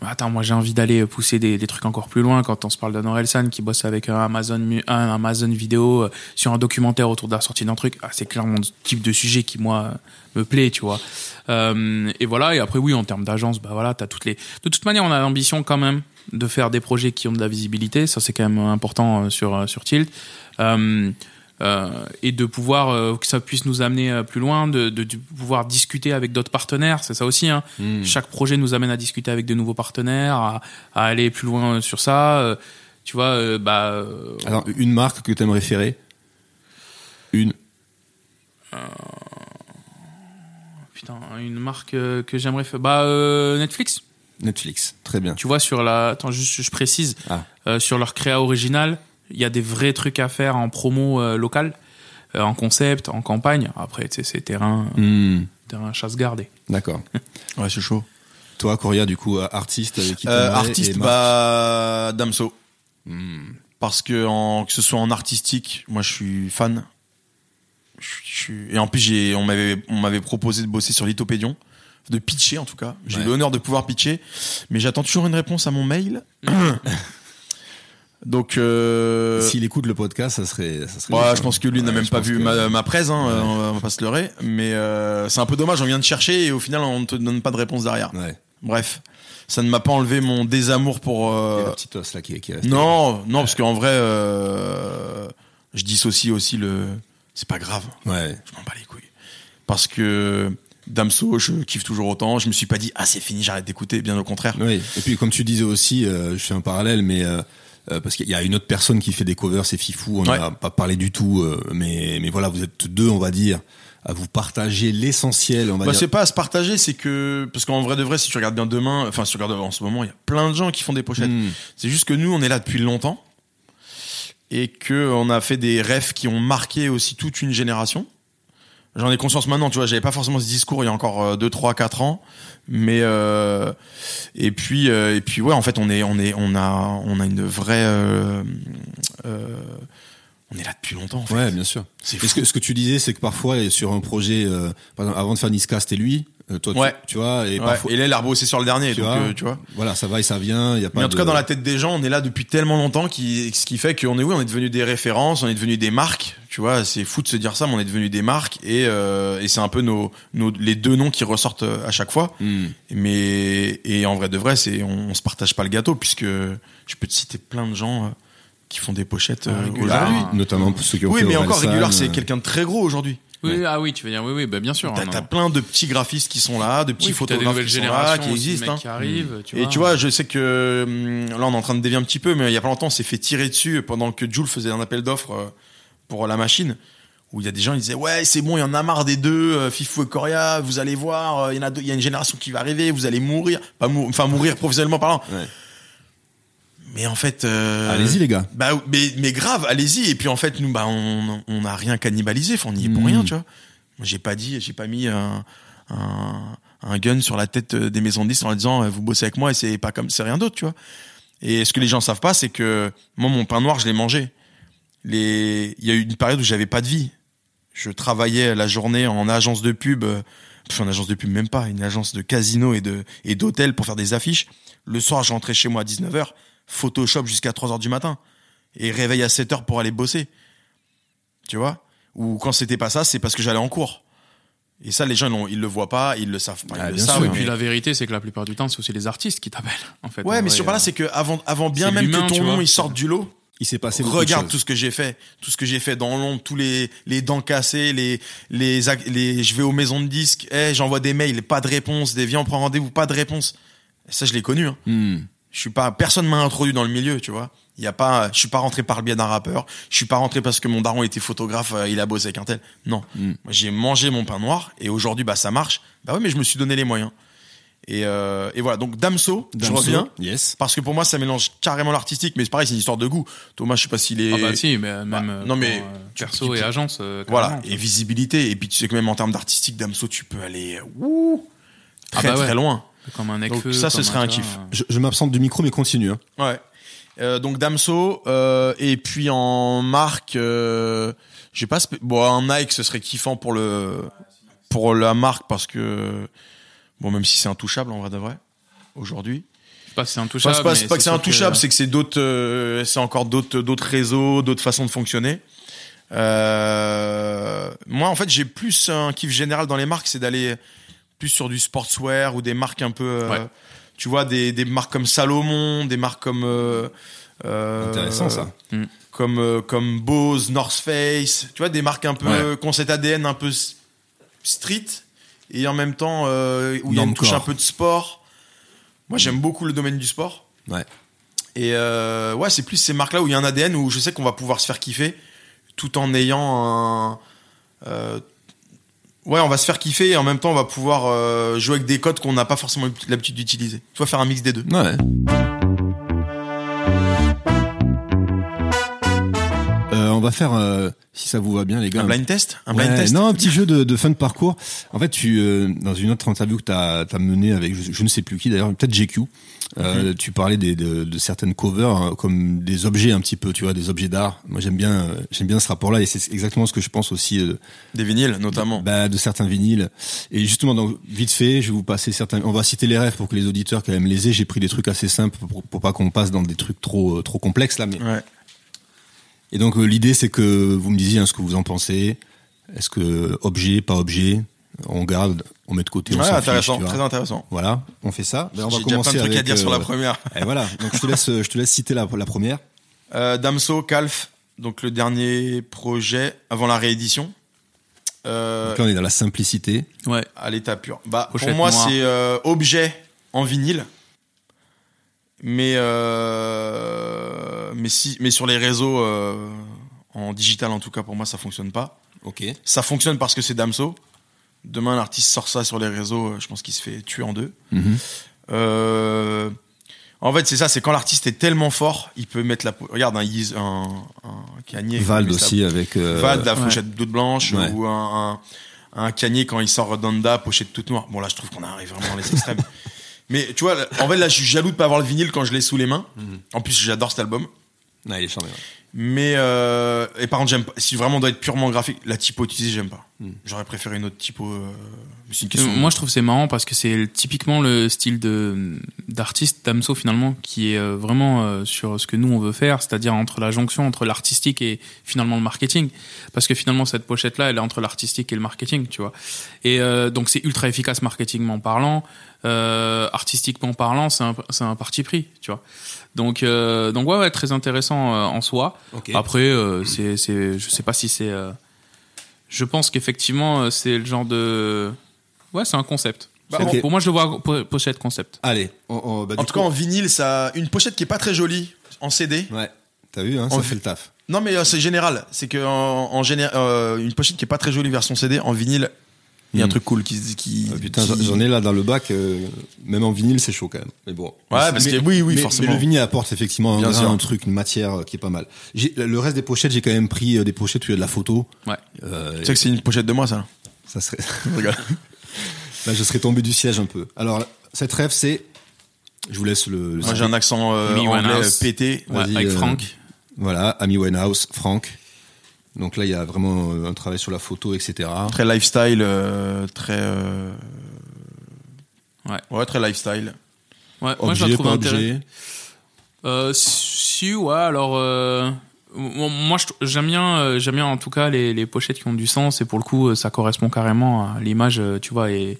attends moi j'ai envie d'aller pousser des, trucs encore plus loin. Quand on se parle d'un Orelsan qui bosse avec un Amazon un Amazon vidéo euh, sur un documentaire autour de la sortie d'un truc ah, c'est clairement le type de sujet qui moi me plaît tu vois. Euh, et voilà et après oui en termes d'agence bah voilà t'as toutes les de toute manière on a l'ambition quand même de faire des projets qui ont de la visibilité. Ça c'est quand même important euh, sur euh, sur Tilt. Euh, euh, et de pouvoir euh, que ça puisse nous amener euh, plus loin de, de, de pouvoir discuter avec d'autres partenaires c'est ça aussi hein. Mm. chaque projet nous amène à discuter avec de nouveaux partenaires à, à aller plus loin sur ça tu vois bah Alors, une marque que t'aimerais référer Une. putain une marque que j'aimerais faire bah Netflix Netflix. Très bien. tu vois sur la attends juste je précise Ah. sur leur créa original il y a des vrais trucs à faire en promo euh, local euh, en concept en campagne après tu sais c'est terrain Hmm, terrain chasse gardée D'accord. Ouais, c'est chaud. Toi, Coria, du coup, artiste avec qui Euh, artiste, bah, Damso. Hmm. Parce que en, que ce soit en artistique, moi je suis fan. Je, suis- je suis- et en plus j'ai, on m'avait, on m'avait proposé de bosser sur Lithopédion, de pitcher en tout cas. J'ai Ouais. eu l'honneur de pouvoir pitcher, mais j'attends toujours une réponse à mon mail. Donc, euh, S'il écoute le podcast, ça serait. Ça serait ouais, je pense que lui n'a Ouais, même pas vu que- ma, ma presse, hein, euh, on va pas se leurrer. Mais euh, c'est un peu dommage, on vient de chercher et au final on ne te donne pas de réponse derrière. Ouais. Bref, ça ne m'a pas enlevé mon désamour pour. Euh, la petite os là qui, est- qui reste. non, non, parce qu'en vrai, euh, je dissocie aussi le. C'est pas grave, Ouais. je m'en bats les couilles. Parce que Damso, je kiffe toujours autant. Je me suis pas dit, ah, c'est fini, j'arrête d'écouter. Bien au contraire. Oui. Et puis, comme tu disais aussi, je fais un parallèle, mais. Euh, parce qu'il y a une autre personne qui fait des covers, c'est Fifou. On Ouais. n'a pas parlé du tout, euh, mais mais voilà, vous êtes deux, on va dire, à vous partager l'essentiel. On va Bah, dire. c'est pas à se partager, c'est que. Parce qu'en vrai de vrai, si tu regardes bien demain, enfin, si tu regardes en ce moment, il y a plein de gens qui font des pochettes. Hmm. C'est juste que nous, on est là depuis longtemps. Et que on a fait des rêves qui ont marqué aussi toute une génération. J'en ai conscience maintenant, tu vois, j'avais pas forcément ce discours il y a encore 2, 3, 4 ans. Mais euh, et puis euh, et puis ouais en fait on est on est on a on a une vraie euh, euh, on est là depuis longtemps en fait. Ouais, bien sûr. C'est ce que, ce que tu disais, c'est que parfois, sur un projet, euh, par exemple, avant de faire Niska, c'était lui, euh, toi, tu- Ouais. tu, vois, et Ouais, parfois, et là il a rebossé sur le dernier tu donc vois, euh, tu vois. voilà, ça va et ça vient, il y a pas Mais en tout cas, dans la tête des gens, on est là depuis tellement longtemps, qui, ce qui fait qu'on est, oui, on est devenu des références, on est devenu des marques. Tu vois, c'est fou de se dire ça, mais on est devenu des marques et, et c'est un peu nos, nos, les deux noms qui ressortent à chaque fois. Hmm. Mais et en vrai de vrai, c'est on, on se partage pas le gâteau puisque je peux te citer plein de gens, qui font des pochettes euh, Ah, aujourd'hui. Ah. Notamment pour ceux qui ont Oui, fait mais encore Régular, c'est euh, quelqu'un de très gros aujourd'hui. Oui, ah oui, tu veux dire, oui, oui, bah, bien sûr. T'as hein, plein de petits graphistes qui sont là, de petits Oui, puis t'as des photographes nouvelles qui sont là, générations qui existent. hein. qui arrivent, tu Et vois. tu vois, je sais que hum, là, on est en train de dévier un petit peu, mais il y a pas longtemps, on s'est fait tirer dessus pendant que Jules faisait un appel d'offres euh, pour la machine. Où il y a des gens qui disaient ouais c'est bon il y en a marre des deux euh, Fifou et Coria vous allez voir euh, il y en a deux- il y a une génération qui va arriver vous allez mourir pas mou- enfin mourir professionnellement parlant Ouais. Mais en fait euh, Allez-y, les gars. bah mais, mais grave allez-y. Et puis en fait nous bah on on n'a rien cannibalisé. Enfin, on y est pour Mm. rien tu vois. J'ai pas dit j'ai pas mis un, un un gun sur la tête des maisons de disques en leur disant vous bossez avec moi et c'est pas comme c'est rien d'autre tu vois. Et ce que les gens savent pas c'est que moi mon pain noir je l'ai mangé. Les il y a eu une période où j'avais pas de vie. Je travaillais la journée en agence de pub euh, pff, en agence de pub même pas une agence de casino et de et d'hôtel pour faire des affiches. Le soir je rentrais chez moi à 19h Photoshop jusqu'à 3h du matin et réveil à 7h pour aller bosser tu vois? Ou quand c'était pas ça c'est parce que j'allais en cours et ça les gens ils, le voient pas ils le savent pas ils Ah, le bien savent sûr. et mais- puis la vérité, c'est que la plupart du temps, c'est aussi les artistes qui t'appellent, en fait. ouais En mais sur là euh, c'est que avant avant bien même que ton nom il sorte du lot Il s'est passé Regarde de tout ce que j'ai fait, tout ce que j'ai fait dans l'ombre, tous les les dents cassées, les les je vais aux maisons de disques, eh, j'envoie des mails, pas de réponse, des viens on prend rendez-vous, pas de réponse. Ça je l'ai connu hein. Hmm. Je suis pas personne m'a introduit dans le milieu, tu vois. Il y a pas je suis pas rentré par le biais d'un rappeur, je suis pas rentré parce que mon daron était photographe, euh, il a bossé avec un tel. Non. Mm. J'ai mangé mon pain noir et aujourd'hui bah ça marche. Bah ouais, mais je me suis donné les moyens. Et euh, et voilà, donc Damso, je Damso, reviens Yes. parce que pour moi ça mélange carrément l'artistique mais c'est pareil, c'est une histoire de goût. Thomas, je sais pas s'il est Ah bah si, mais même Bah, euh, non, mais tu- perso tu- et agence. Voilà, et visibilité. Et puis tu sais que même en termes d'artistique, Damso, tu peux aller ouh, Ah très bah ouais. très loin. Comme un Donc ça, ce serait un kiff. euh, Je, je m'absente du micro, mais continue. Hein. Ouais. Euh, donc Damso, euh, et puis en marque, euh, j'ai pas bon un Nike, ce serait kiffant pour le pour la marque parce que bon même si c'est intouchable en vrai de vrai aujourd'hui. Pas c'est intouchable. pas, mais c'est pas que c'est intouchable, c'est que c'est d'autres, euh, c'est encore d'autres, d'autres réseaux, d'autres façons de fonctionner. Euh, moi, en fait, j'ai plus un kiff général dans les marques, c'est d'aller plus sur du sportswear ou des marques un peu, euh, Ouais. tu vois, des, des marques comme Salomon, des marques comme euh, euh, Intéressant, ça. comme euh, comme Bose, North Face, tu vois, des marques un peu Ouais. qui ont cet ADN un peu street et en même temps euh, où il y a une touche un peu de sport. Moi, j'aime beaucoup le domaine du sport. Ouais. Et euh, ouais, c'est plus ces marques-là où il y a un ADN où je sais qu'on va pouvoir se faire kiffer tout en ayant un. euh, ouais, on va se faire kiffer et en même temps on va pouvoir euh, jouer avec des codes qu'on n'a pas forcément l'habitude d'utiliser. Tu vois, faire un mix des deux. Ouais. Va faire, euh, si ça vous va bien, les gars. Un blind test? Un blind Ouais, test? Non, un petit jeu de, de fin de parcours. En fait, tu euh, dans une autre interview que tu as, menée avec je, je ne sais plus qui d'ailleurs, peut-être GQ. Euh, Tu parlais des, de, de certaines covers hein, comme des objets un petit peu, tu vois, des objets d'art. Moi, j'aime bien, j'aime bien ce rapport-là et c'est exactement ce que je pense aussi Des vinyles notamment. bah, de certains vinyles. Et justement, donc, vite fait, je vais vous passer certains. On va citer les rêves pour que les auditeurs quand même les aient. J'ai pris des trucs assez simples pour, pour pas qu'on passe dans des trucs trop trop complexes là. Mais Ouais. Et donc euh, l'idée c'est que vous me disiez hein, ce que vous en pensez. Est-ce que objet, pas objet, on garde, on met de côté, on Ouais, s'en fiche, intéressant, vois. très intéressant. Voilà, on fait ça. Ben, on va J'ai déjà commencer plein de trucs à dire sur la euh, première. Et voilà. Donc je te laisse, je te laisse citer la, la première. Euh, Damso, Calf, donc le dernier projet avant la réédition. Euh, Donc là on est dans la simplicité. Ouais. à l'état pur. Bah, pour moi, noire. c'est euh, objet en vinyle. Mais euh, mais si mais sur les réseaux euh, en digital en tout cas pour moi ça fonctionne pas. Ok. Ça fonctionne parce que c'est Damso. Demain un artiste sort ça sur les réseaux, euh, je pense qu'il se fait tuer en deux. Mhm. Euh, en fait, c'est ça, c'est quand l'artiste est tellement fort, il peut mettre la regarde un Yeez- un, un Kanye Vald aussi avec. euh, Vald, la ouais. pochette toute blanche, Ouais. ou un, un, un Kanye quand il sort Donda, pochette toute noire. Bon, là, je trouve qu'on arrive vraiment dans les extrêmes. Mais tu vois, en fait, là, je suis jaloux de pas avoir le vinyle quand je l'ai sous les mains. Mhm. En plus, j'adore cet album. Non, il est charmé. ouais. Mais, euh, et par contre, j'aime pas, si vraiment on doit être purement graphique, la typo utilisée, j'aime pas. J'aurais préféré une autre typo. euh, mais c'est une question. Moi, je trouve que c'est marrant parce que c'est typiquement le style de d'artiste Damso finalement qui est euh, vraiment euh, sur ce que nous on veut faire, c'est-à-dire entre la jonction entre l'artistique et finalement le marketing. Parce que finalement cette pochette là, elle est entre l'artistique et le marketing, tu vois. Et euh, donc c'est ultra efficace marketingment parlant, euh, artistiquement parlant, c'est un parti pris, tu vois. Donc euh, donc ouais ouais très intéressant euh, en soi. Après, euh, c'est, c'est, je sais pas si c'est. euh, je pense qu'effectivement, c'est le genre de. Ouais, c'est un concept. Bah. Pour moi, je le vois po- pochette concept. Allez. on- on- bah, En tout coup- cas, en vinyle, ça, une pochette qui est pas très jolie en CD. Ouais. T'as vu, hein, ça En- fait le taf. Non, mais euh, c'est général. C'est que en, en géné- euh, une pochette qui est pas très jolie version CD en vinyle, il y a un Hmm. truc cool qui, qui Ah, putain, qui- j'en ai là dans le bac. euh, même en vinyle, c'est chaud quand même. Mais bon. Ouais, parce Mais- que oui, oui, mais- forcément. Mais le vinyle apporte effectivement un, Bien sûr. un truc, une matière euh, qui est pas mal. Le reste des pochettes, j'ai quand même pris euh, des pochettes où il y a de la photo. Ouais. Euh, Tu sais que c'est une pochette de moi, ça. ça serait. Là, je serais tombé du siège un peu. Alors, cette rêve, c'est. Je vous laisse le. le Moi, j'ai un accent euh, anglais pété. Ouais, avec euh, Franck. Voilà, Amy Winehouse, Franck. Donc là, il y a vraiment euh, un travail sur la photo, etc. Très lifestyle, euh, très. euh, Ouais. Ouais, très lifestyle. Ouais, moi, je la trouve intéressante. Euh, si, ouais, alors. Euh, moi, j'aime bien, euh, j'aime bien en tout cas les, les pochettes qui ont du sens et pour le coup, ça correspond carrément à l'image, tu vois, et,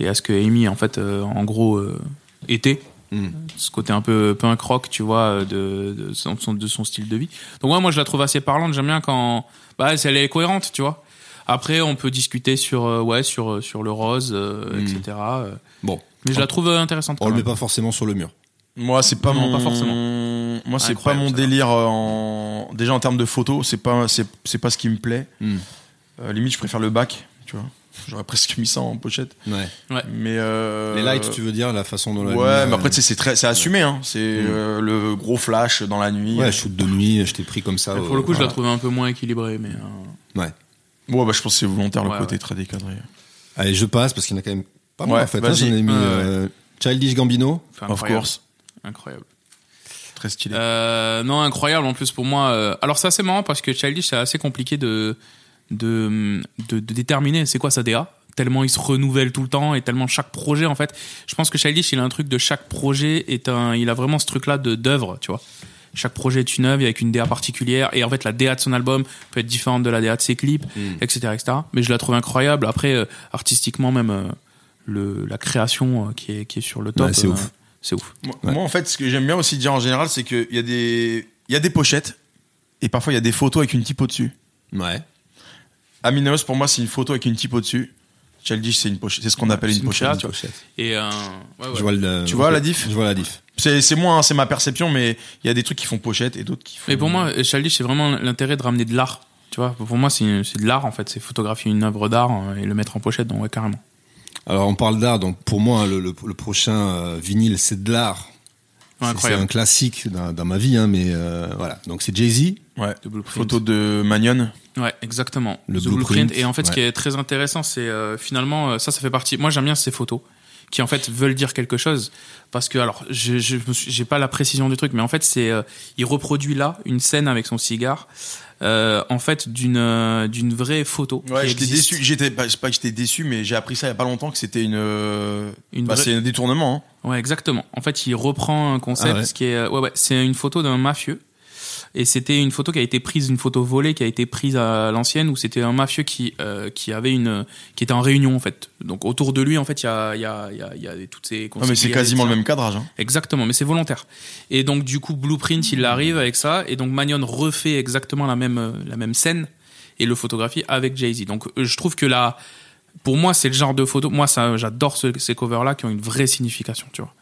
et à ce que Amy, en fait, euh, en gros, euh, était. Hmm. ce côté un peu punk rock tu vois de, de, son, son- de son style de vie donc ouais, moi je la trouve assez parlante j'aime bien quand bah elle est cohérente tu vois après on peut discuter sur euh, ouais sur sur le rose euh, Mm. etc euh, Bon, mais je la trouve euh, intéressante on le met pas forcément sur le mur. Moi, c'est pas Non, mon. pas forcément. Moi, c'est pas mon délire euh, en. Déjà en termes de photos, c'est pas, c'est, c'est pas ce qui me plaît. Hmm. Euh, limite, je préfère le bac, tu vois. J'aurais presque mis ça en pochette. Ouais. Mais. Euh... Les lights, tu veux dire, la façon dont la Ouais, lumière, mais après, euh, tu sais, c'est très, c'est assumé, hein. C'est Mm. euh, le gros flash dans la nuit. Ouais, shoot de nuit, je t'ai pris comme ça. Pour le coup je la trouve un peu moins équilibrée mais euh, Ouais. Ouais, bah, je pense que c'est volontaire le Ouais, côté ouais. très décadré. Allez, je passe parce qu'il y en a quand même pas mal en fait. hein. vas-y. J'en ai mis euh, Childish Gambino. enfin, Of course. incroyable Très stylé. Euh, non, incroyable en plus pour moi. euh, Alors c'est assez marrant parce que Childish c'est assez compliqué de de, de de déterminer c'est quoi sa DA. Tellement il se renouvelle tout le temps et tellement chaque projet en fait. Je pense que Childish il a un truc de chaque projet est un, il a vraiment ce truc là de d'œuvre, tu vois. Chaque projet est une œuvre avec une DA particulière et en fait la DA de son album peut être différente de la DA de ses clips, etc., etc. Mais je la trouve incroyable. Après euh, artistiquement même euh, le la création euh, qui est qui est sur le top. Ouais, c'est euh, ouf. C'est ouf. Moi, Ouais. moi, en fait, ce que j'aime bien aussi dire en général, c'est qu'il y a des, il y a des pochettes et parfois il y a des photos avec une typo dessus. Ouais. Aminos, pour moi, c'est une photo avec une typo dessus. Childish, c'est une pochette, c'est ce qu'on appelle une une pochette. pochette, tu vois. Et euh, ouais, ouais. Je vois le, Tu vois la diff Je vois la diff. C'est, c'est moi, hein, c'est ma perception, mais il y a des trucs qui font pochette et d'autres qui font. Mais pour moi, Childish, c'est vraiment l'intérêt de ramener de l'art. Tu vois, pour moi, c'est c'est de l'art en fait. C'est photographier une œuvre d'art euh, et le mettre en pochette. Donc ouais, carrément. Alors on parle d'art, donc pour moi le, le, le prochain euh, vinyle c'est de l'art. Ouais, C'est- un classique dans, dans ma vie, hein, mais euh, voilà. Donc c'est Jay Z. ouais. De Blueprint. Photo de Magnon. Ouais, exactement. Le The Blueprint, Et en fait, ce qui est très intéressant, c'est euh, finalement euh, ça, ça fait partie. Moi, j'aime bien ces photos qui en fait veulent dire quelque chose parce que alors je j'ai pas la précision du truc mais en fait c'est euh, il reproduit là une scène avec son cigare euh, en fait d'une euh, d'une vraie photo Ouais, j'étais déçu. J'étais pas, pas que j'étais déçu, mais j'ai appris ça il y a pas longtemps que c'était une. euh, Une bah, vraie- c'est un détournement. hein. Ouais, exactement. En fait, il reprend un concept Ah ouais. ce qui est, ouais, ouais, c'est une photo d'un mafieux. Et c'était une photo qui a été prise, une photo volée qui a été prise à l'ancienne où c'était un mafieux qui euh, qui avait une qui était en réunion en fait. Donc autour de lui en fait il y a il y a il y a, y a toutes ces. Non, mais c'est quasiment le même cadrage. Hein. Exactement, mais c'est volontaire. Et donc du coup Blueprint il arrive avec ça et donc Magnon refait exactement la même euh, la même scène et le photographie avec Jay Z. Donc euh, je trouve que là pour moi c'est le genre de photo. Moi ça j'adore ce- ces covers là qui ont une vraie signification, tu vois.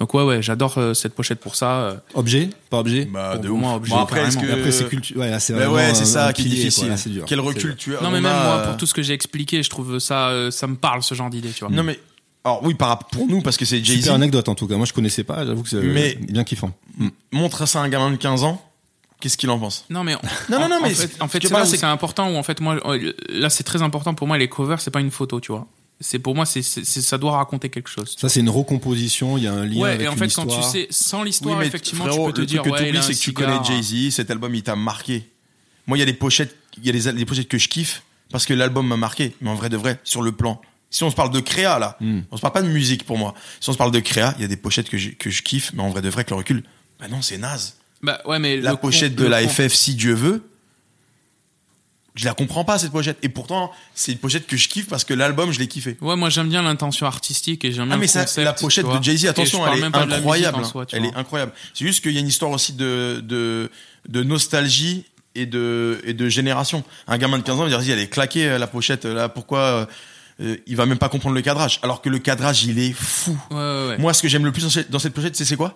Donc ouais ouais j'adore euh, cette pochette pour ça. euh, Objet, pas objet? Bah, Pour de moi, ouf. objet, Bon, après, est-ce carrément. que. Et après c'est culture. Ouais, là, c'est Bah vraiment ouais, c'est un- ça qui est pilier, quoi. difficile. Là, c'est dur. Quel recul tu as Non mais on même a, moi euh, pour tout ce que j'ai expliqué je trouve ça euh, ça me parle ce genre d'idée, tu vois. Non mais. Alors oui, par rapport pour nous, parce que c'est Jay-Z. Super anecdote en tout cas. Moi je connaissais pas. J'avoue que c'est Mais- bien kiffant. Montre ça à un gamin de 15 ans. Qu'est-ce qu'il en pense? Non mais Non, non, en- non, en mais fait, c'est- en fait que c'est là voilà, où c'est- c'est important où en fait moi euh, là c'est très important pour moi les covers c'est pas une photo tu vois c'est pour moi c'est ça doit raconter quelque chose Ça c'est une recomposition. Il y a un lien ouais avec et en une fait quand tu sais sans l'histoire mais effectivement frérot, tu peux te le dire truc que ouais c'est que tu connais Jay-Z, cet album il t'a marqué. Moi, il y a des pochettes, il y a des, des pochettes que je kiffe parce que l'album m'a marqué. Mais en vrai de vrai, sur le plan. Si on se parle de créa, là, Hmm. on se parle pas de musique pour moi. Si on se parle de créa, il y a des pochettes que, j'ai- que je kiffe, mais en vrai de vrai, que le recul, bah non, c'est naze. Bah ouais, mais La con- pochette de la con- FF, si Dieu veut, je la comprends pas, cette pochette. Et pourtant, c'est une pochette que je kiffe parce que l'album, je l'ai kiffé. Ouais, moi j'aime bien l'intention artistique et j'aime bien Ah mais le ça, concept, la pochette de Jay-Z, attention, elle est incroyable. soi, elle vois. est incroyable. C'est juste qu'il y a une histoire aussi de de de nostalgie et de et de génération. Un gamin de 15 ans va dire vas-y, elle est claquée euh, la pochette là, pourquoi euh, euh, il va même pas comprendre le cadrage alors que le cadrage, il est fou. Ouais, ouais, ouais. Moi, ce que j'aime le plus dans cette, dans cette pochette, c'est c'est quoi?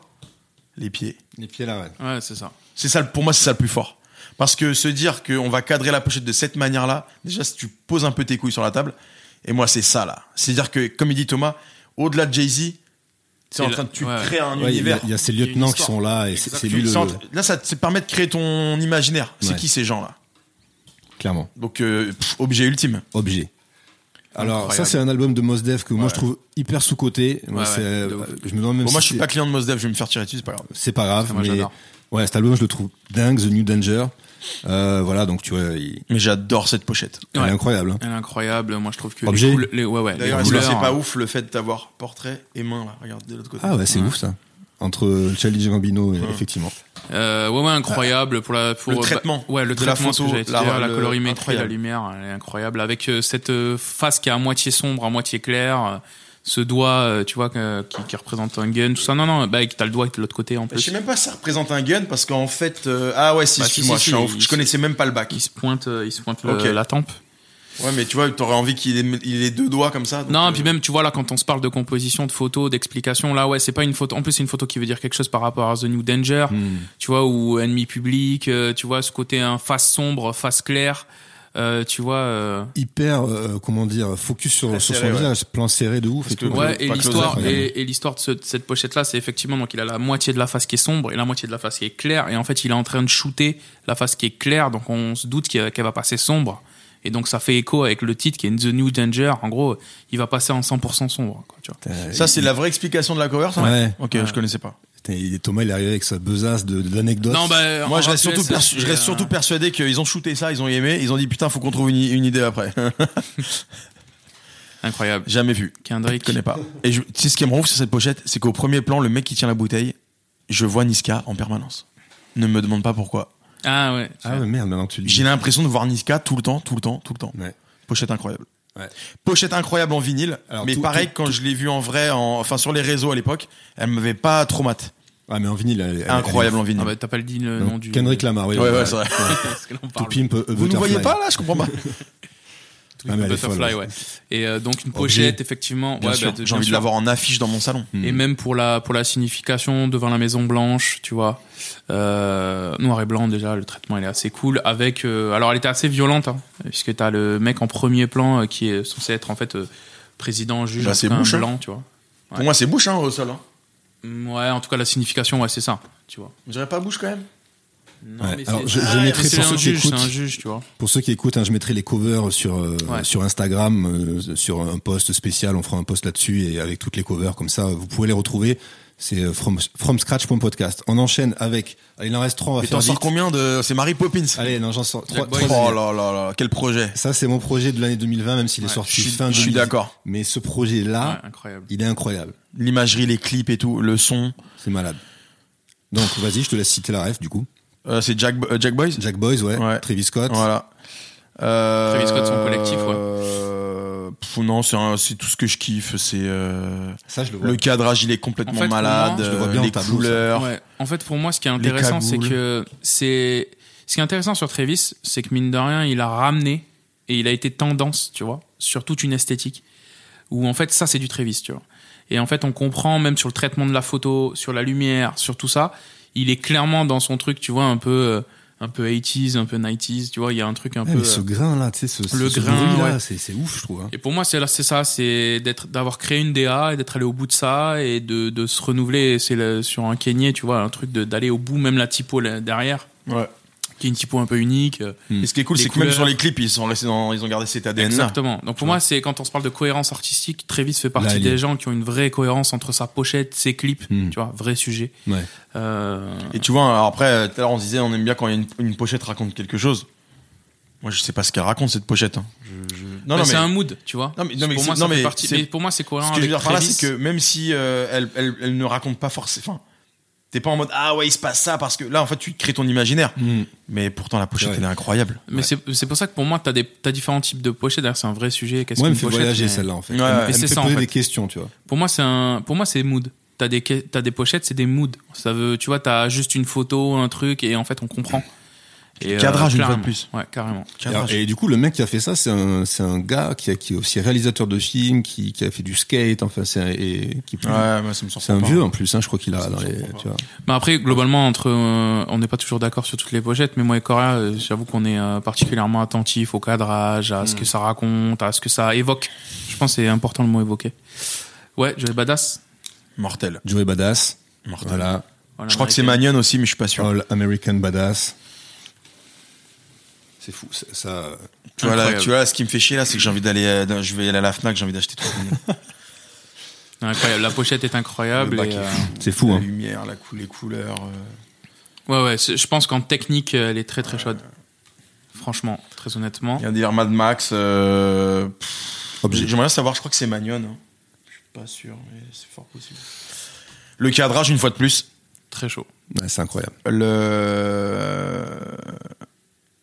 Les pieds. Les pieds là, ouais. Ouais, c'est ça. C'est ça, pour moi, c'est ça le plus fort. Parce que se dire qu'on va cadrer la pochette de cette manière-là, déjà, si tu poses un peu tes couilles sur la table, et moi, c'est ça, là. C'est-à-dire que, comme il dit Thomas, au-delà de Jay-Z, c'est en train de, tu ouais, crées un Ouais, il y, a- univers. il y a ces y a lieutenants qui sont là et c'est lui le, Là, ça te permet de créer ton imaginaire. C'est Ouais. qui ces gens-là? Clairement Donc, euh, pff, objet ultime. objet. Alors Incroyable. ça c'est un album de Mos Def que moi je trouve hyper sous. Moi Ouais, c'est, ouais, de euh, je me demande même Bon, moi, si je suis pas client de Mos Def, je vais me faire tirer dessus, c'est pas grave. c'est pas grave, mais ouais cet album je le trouve dingue, The New Danger. Euh, voilà donc tu vois, il, Mais j'adore cette pochette. elle Ouais. est incroyable. hein. Elle est incroyable. Moi, je trouve que Objet. les, ouais, ouais, D'ailleurs, c'est pas ouf le fait d'avoir portrait et main, là? Regarde, de l'autre côté. Ah ouais c'est Ouais. ouf ça. Entre Charlie Gambino et effectivement. Euh, ouais, ouais, incroyable pour la pour Le bah, traitement ouais, le de la traitement, que photo, la- dire, la, colorimétrie, incroyable. la lumière, elle est incroyable avec euh, cette euh, face qui est à moitié sombre, à moitié claire, euh, ce doigt, euh, tu vois, qui, qui représente un gun, tout ça. Non, non, bah, t'as le doigt de l'autre côté en Je plus. sais même pas si ça représente un gun parce qu'en fait, euh, ah ouais, si, Bah, si, si, je, suis il- je connaissais même pas le bac. Il se pointe, il se pointe le- Ok. la tempe. Ouais, mais tu vois, t'aurais envie qu'il ait, il ait deux doigts comme ça. donc, Non, euh, et puis même, tu vois, là, quand on se parle de composition, de photos, d'explication, là, ouais, c'est pas une photo. En plus, c'est une photo qui veut dire quelque chose par rapport à The New Danger, Hmm. tu vois, ou Ennemi Public, euh, tu vois, ce côté un face sombre, face claire, euh, tu vois. euh, Hyper euh, comment dire focus sur, son ouais. visage, plan serré de ouf Parce et tout. Ouais, et l'histoire et, et l'histoire de, ce- de cette pochette là, c'est effectivement donc il a la moitié de la face qui est sombre et la moitié de la face qui est claire et en fait il est en train de shooter la face qui est claire donc on se doute qu'elle qu'elle va passer sombre et donc ça fait écho avec le titre qui est The New Danger. En gros, il va passer en 100% sombre. Quoi, tu vois. Putain, Ça, il- c'est la vraie explication de la cover, ça Ouais. Ok, Ouais. je connaissais pas. Thomas il est arrivé avec sa besace de- d'anecdotes. Non, bah, Moi, je reste, surtout, persu- je reste euh, surtout persuadé qu'ils ont shooté ça, ils ont aimé, ils ont dit putain, faut qu'on trouve une, une idée après. incroyable. Jamais vu. Kendrick. Je connais pas. Et je, tu sais ce qui me rend ouf sur cette pochette, c'est qu'au premier plan, le mec qui tient la bouteille, je vois Niska en permanence. Ne me demande pas pourquoi. Ah ouais. Ah ouais, merde, maintenant que tu le dis. J'ai l'impression de voir Niska tout le temps, tout le temps, tout le temps. Ouais. Pochette incroyable. Ouais. Pochette incroyable en vinyle. Alors, mais tout- pareil, tout- quand je l'ai vu en vrai, en, enfin sur les réseaux à l'époque, elle m'avait pas trop mat. Ah mais en vinyle, elle, elle- Incroyable elle en vinyle. Ah bah t'as pas le dit le nom du. Kendrick Lamar, oui. Ouais, ouais, c'est vrai. Parce que l'on To parle. Pimp a Vous ne voyez pas là, je comprends pas. Ah, mais folle, ouais. Et euh, donc une Objet. pochette, effectivement. Bien ouais, sûr, bah, de- j'ai envie de sûr. l'avoir en affiche dans mon salon. Et même pour la pour la signification devant la Maison Blanche, tu vois, euh, noir et blanc déjà, le traitement il est assez cool. Avec, euh, alors elle était assez violente, hein, puisque t'as le mec en premier plan euh, qui est censé être en fait euh, président, juge, Bah, c'est un Bush, hein. blanc, tu vois. Pour moi, c'est bouche hein, au sol. Hein. Mm, Ouais, en tout cas la signification, ouais, c'est ça, tu vois. Je dirais pas bouche quand même. Ouais, mais alors, c'est- je- je Ah, mettrai mais pour un ceux qui juge, écoutent- juge, tu vois. Pour ceux qui écoutent, hein, je mettrai les covers sur euh, Ouais. sur Instagram, euh, sur un post spécial. On fera un post là-dessus et avec toutes les covers comme ça, vous pouvez les retrouver. C'est euh, from, from scratch.podcast. On enchaîne avec. Allez, il en reste trois. On va Et faire t'en sors combien de. C'est Mary Poppins. Allez, non, j'en sors trois. Oh là là là, quel projet. Ça, c'est mon projet de l'année 2020, même s'il est Ouais, sorti Je fin je suis 2010. d'accord. Mais ce projet-là, il est incroyable. L'imagerie, les clips et tout, le son. C'est malade. Donc, vas-y, je te laisse citer la ref, du coup. Euh, c'est Jack, euh, Jack Boys Jack Boys, ouais. Ouais. Travis Scott. Voilà. Euh, Travis Scott, son collectif, ouais. pff, non, c'est tout ce que je kiffe. C'est euh, Ça, je le vois. le cadrage, il est complètement En fait, pour malade. moi, je le vois bien les couleurs. Ouais. En fait, pour moi, ce qui est intéressant, c'est que c'est ce qui est intéressant sur Travis, c'est que mine de rien, il a ramené et il a été tendance, tu vois, sur toute une esthétique. Où en fait, ça, c'est du Travis, tu vois. Et en fait, on comprend même sur le traitement de la photo, sur la lumière, sur tout ça, il est clairement dans son truc, tu vois, un peu, euh, un peu 80s, un peu 90s, tu vois, il y a un truc un Ouais, peu. mais ce euh, grain là, tu sais, ce, le ce grain, là, ouais. c'est c'est ouf, je trouve. hein. Et pour moi, c'est là, c'est ça, c'est d'être, d'avoir créé une DA et d'être allé au bout de ça et de, de se renouveler. C'est le- sur un Kenyé, tu vois, un truc de, d'aller au bout, même la typo là, derrière, Ouais. Qui est une typo un peu unique. euh, Et ce qui est cool, c'est que même sur les clips, ils sont restés dans, ils ont gardé cet ADN là. Exactement. Donc pour moi, c'est quand on se parle de cohérence artistique, Travis fait partie Là, des est- gens qui ont une vraie cohérence entre sa pochette, ses clips, Hmm. tu vois, vrai sujet. Ouais. Euh, Et tu vois, alors après, tout à l'heure, on se disait, on aime bien quand il y a une, une pochette raconte quelque chose. Moi, je sais pas ce qu'elle raconte cette pochette. hein. Je- je- Non, non, c'est mais un mood, tu vois. Non, mais- non, mais pour moi, non, mais partie. c'est- Mais pour moi, c'est cohérent ce que je veux avec dire par là, c'est que même si euh, elle, elle, elle ne raconte pas forcément, enfin, t'es pas en mode ah ouais, il se passe ça parce que là, en fait, tu crées ton imaginaire. Mais pourtant, la pochette, Ouais. elle est incroyable. Mais c'est c'est pour ça que pour moi, t'as des t'as différents types de pochettes. D'ailleurs, c'est un vrai sujet. Qu'est-ce Moi, elle me fait pochette, voyager mais- celle-là en fait. Ouais, elle, ouais. elle Et me c'est fait ça, en poser fait. des questions, tu vois. Pour moi, c'est un, pour moi, c'est mood. T'as des, t'as des pochettes, c'est des moods. Ça veut, tu vois, t'as juste une photo, un truc, et en fait, on comprend. Et, euh, Cadrage, une fois de plus. Ouais, carrément. Cadrage. Et, et du coup, le mec qui a fait ça, c'est un, c'est un gars qui, a, qui est aussi réalisateur de films, qui, qui a fait du skate, enfin, c'est un, et qui, Ouais, c'est un pas. vieux en plus, hein, je crois qu'il a dans les, tu vois. Mais après, globalement, entre, euh, on n'est pas toujours d'accord sur toutes les pochettes, mais moi et Cora, euh, j'avoue qu'on est euh, particulièrement attentif au cadrage, à ce que ça raconte, à ce que ça évoque. Je pense que c'est important le mot évoquer. Ouais, Joey Badass. Mortel. Joey Badass, Mortel. voilà. Voilà, Je crois que c'est. Magnon aussi, mais je suis pas sûr. All American Badass. C'est fou, ça. ça- tu, vois, là, tu vois, ce qui me fait chier là, c'est que j'ai envie d'aller, euh, je vais aller à la Fnac, j'ai envie d'acheter trois minutes. Incroyable. La pochette est incroyable. Euh. C'est fou, La hein. lumière, la cou- les couleurs. euh. Ouais, ouais, je pense qu'en technique, elle est très très chaude. Franchement, très honnêtement. Il y a un délire Mad Max. Euh... J'aimerais bien savoir, je crois que c'est Magnon. Hein. Je suis pas sûr, mais c'est fort possible. Le cadrage, une fois de plus. Très chaud. Ouais, c'est incroyable. Le.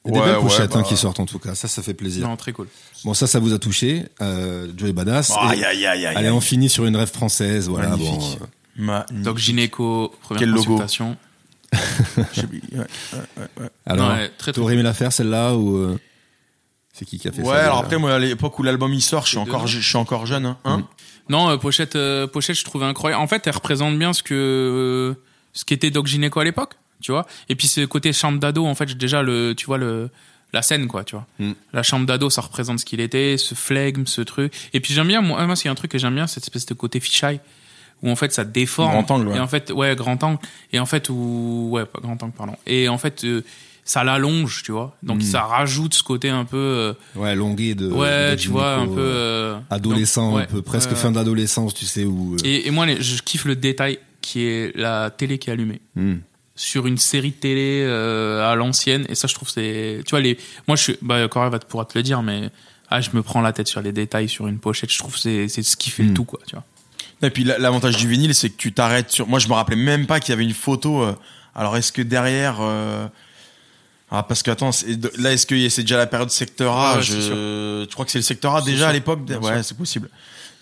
Il y a des Ouais, belles ouais, pochettes hein, bah. qui sortent en tout cas, ça, ça fait plaisir. Non, très cool. Bon, ça, ça vous a touché, euh, Joey Badass. Aïe, Et aïe, aïe, aïe. Allez, on finit sur une rêve française, voilà. Magnifique. Bon, euh, Ma... Donc gynéco, première Quel logo consultation. Oublié, ouais. alors, Non, ouais, très, t'aurais aimé la faire celle-là ou euh, c'est qui qui a fait Ouais, ça alors déjà après, moi, à l'époque où l'album il sort, je suis encore, deux je suis encore jeune, hein. Hein Non, euh, pochette, euh, pochette, je trouvais incroyable. En fait, elle représente bien ce que euh, ce qu'était Doc Gynéco à l'époque, tu vois. Et puis ce côté chambre d'ado, en fait, déjà le, tu vois le la scène quoi, tu vois. Mm. La chambre d'ado, ça représente ce qu'il était, ce flegme, ce truc. Et puis j'aime bien, moi, moi, c'est un truc que j'aime bien, cette espèce de côté fisheye où en fait ça déforme. Grand angle, ouais. Et en fait, ouais, grand angle. Et en fait, où, ouais, pas grand angle, pardon. Et en fait, euh, ça l'allonge, tu vois. Donc Mm. ça rajoute ce côté un peu, euh, Ouais, longué de. ouais, de tu vois, un peu euh, euh, adolescent, donc, un peu presque fin d'adolescence, tu sais où. Et, et moi, les- je kiffe le détail qui est la télé qui est allumée hmm. Sur une série télé euh, à l'ancienne. Et ça, je trouve, c'est, tu vois, les, moi, je suis, bah, Cora va te- pourra te le dire, mais ah, je me prends la tête sur les détails sur une pochette. Je trouve que c'est, c'est ce qui fait le tout, quoi, tu vois. Et puis la- l'avantage du vinyle, c'est que tu t'arrêtes sur. Moi, je me rappelais même pas qu'il y avait une photo. euh, Alors, est-ce que derrière. euh, Ah, parce que attends, là, est-ce que c'est déjà la période secteur A? Ouais, je... je crois que c'est le secteur A déjà à l'époque. Ouais, c'est possible.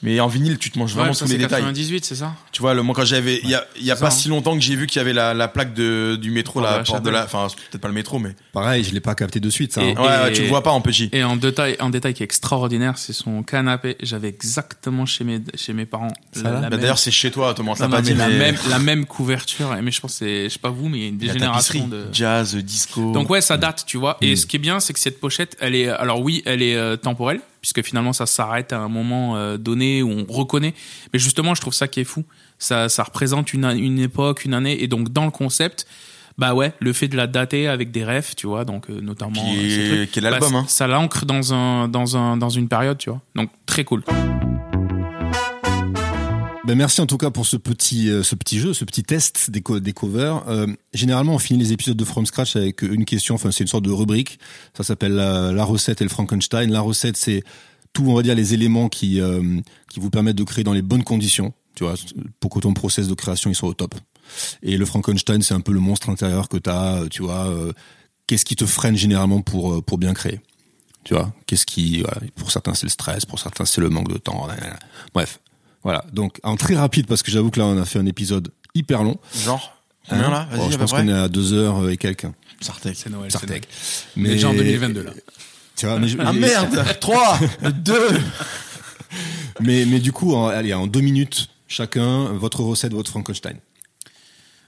Mais en vinyle, tu te manges vraiment Ouais, tous les c'est détails. 98, c'est ça? Tu vois, le, moi quand j'avais, il y a, il y a pas ça, hein. si longtemps que j'ai vu qu'il y avait la, la plaque de, du métro, Porte de la la porte de la, enfin peut-être pas le métro, mais Pareil, je l'ai pas capté de suite, ça. Et- hein. ouais, ouais, tu le vois pas en petit. Et en détail, un détail qui est extraordinaire, c'est son canapé. J'avais exactement chez mes, chez mes parents. Bah, même- D'ailleurs, c'est chez toi, Thomas, Non, non, dit, mais la mais même, la même couverture. Mais je pense que c'est, je sais pas vous, mais il y a une tapisserie, de. jazz, disco. Donc ouais, ça date, tu vois. Mm. Et ce qui est bien, c'est que cette pochette, elle est, alors oui, elle est euh, temporelle, puisque finalement ça s'arrête à un moment euh, donné où on reconnaît. Mais justement, je trouve ça qui est fou. Ça, ça représente une, une époque, une année, et donc dans le concept. Bah ouais, le fait de la dater avec des refs, tu vois, donc euh, notamment Puis, euh, ces trucs, quel bah, album, hein? Ça l'ancre dans un dans un dans une période, tu vois. Donc très cool. Ben merci en tout cas pour ce petit, euh, ce petit jeu, ce petit test des, co- des covers. Euh, généralement, on finit les épisodes de From Scratch avec une question, enfin c'est une sorte de rubrique. Ça s'appelle la, recette et le Frankenstein. La recette, c'est tout, on va dire, les éléments qui, euh, qui vous permettent de créer dans les bonnes conditions, tu vois, pour que ton process de création soit au top. Et le Frankenstein, c'est un peu le monstre intérieur que tu as, tu vois. Qu'est-ce qui te freine généralement pour, pour bien créer? Tu vois qu'est-ce qui pour certains c'est le stress pour certains c'est le manque de temps bref voilà donc en très rapide parce que j'avoue que là on a fait un épisode hyper long Genre, combien Hein là Vas-y, je pense qu'on est à deux heures et quelques Sartek. C'est Noël. Sartec. Mais déjà en 2022 là. tu vois, mais, je- Ah merde 3 2 mais mais du coup en, allez en deux minutes chacun votre recette votre Frankenstein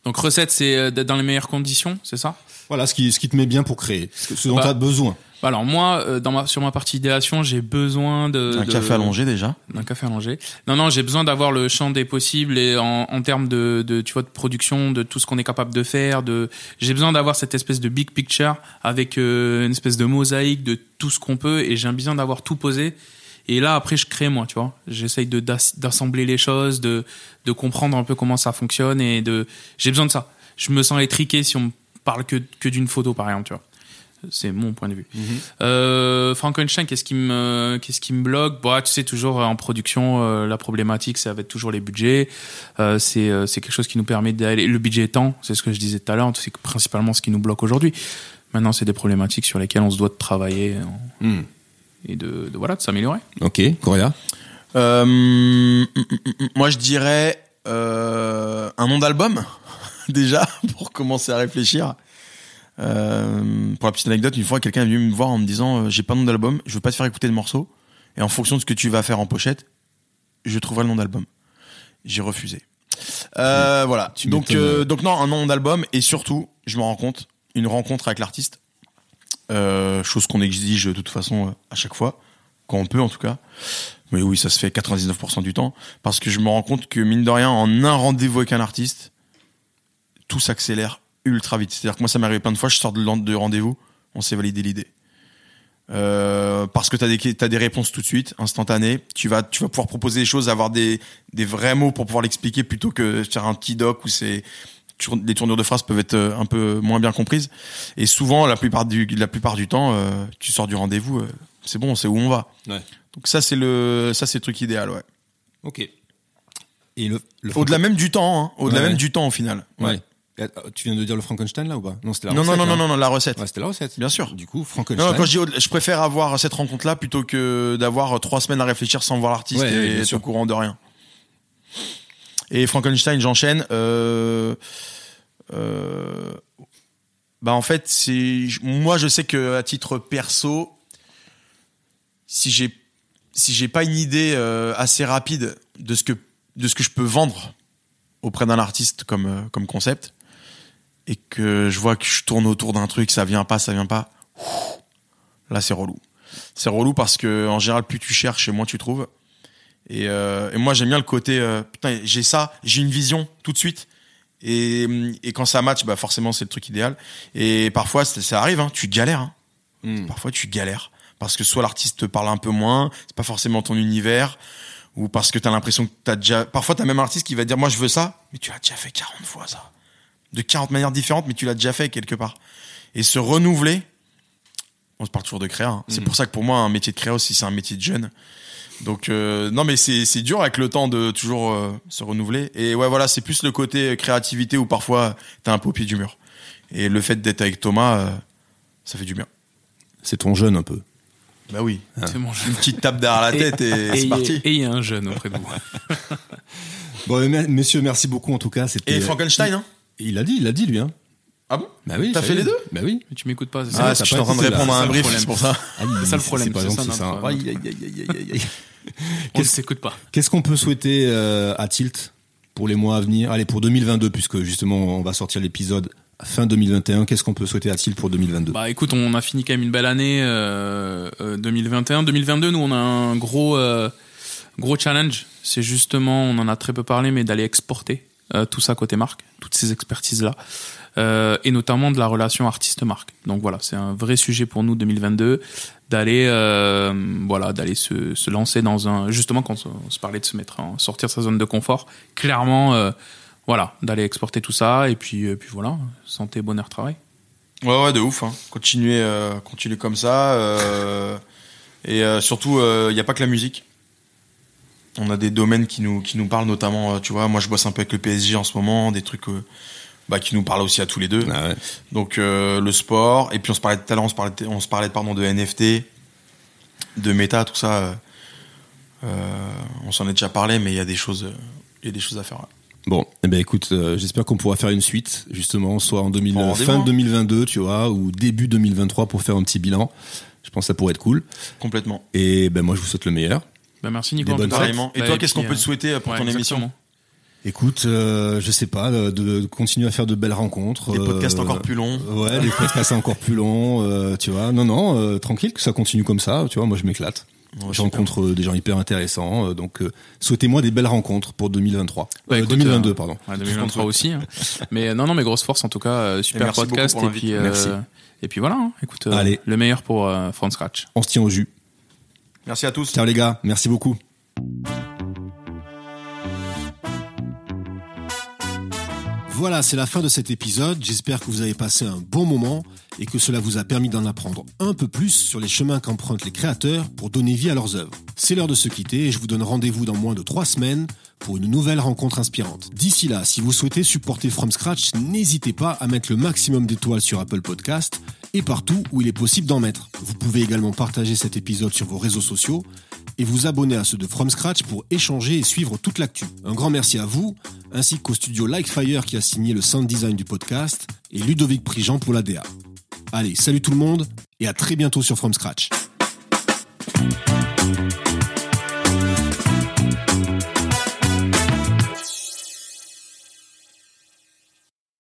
Donc recette, c'est euh, d'être dans les meilleures conditions, c'est ça? Voilà ce qui ce qui te met bien pour créer ce, ce dont Bah, tu as besoin Bah Alors moi, euh, dans ma, sur ma partie idéation, j'ai besoin de Un de- café allongé déjà. d'un café allongé. Non, non, j'ai besoin d'avoir le champ des possibles et en, en termes de, de, tu vois, de production, de tout ce qu'on est capable de faire. De, j'ai besoin d'avoir cette espèce de big picture avec euh, une espèce de mosaïque de tout ce qu'on peut et j'ai besoin d'avoir tout posé. Et là, après, je crée moi, tu vois. J'essaye de d'as- d'assembler les choses, de de comprendre un peu comment ça fonctionne et de. J'ai besoin de ça. Je me sens étriqué si on me parle que que d'une photo, par exemple, tu vois. C'est mon point de vue. Euh, Frankenstein, qu'est-ce qui me, qu'est-ce qui me bloque? Bah, tu sais toujours en production, euh, la problématique, ça va être toujours les budgets. Euh, c'est, euh, c'est quelque chose qui nous permet d'aller. Le budget étant, c'est ce que je disais tout à l'heure, c'est principalement ce qui nous bloque aujourd'hui. Maintenant, c'est des problématiques sur lesquelles on se doit de travailler en- Hmm. et de, de voilà, de s'améliorer. Ok, Coria? Euh, mm, mm, mm, moi, je dirais euh, un nom d'album? déjà pour commencer à réfléchir. Euh, pour la petite anecdote, une fois, quelqu'un est venu me voir en me disant euh, j'ai pas de nom d'album, je veux pas te faire écouter le morceau, et en fonction de ce que tu vas faire en pochette, je trouverai le nom d'album. J'ai refusé. Euh, voilà. tu Donc, donc non, un nom d'album et surtout, je me rends compte, une rencontre avec l'artiste, chose qu'on exige de toute façon à chaque fois, quand on peut en tout cas. Mais oui, ça se fait 99% du temps, parce que je me rends compte que mine de rien, en un rendez-vous avec un artiste, tout s'accélère ultra vite. C'est-à-dire que moi, ça m'est arrivé plein de fois, je sors de, rendez-vous, on s'est validé l'idée. Euh, parce que t'as des t'as des réponses tout de suite, instantanées. Tu vas tu vas pouvoir proposer des choses, avoir des des vrais mots pour pouvoir l'expliquer plutôt que faire un petit doc où c'est les tournures de phrases peuvent être euh, un peu moins bien comprises. Et souvent, la plupart du la plupart du temps, euh, tu sors du rendez-vous, euh, c'est bon, on sait où on va. Ouais. Donc ça c'est le ça c'est le truc idéal, ouais. Ok. Et le, le Au-delà même du temps, hein. au-delà Ouais. même du temps au final. Ouais. Tu viens de dire le Frankenstein là ou pas? Non, c'était la Non, recette. non, non, hein. non, non, la recette. Ouais, c'était la recette. Bien sûr. Du coup, Frankenstein. Non, quand je dis, je préfère avoir cette rencontre-là plutôt que d'avoir trois semaines à réfléchir sans voir l'artiste Ouais, et être sûr. au courant de rien. Et Frankenstein, j'enchaîne. Euh, euh, bah en fait, c'est moi je sais que à titre perso, si j'ai si j'ai pas une idée euh, assez rapide de ce que de ce que je peux vendre auprès d'un artiste comme euh, comme concept et que je vois que je tourne autour d'un truc, ça vient pas, ça vient pas. Là, c'est relou. C'est relou parce que en général, plus tu cherches, et moins tu trouves. Et, euh, et moi, j'aime bien le côté euh, putain, j'ai ça, j'ai une vision tout de suite. Et, et quand ça match, bah forcément, c'est le truc idéal. Et parfois, ça arrive, hein, tu galères. Hein. Hmm. Parfois, tu galères parce que soit l'artiste te parle un peu moins, c'est pas forcément ton univers, ou parce que t'as l'impression que t'as déjà. Parfois, t'as même un artiste qui va te dire, moi, je veux ça, mais tu l'as déjà fait 40 fois ça, de 40 manières différentes, mais tu l'as déjà fait quelque part. Et se renouveler, on se parle toujours de créa. hein. C'est Mhm. pour ça que pour moi, un métier de créa aussi, c'est un métier de jeune. Donc euh, non, mais c'est c'est dur avec le temps de toujours euh, se renouveler. Et ouais, voilà, c'est plus le côté créativité où parfois t'es un peu au pied du mur. Et le fait d'être avec Thomas, euh, ça fait du bien. C'est ton jeune un peu. Bah oui. C'est mon jeu. Une petite tape derrière la tête et, Et c'est il y a- parti. et il y a un jeune auprès de vous. Bon, me- messieurs, merci beaucoup en tout cas. C'était. Et Frankenstein, hein Il a dit, il a dit lui. Hein. Ah bon? Bah oui. T'as ça fait y est. les deux? Bah oui. Mais tu m'écoutes pas, c'est Ah, ça que je suis en train de répondre à un brief, c'est pour ça. Ah, il- C'est ça le problème, C'est pas c'est gentil ça, ça. notre- Aïe, aïe, aïe, aïe, aïe, aïe. On ne Qu'est-ce- s'écoute pas. Qu'est-ce qu'on peut souhaiter euh, à Tilt pour les mois à venir? Allez, pour 2022, puisque justement on va sortir l'épisode fin 2021. Qu'est-ce qu'on peut souhaiter à Tilt pour 2022 Bah écoute, on a fini quand même une belle année euh, euh, 2021. 2022, nous on a un gros euh, gros challenge. C'est justement, on en a très peu parlé, mais d'aller exporter euh, tout ça côté marque, toutes ces expertises là, euh, et notamment de la relation artiste-marque. Donc voilà, c'est un vrai sujet pour nous 2022 d'aller euh, voilà d'aller se, se lancer dans un justement quand on se parlait de se mettre en sortir de sa zone de confort. Clairement, voilà, d'aller exporter tout ça et puis puis voilà, santé, bonheur, travail. Ouais, ouais, de ouf. Hein. Continuer, continuer comme ça. et surtout, il n'y a pas que la musique. On a des domaines qui nous, qui nous parlent, notamment, euh, tu vois, moi je bosse un peu avec le PSG en ce moment, des trucs euh, bah, qui nous parlent aussi à tous les deux. Ah ouais. Donc euh, le sport, et puis on se parlait de talent, on se parlait, de- on se parlait pardon, de NFT, de méta, tout ça. on s'en est déjà parlé, mais il y a des choses, il y a des choses à faire. ouais. Bon, eh ben écoute, euh, j'espère qu'on pourra faire une suite, justement, soit en 2000, Bon, fin hein. 2022, tu vois, ou début 2023 pour faire un petit bilan. Je pense que ça pourrait être cool. Complètement. Et ben moi, je vous souhaite le meilleur. Bah merci Nico. Des en tout bonnes. Et Bah, toi, qu'est-ce qu'on peut te euh, souhaiter pour ouais, ton émission. Écoute, euh, je sais pas, de, de continuer à faire de belles rencontres. Des podcasts euh, encore plus longs. Ouais, des podcasts encore plus longs, euh, tu vois. Non, non, euh, tranquille, que ça continue comme ça, tu vois. Moi, je m'éclate. Ouais, je rencontre euh, des gens hyper intéressants. euh, donc, euh, souhaitez-moi des belles rencontres pour 2023. Bah, Euh, écoute, 2022, euh, pardon. Ouais, 2023 aussi. hein. Mais euh, non, non, mais grosse force en tout cas, euh, super Et merci podcast et pour puis. Merci. euh, et puis voilà. hein. Écoute, euh, Allez. le meilleur pour euh, From Scratch. On se tient au jus. Merci à tous. Ciao les gars, merci beaucoup. Voilà, c'est la fin de cet épisode. J'espère que vous avez passé un bon moment et que cela vous a permis d'en apprendre un peu plus sur les chemins qu'empruntent les créateurs pour donner vie à leurs œuvres. C'est l'heure de se quitter et je vous donne rendez-vous dans moins de trois semaines pour une nouvelle rencontre inspirante. D'ici là, si vous souhaitez supporter From Scratch, n'hésitez pas à mettre le maximum d'étoiles sur Apple Podcast et partout où il est possible d'en mettre. Vous pouvez également partager cet épisode sur vos réseaux sociaux et vous abonner à ceux de From Scratch pour échanger et suivre toute l'actu. Un grand merci à vous, ainsi qu'au studio Likefire qui a signé le sound design du podcast et Ludovic Prigent pour la DA. Allez, salut tout le monde et à très bientôt sur From Scratch.